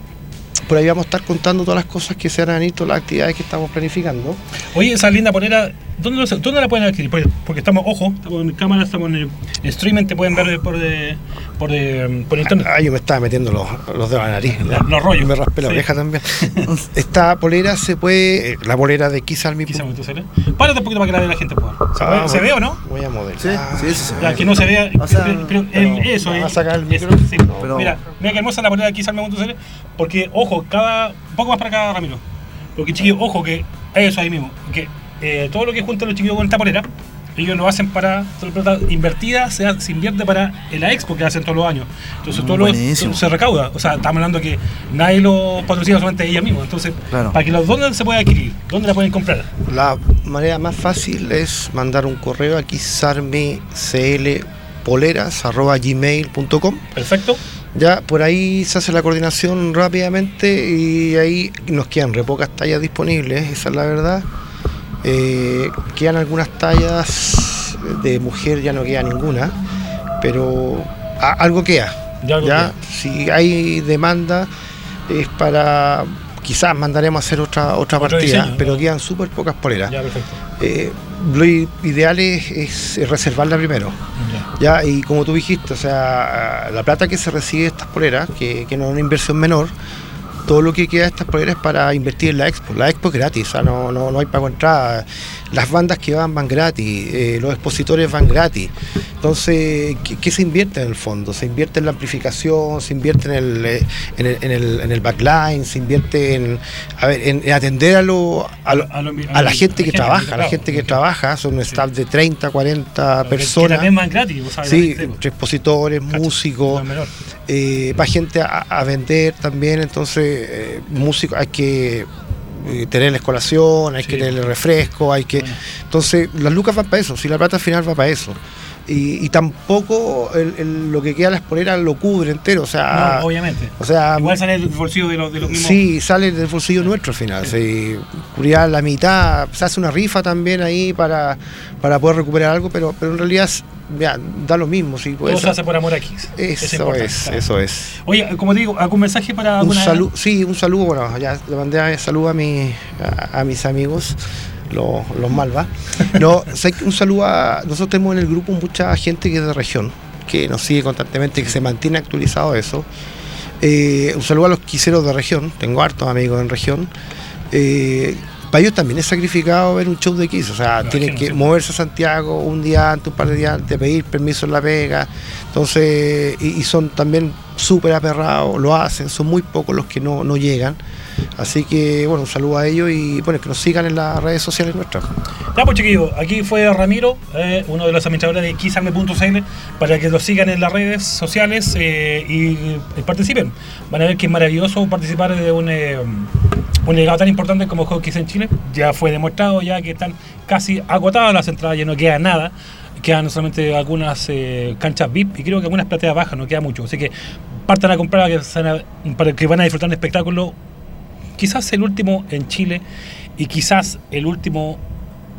por ahí vamos a estar contando todas las cosas que se y todas las actividades que estamos planificando. Oye, esa linda polera, ¿dónde, lo- dónde la pueden adquirir? Porque, porque estamos, ojo, estamos en cámara, estamos en, el- en streaming, te pueden ver por, de, por, de, por internet. Ah, yo me estaba metiendo los, los dedos a la nariz. Los- los rollos. Me raspé la Sí. oreja también. *laughs* Esta polera se puede, eh, la polera de. Quizá me sale. Párate un poquito para que la vea la gente. por. ¿Se, Ah, ve- ¿se voy- ve o no? Voy a modelar. Sí, sí, sí, sí. Ya, que no se vea. O sea, pero, pero eso, ¿vas a sacar el eso, micro? sí. Pero- Mira, mira qué hermosa la polera de Quizalme.cl porque, ojo, cada. Un poco más para acá, Ramiro. Porque, chiquillos, ojo, que eso ahí mismo. Que eh, todo lo que juntan los chiquillos con esta polera, ellos lo hacen para. Toda la plata invertida se, invierte para la expo que hacen todos los años. Entonces, Mm, todo lo se recauda. O sea, estamos hablando que nadie lo patrocina, solamente ella misma. Entonces, Claro. para que los dónde se puede adquirir, dónde la pueden comprar. La manera más fácil es mandar un correo a quizarmiCLpoleras.gmail.com Perfecto. Ya por ahí se hace la coordinación rápidamente y ahí nos quedan re pocas tallas disponibles, esa es la verdad. Eh, quedan algunas tallas de mujer, ya no queda ninguna, pero a- algo queda. Ya algo Ya, si hay demanda es para quizás mandaremos a hacer otra otra Otro partida, diseño, pero ¿no? quedan súper pocas poleras. Ya. Eh, lo ideal es, es- es reservarla primero. Ya, y como tú dijiste, o sea, la plata que se recibe de estas poleras, que, que no es una inversión menor, todo lo que queda de estas poleras es para invertir en la expo. La expo es gratis, no, no, no hay pago entrada. Las bandas que van van gratis, eh, los expositores van gratis. Entonces, ¿qué, qué se invierte en el fondo? Se invierte en la amplificación, se invierte en el, eh, en el, en el, en el backline, se invierte en, a ver, en, en atender a, lo, a, lo- A lo- a la gente que trabaja, a la gente que trabaja, son un staff de 30, 40 Que personas. también van gratis, vos sabes, Sí, entre expositores, músicos, eh, va gente a, a vender también, entonces eh, músicos hay que eh, tenerles colación, hay que tenerles refresco, hay que... Entonces las lucas van para eso, si la plata al final va para eso. Y, y tampoco el- el- lo que queda de las poleras lo cubre entero, o sea... No, obviamente. O sea, Igual sale del bolsillo de los, de los mismos. Sí, sale del bolsillo nuestro al final. Sí, cubría la mitad, se hace una rifa también ahí para, para poder recuperar algo, pero, pero en realidad ya, da lo mismo. Sí, Todo puede se hace por amor aquí. Eso es, claro. eso es. Oye, como te digo, ¿algún mensaje para Un alguna saludo, sí, un saludo, bueno, ya le mandé a- saludo a, mi, a, a mis amigos, los, los malva. No, un saludo a. Nosotros tenemos en el grupo mucha gente que es de región, que nos sigue constantemente, que se mantiene actualizado eso. Eh, un saludo a los quiseros de región, tengo hartos amigos en región. Eh, para ellos también es sacrificado ver un show de Kiss, o sea, tienen que moverse a Santiago un día antes, un par de días antes, pedir permiso en la pega. Entonces, y, y son también súper aperrados, lo hacen, son muy pocos los que no, no llegan. Así que, bueno, un saludo a ellos y bueno, que nos sigan en las redes sociales nuestras. Ya, pues chiquillos, aquí fue Ramiro, eh, uno de los administradores de Xarme.cl, para que lo sigan en las redes sociales eh, y, y participen. Van a ver que es maravilloso participar de un, eh, un legado tan importante como Hockey en Chile. Ya fue demostrado, ya que están casi agotadas las entradas, ya no queda nada. Quedan solamente algunas eh, canchas VIP y creo que algunas plateas bajas, no queda mucho. Así que partan a comprar para que van a disfrutar un espectáculo quizás el último en Chile y quizás el último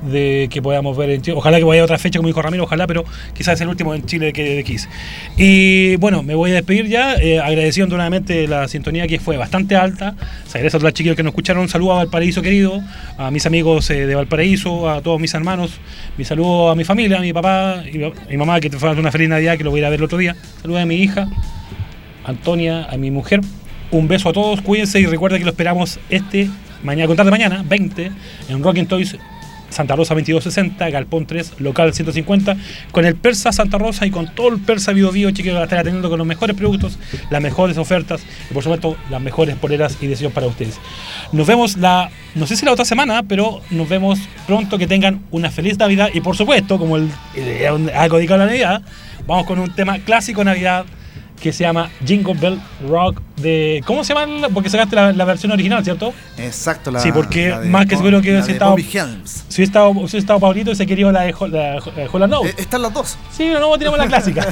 de que podamos ver en Chile. Ojalá que vaya a otra fecha, como dijo Ramiro, ojalá, pero quizás es el último en Chile que de Kiss. Y bueno, me voy a despedir ya, eh, agradeciendo nuevamente la sintonía que fue bastante alta. Se agradece a todos los chiquillos que nos escucharon. Un saludo a Valparaíso querido, a mis amigos eh, de Valparaíso, a todos mis hermanos. Mi saludo a mi familia, a mi papá y a mi mamá, que te fue una feliz Navidad, que lo voy a ir a ver el otro día. Saludos a mi hija, Antonia, a mi mujer. Un beso a todos, cuídense y recuerden que lo esperamos este mañana, con tarde mañana, 20, en Rockin' Toys Santa Rosa 2260, Galpón 3, local 150, con el Persa Santa Rosa y con todo el Persa Bio Bio, a estar atendiendo con los mejores productos, las mejores ofertas y por supuesto las mejores poleras y diseños para ustedes. Nos vemos la, no sé si la otra semana, pero nos vemos pronto, que tengan una feliz Navidad y por supuesto, como el, el- algo dedicado la Navidad, vamos con un tema clásico de Navidad que se llama Jingle Bell Rock de... ¿Cómo se llama? Porque sacaste la, la versión original, ¿cierto? Exacto, la Sí, porque la de más que seguro que si de estaba- Bobby Helms. Si hubiese estado, si estado Pablito, ese quería la de la de Holland Note. Eh, están las dos. Sí, pero no tenemos la clásica.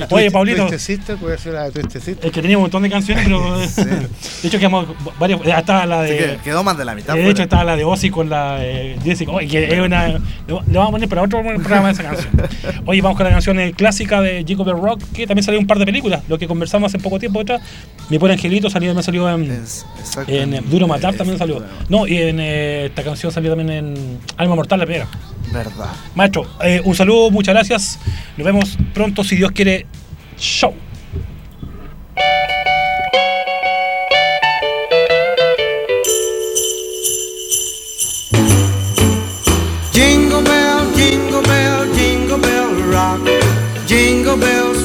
*laughs* Oye, Pablito, Twisted Sister puede ser la de es que tenía un montón de canciones, pero *laughs* de hecho quedamos varios. Estaba la de. que quedó más de la mitad. de hecho, estaba la de Ozzy con la eh, Jessica. Oye, que es una. Le vamos a poner para otro programa esa canción. Oye, vamos con la canción eh, clásica de Jacob the Rock, que también salió un par de películas, lo que conversamos hace poco tiempo atrás. Mi pobre angelito salió, también salió en. Es- exacto. En Duro Matar también salió. No, y en eh, esta canción salió también en Alma Mortal, la primera. Verdad. Maestro, eh, un saludo, muchas gracias. Nos vemos pronto, si Dios quiere. Show. Jingle bell, jingle bell, jingle bell rock. Jingle bells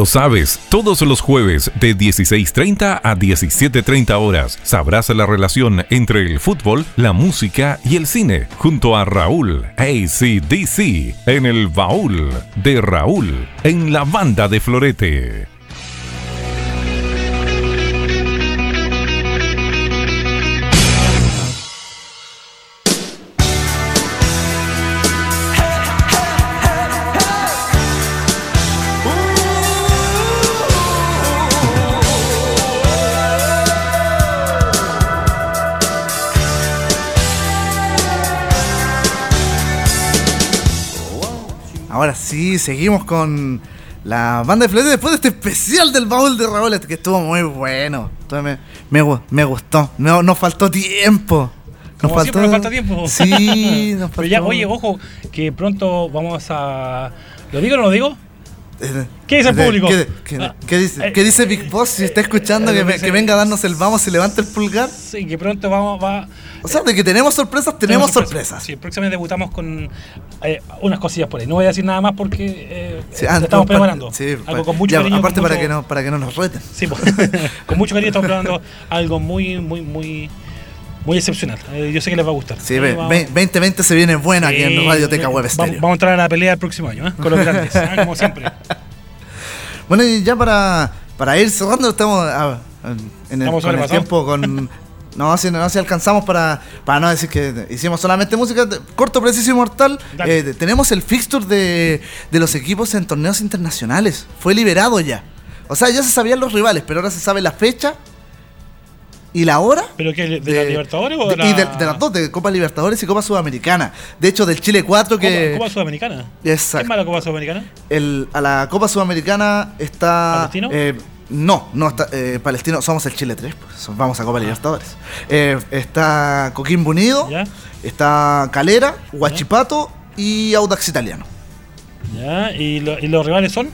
Lo sabes, todos los jueves de 16.30 a 17.30 horas sabrás la relación entre el fútbol, la música y el cine junto a Raúl ACDC en el baúl de Raúl en la banda de Florete. Ahora sí, seguimos con la banda de Florete después de este especial del baúl de Raúl, que estuvo muy bueno. Entonces me, me, gu- me gustó. No, nos faltó tiempo. Nos Como siempre nos falta tiempo. Sí, nos *laughs* Pero ya, faltó- oye, ojo, que pronto vamos a. ¿Lo digo o no lo digo? ¿Qué dice el público? ¿Qué, qué- Ah, qué dice, eh, qué dice Big Boss? Si está escuchando, eh, que, me- dice- que venga a darnos el vamos y levante el pulgar. Sí, que pronto vamos va. O sea, de que tenemos sorpresas, tenemos sorpresas. Sí, próximamente debutamos con eh, unas cosillas por ahí. No voy a decir nada más porque eh, Sí, ah, estamos para- preparando. sí, algo para- con mucho cariño. Aparte con para, que no, para que no nos reten. Sí, pues, *laughs* con mucho cariño estamos preparando algo muy, muy, muy, muy excepcional. Eh, yo sé que les va a gustar. Sí, Eh, ve- vamos- ve- 2020 se viene bueno aquí en Radioteca Web vamos, Stereo. vamos a entrar a la pelea el próximo año, ¿eh? con los grandes, ¿eh? como siempre. *laughs* Bueno, y ya para, para ir cerrando, estamos en el, Estamos con el sobrepasados. tiempo con. No, si, no, si alcanzamos para, para no decir que hicimos solamente música, corto, preciso y mortal. Eh, tenemos el fixture de, de los equipos en torneos internacionales. Fue liberado ya. O sea, ya se sabían los rivales, pero ahora se sabe la fecha y la hora. ¿Pero qué? ¿De, la Libertadores o de, de- y de, la de las dos, de Copa Libertadores y Copa Sudamericana. De hecho, del Chile 4 que... Copa, Copa Sudamericana? Exacto. ¿Es mala Copa Sudamericana? El, a la Copa Sudamericana está. ¿Palestino? eh, no, no está. eh, Palestino, somos el Chile 3, pues, vamos a Copa Libertadores. Eh, está Coquimbo Unido, ¿Ya? está Calera, Huachipato y Audax Italiano. ¿Ya? ¿Y, lo- y los rivales son?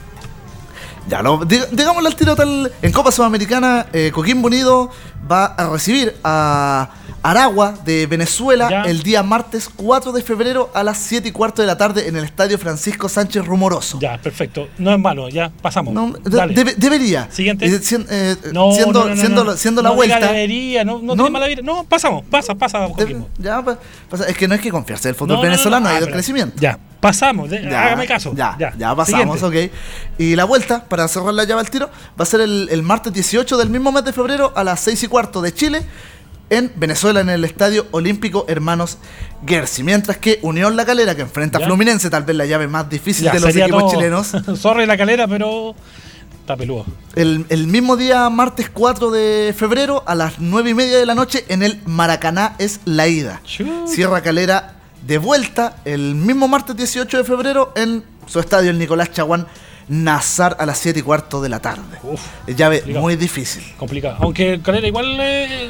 Ya, lo, dig- digámosle al tiro tal. En Copa Sudamericana, eh, Coquimbo Unido va a recibir a Aragua de Venezuela Ya. el día martes 4 de febrero a las 7 y cuarto de la tarde en el estadio Francisco Sánchez Rumoroso. Ya, perfecto. No es malo, ya pasamos. No, Dale. debe- debería. Siguiente. Eh, eh, No, siendo, no, siendo, no. siendo la vuelta. debería, no, no, No. tiene mala vida. No, pasamos, pasa, pasa, de- ya, pasa- es que no hay que confiarse. El fútbol No, no, no, venezolano no. ha ido en crecimiento. Ya, pasamos, de- Ya, hágame caso. Ya, ya, ya, pasamos, Siguiente. ok. Y la vuelta, para cerrar la llave al tiro, va a ser el, el martes 18 del mismo mes de febrero a las 6 y cuarto de Chile en Venezuela, en el Estadio Olímpico Hermanos Gersi. Mientras que Unión La Calera, que enfrenta a. Fluminense, tal vez la llave más difícil Ya, de los equipos todo. chilenos. *laughs* Sorry la calera, pero está peludo. El, el mismo día, martes 4 de febrero, a las 9 y media de la noche, en el Maracaná es la ida. Sierra Calera de vuelta el mismo martes 18 de febrero en su estadio, el Nicolás Chaguán Nazar, a las 7 y cuarto de la tarde. Llave complicado. muy difícil. Complicado. Aunque Calera igual, eh,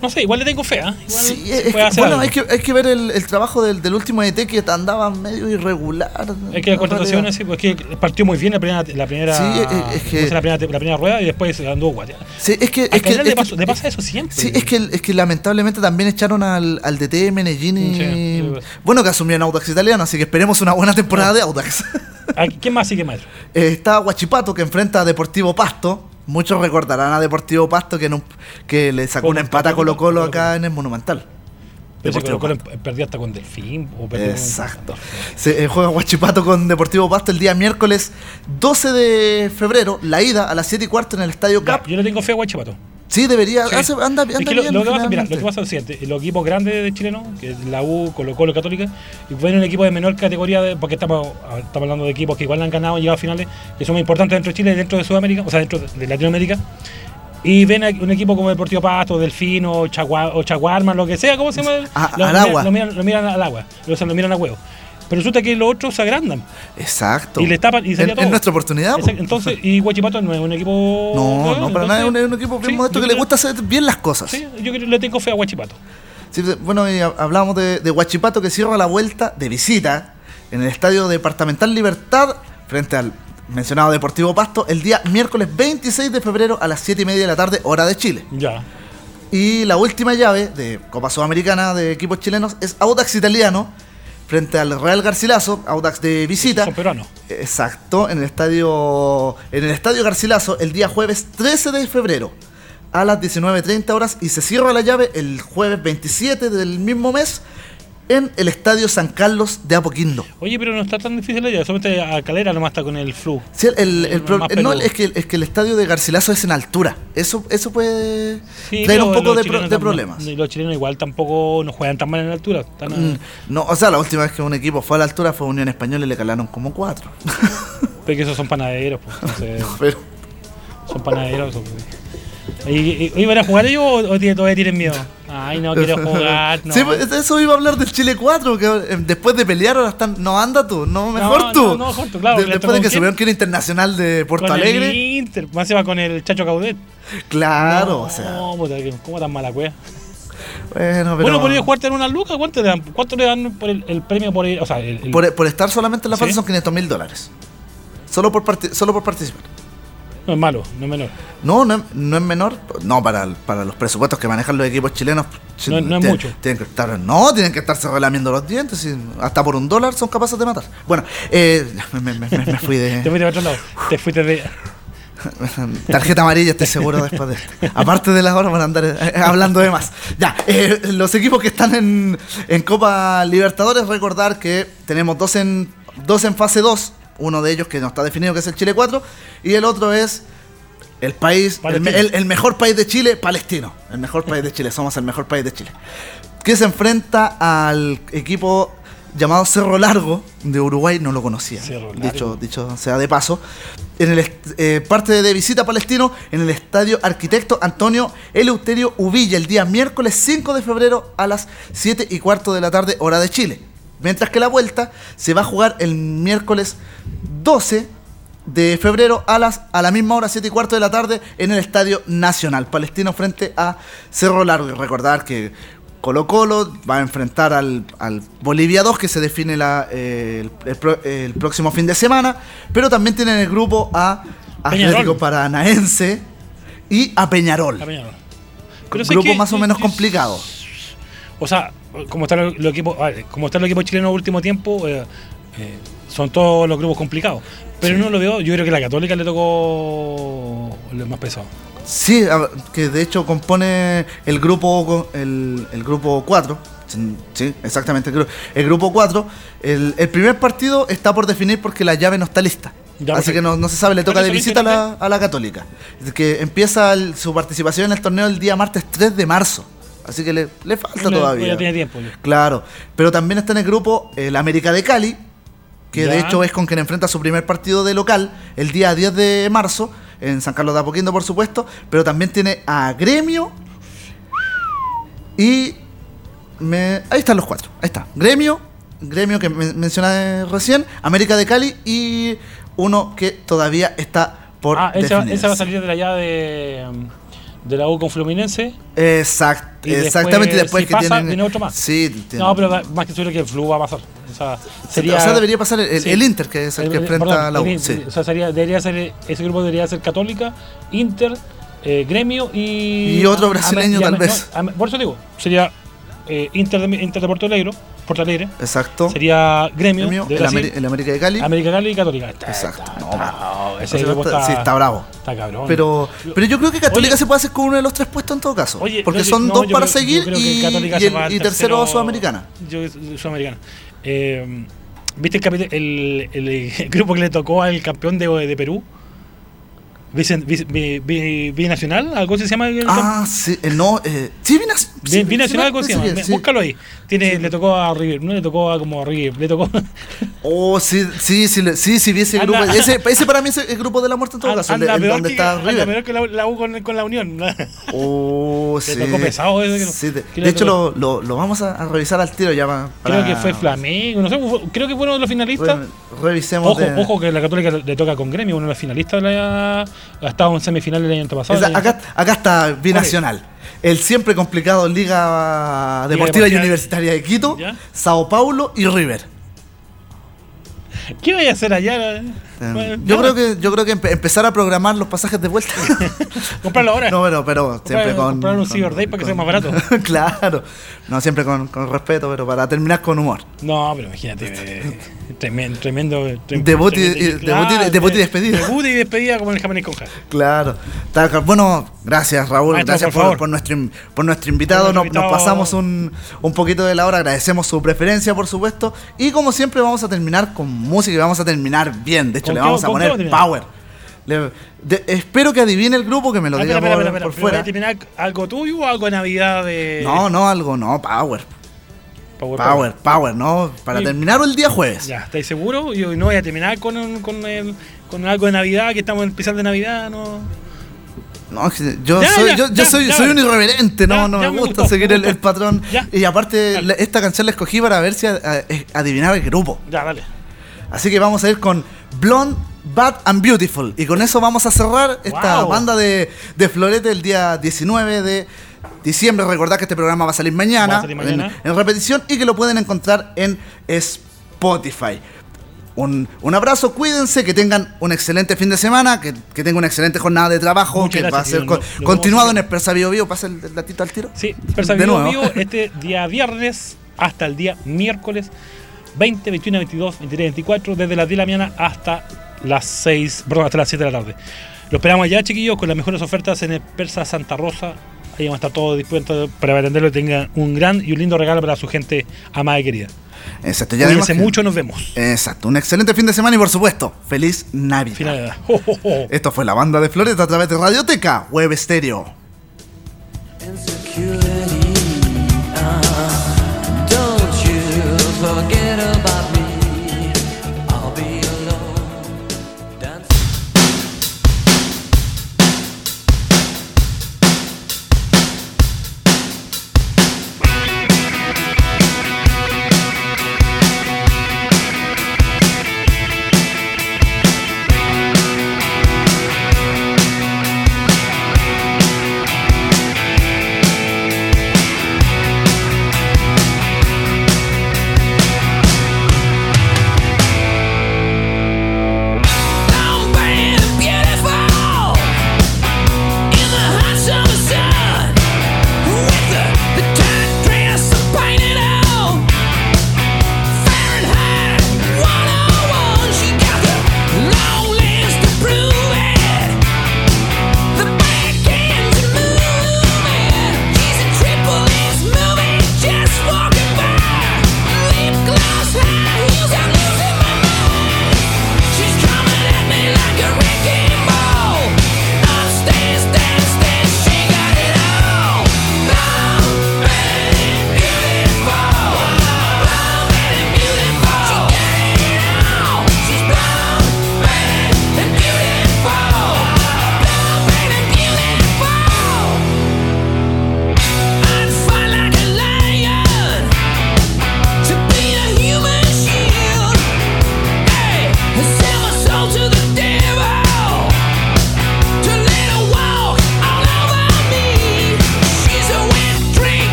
no sé, igual le tengo fe, ¿ah? Igual Sí, se es que- puede hacer bueno, hay que, hay que ver el, el trabajo del, del último ET que andaba medio irregular. Es que la en contratación realidad. sí, pues, es que partió muy bien la primera, la primera, Sí, es- es que- ¿cómo se llama? la, primera, la primera rueda y después anduvo guatia. Sí, es que, es que, le, pasa eso siempre. Sí, es que, es que lamentablemente también echaron al, al DT. Sí, sí, pues. Bueno, que asumió en Audax Italiano, así que esperemos una buena temporada de Audax. ¿A ¿Quién más sigue maestro? *laughs* Eh, está Huachipato que enfrenta a Deportivo Pasto. Muchos recordarán a Deportivo Pasto que, en un- que le sacó una un empata a Colo Colo acá en el Monumental. Deportivo Colo perdió hasta con Delfín. O Exacto. Se eh, juega Huachipato con Deportivo Pasto el día miércoles 12 de febrero, la ida a las 7 y cuarto en el Estadio Ya, Cap. yo le tengo fe a Guachipato. Sí, debería. Sí. hace- anda, anda Es que lo, bien. lo que pasa, mira, lo que pasa es lo siguiente, los equipos grandes de Chile, ¿no? Que es la U, Colo Colo, Católica, y viene un equipo de menor categoría, de- porque estamos, estamos hablando de equipos que igual han ganado y llegado a finales, que son muy importantes dentro de Chile y dentro de Sudamérica, o sea, dentro de Latinoamérica, y ven a un equipo como Deportivo Pasto, Delfino, Chagua, o Chaguarma, lo que sea, ¿cómo se llama? A- Lo- al lo, agua. Miran, lo, miran, lo miran al agua, o sea, lo miran a huevo. Pero resulta que los otros se agrandan. Exacto. Y le tapan y sería Es- todo. es nuestra oportunidad. Exacto. Entonces, y Guachipato no es un equipo. No, no, para nada. Es un, es un equipo bien sí, modesto que le gusta hacer bien las cosas. Sí, yo le tengo fe a Guachipato. Sí, bueno, y ha- hablábamos de, de Huachipato que cierra la vuelta de visita en el Estadio Departamental Libertad frente al mencionado Deportivo Pasto el día miércoles 26 de febrero a las 7 y media de la tarde, hora de Chile. Ya. Y la última llave de Copa Sudamericana de equipos chilenos es Audax Italiano frente al Real Garcilaso, Audax de visita. Son peruanos. Exacto, en el estadio en el estadio Garcilaso el día jueves 13 de febrero a las 19:30 horas y se cierra la llave el jueves 27 del mismo mes en el estadio San Carlos de Apoquindo. Oye, pero no está tan difícil allá. Solamente a Calera nomás está con el flu. Sí, el, el- más no, es que, es que el estadio de Garcilaso es en altura. Eso, eso puede Sí, traer un poco de, pro- de problemas. y Los chilenos igual tampoco no juegan tan mal en altura. A- Mm, No, o sea, la última vez que un equipo fue a la altura fue Unión Española y le calaron como cuatro. Porque esos son panaderos. Pues, *laughs* entonces, Pero son panaderos. son- ¿Y, y, van a jugar ellos o, o todavía tienen miedo? Ay, no quiero *laughs* jugar. No. Sí, pues, eso iba a hablar del Chile 4, que eh, después de pelear ahora están, no anda tú, no mejor No, tú. no, no, mejor tú, claro, De- ¿le después de que subieron que era internacional de Porto Con el Alegre. Inter, más se va con el Chacho Caudet. Claro, no, o sea, puta, que- ¿Cómo tan mala cueva? bueno, pero Bueno, podría jugarte en una luca. ¿Cuánto le dan, cuánto le dan por el, el premio por ir? O sea, el, el- por, por estar solamente en la fase ¿Sí? son 500 mil dólares. Solo por, solo por participar. No es malo, no es menor. No, no, es- no es menor. No, para, para los presupuestos que manejan los equipos chilenos. ch- No- no es tienen- mucho. Tienen que estar, no, tienen que estarse relamiendo los dientes. y hasta por un dólar son capaces de matar. Bueno, eh, me, me- me- me fui de. *laughs* Te fuiste a otro lado. Te fuiste de. *laughs* Tarjeta amarilla, estoy seguro después de esto. Aparte de las horas van a andar eh, hablando de más. Ya, eh, los equipos que están en, en Copa Libertadores, recordar que tenemos dos en, dos en fase 2. Uno de ellos que no está definido, que es el Chile 4. Y el otro es el país, el, mejor país de Chile, Palestino. El mejor país de Chile, somos el mejor país de Chile. Que se enfrenta al equipo llamado Cerro Largo de Uruguay, no lo conocía. Cerro Largo. Dicho, dicho sea de paso. En el eh, parte de visita palestino en el estadio Arquitecto Antonio Eleuterio Uvilla el día miércoles 5 de febrero a las 7 y cuarto de la tarde, hora de Chile. Mientras que la vuelta se va a jugar el miércoles 12 de febrero a las a la misma hora 7 y cuarto de la tarde en el Estadio Nacional Palestino frente a Cerro Largo y recordar que Colo Colo va a enfrentar al, al Bolivia 2 que se define la, eh, el, el próximo fin de semana pero también tienen el grupo a Atlético. Paranaense y a Peñarol a Peñarol. Pero sé grupo que- más o menos complicado O sea, como están los los equipos, como están los equipos chilenos último tiempo, eh, eh, son todos los grupos complicados. Pero no lo veo, yo creo que la Católica le tocó lo más pesado. Sí, que de hecho compone el grupo el, el grupo 4. Sí, exactamente. El, gru- el grupo 4. El, el primer partido está por definir porque la llave no está lista. Ya, Así que no, no se sabe, le ¿Cuál toca de el visita a la, Inter, a la Católica. Que empieza el- su participación en el torneo el día martes 3 de marzo. Así que le, le falta Le- todavía. ya tiene tiempo, ya. Claro. Pero también está en el grupo el América de Cali, que de hecho es con quien enfrenta su primer partido de local el día 10 de marzo, en San Carlos de Apoquindo, por supuesto. Pero también tiene a Gremio y. me- ahí están los cuatro. Ahí está. Gremio, Gremio que men- mencioné recién, América de Cali y uno que todavía está por Ah, esa, esa va a salir de la llave de, de la U con Fluminense. Exact- Y exactamente después, después si que pasa, tienen. viene otro más. Sí, No, pero más que seguro que el Flu va a pasar. O sea, sería, o sea, debería pasar el, el- sí. el Inter, que es el, que enfrenta perdón, a la U. el- sí. O sea, sería, debería ser, ese grupo debería ser Católica, Inter, eh, Gremio y. Y otro brasileño, tal vez. por eso digo, sería eh, Inter, de, Inter de Porto Alegre, Porto Alegre. Exacto. Sería Gremio, Gremio, de el, Brasil, Ameri- el América de Cali. América Cali y Católica. Está- Exacto. está- No, está- no. ese está- sí, está bravo. Está cabrón. Pero, pero yo creo que Católica Oye. se puede hacer con uno de los tres puestos en todo caso. Oye, porque son no, dos para creo- seguir y, y el- y tercero Sudamericana. Yo Sudamericana. Eh, ¿Viste el, el, el- el grupo que le tocó al campeón de, de Perú? Binacional, algo se llama Ah, sí, eh, no, eh, sí, Binac- sí, Bi- Binacional, algo se llama. Búscalo ahí. Tiene, Le tocó a River, no le tocó a como a River, le tocó. *laughs* Oh, sí, sí, sí, le- sí, sí, vi ese grupo. Ese, para mí es el grupo de la muerte en todo caso, donde que, está River. peor que la, U con, la Unión. *laughs* Oh, Le sí. tocó pesado ese de, le hecho, lo, vamos a, revisar al tiro ya. Creo que fue Flamengo, no sé, creo que fue uno de los finalistas. Re- revisemos Ojo, ojo que la Católica le toca con Gremio, uno de los finalistas de la, ha estado en semifinales el año pasado. Esa- el año acá, acá está Binacional. El siempre complicado Liga Deportiva y. Universitaria de Quito, ¿Ya? Sao Paulo y River. ¿Qué vaya a hacer allá? Eh, Bueno, yo creo que yo creo que empe- empezar a programar los pasajes de vuelta. *laughs* Comprarlo ahora. no, pero, pero siempre con comprar un Cyber Day para que sea más barato. *laughs* claro. No, siempre con, con respeto, pero para terminar con humor. No, pero imagínate, eh, *laughs* tremendo, tremendo. trem- Debut y- tremendo- y- debut y- debut y de- despedida. Debut y despedida como en el japonés con Ja. Claro. Bueno, gracias Raúl, Maestro, gracias por por, nuestro, por nuestro invitado. Por Nos, pasamos un, un poquito de la hora, agradecemos su preferencia, por supuesto. Y como siempre vamos a terminar con música y vamos a terminar bien. De hecho, ¿Con le vamos a qué poner a power. Le- de- espero que adivine el grupo, que me lo Ah, diga espera, por, espera, espera, por espera, ¿voy fuera. algo tuyo o algo de Navidad de. No, no, algo, no, power. Power, Power, power, ¿no? Para terminar el día jueves. Ya, ¿estáis seguros? Yo no voy a terminar con, un- con, el, con algo de Navidad, que estamos en el especial de Navidad, no. No, yo Ya, soy, ya, yo, yo ya, soy, soy un irreverente, no, no me me gusta gustó, seguir me el, patrón. Y aparte, la- esta canción la escogí para ver si a- a- adivinaba el grupo. Ya, dale. Así que vamos a ir con Blonde, Bad and Beautiful. Y con eso vamos a cerrar esta Wow. banda de, de Florete el día 19 de diciembre. Recordad que este programa va a salir mañana, a salir mañana. En, en repetición y que lo pueden encontrar en Spotify. Un, un abrazo, cuídense, que tengan un excelente fin de semana, que, que tengan una excelente jornada de trabajo, Muchas que va a gracias, ser con- lo continuado en Expresa Bio Bio. Pasa el, el datito al tiro. Sí, Vivo nuevo. Vivo este día viernes hasta el día miércoles 20, 21, 22, 23, 24, desde las 10 de la mañana hasta las 6, perdón, hasta las 7 de la tarde. Lo esperamos allá, chiquillos, con las mejores ofertas en el Persa Santa Rosa. Ahí vamos a estar todos dispuestos para atenderlo y tengan un gran y un lindo regalo para su gente amada y querida. Exacto, ya además Cuídense mucho, nos vemos. Exacto, un excelente fin de semana y por supuesto, feliz Navidad. Final de edad. *laughs* Oh, oh, oh. Esto fue la banda de Floreta a través de Radioteca, Web Stereo. Insecurity. don't you forget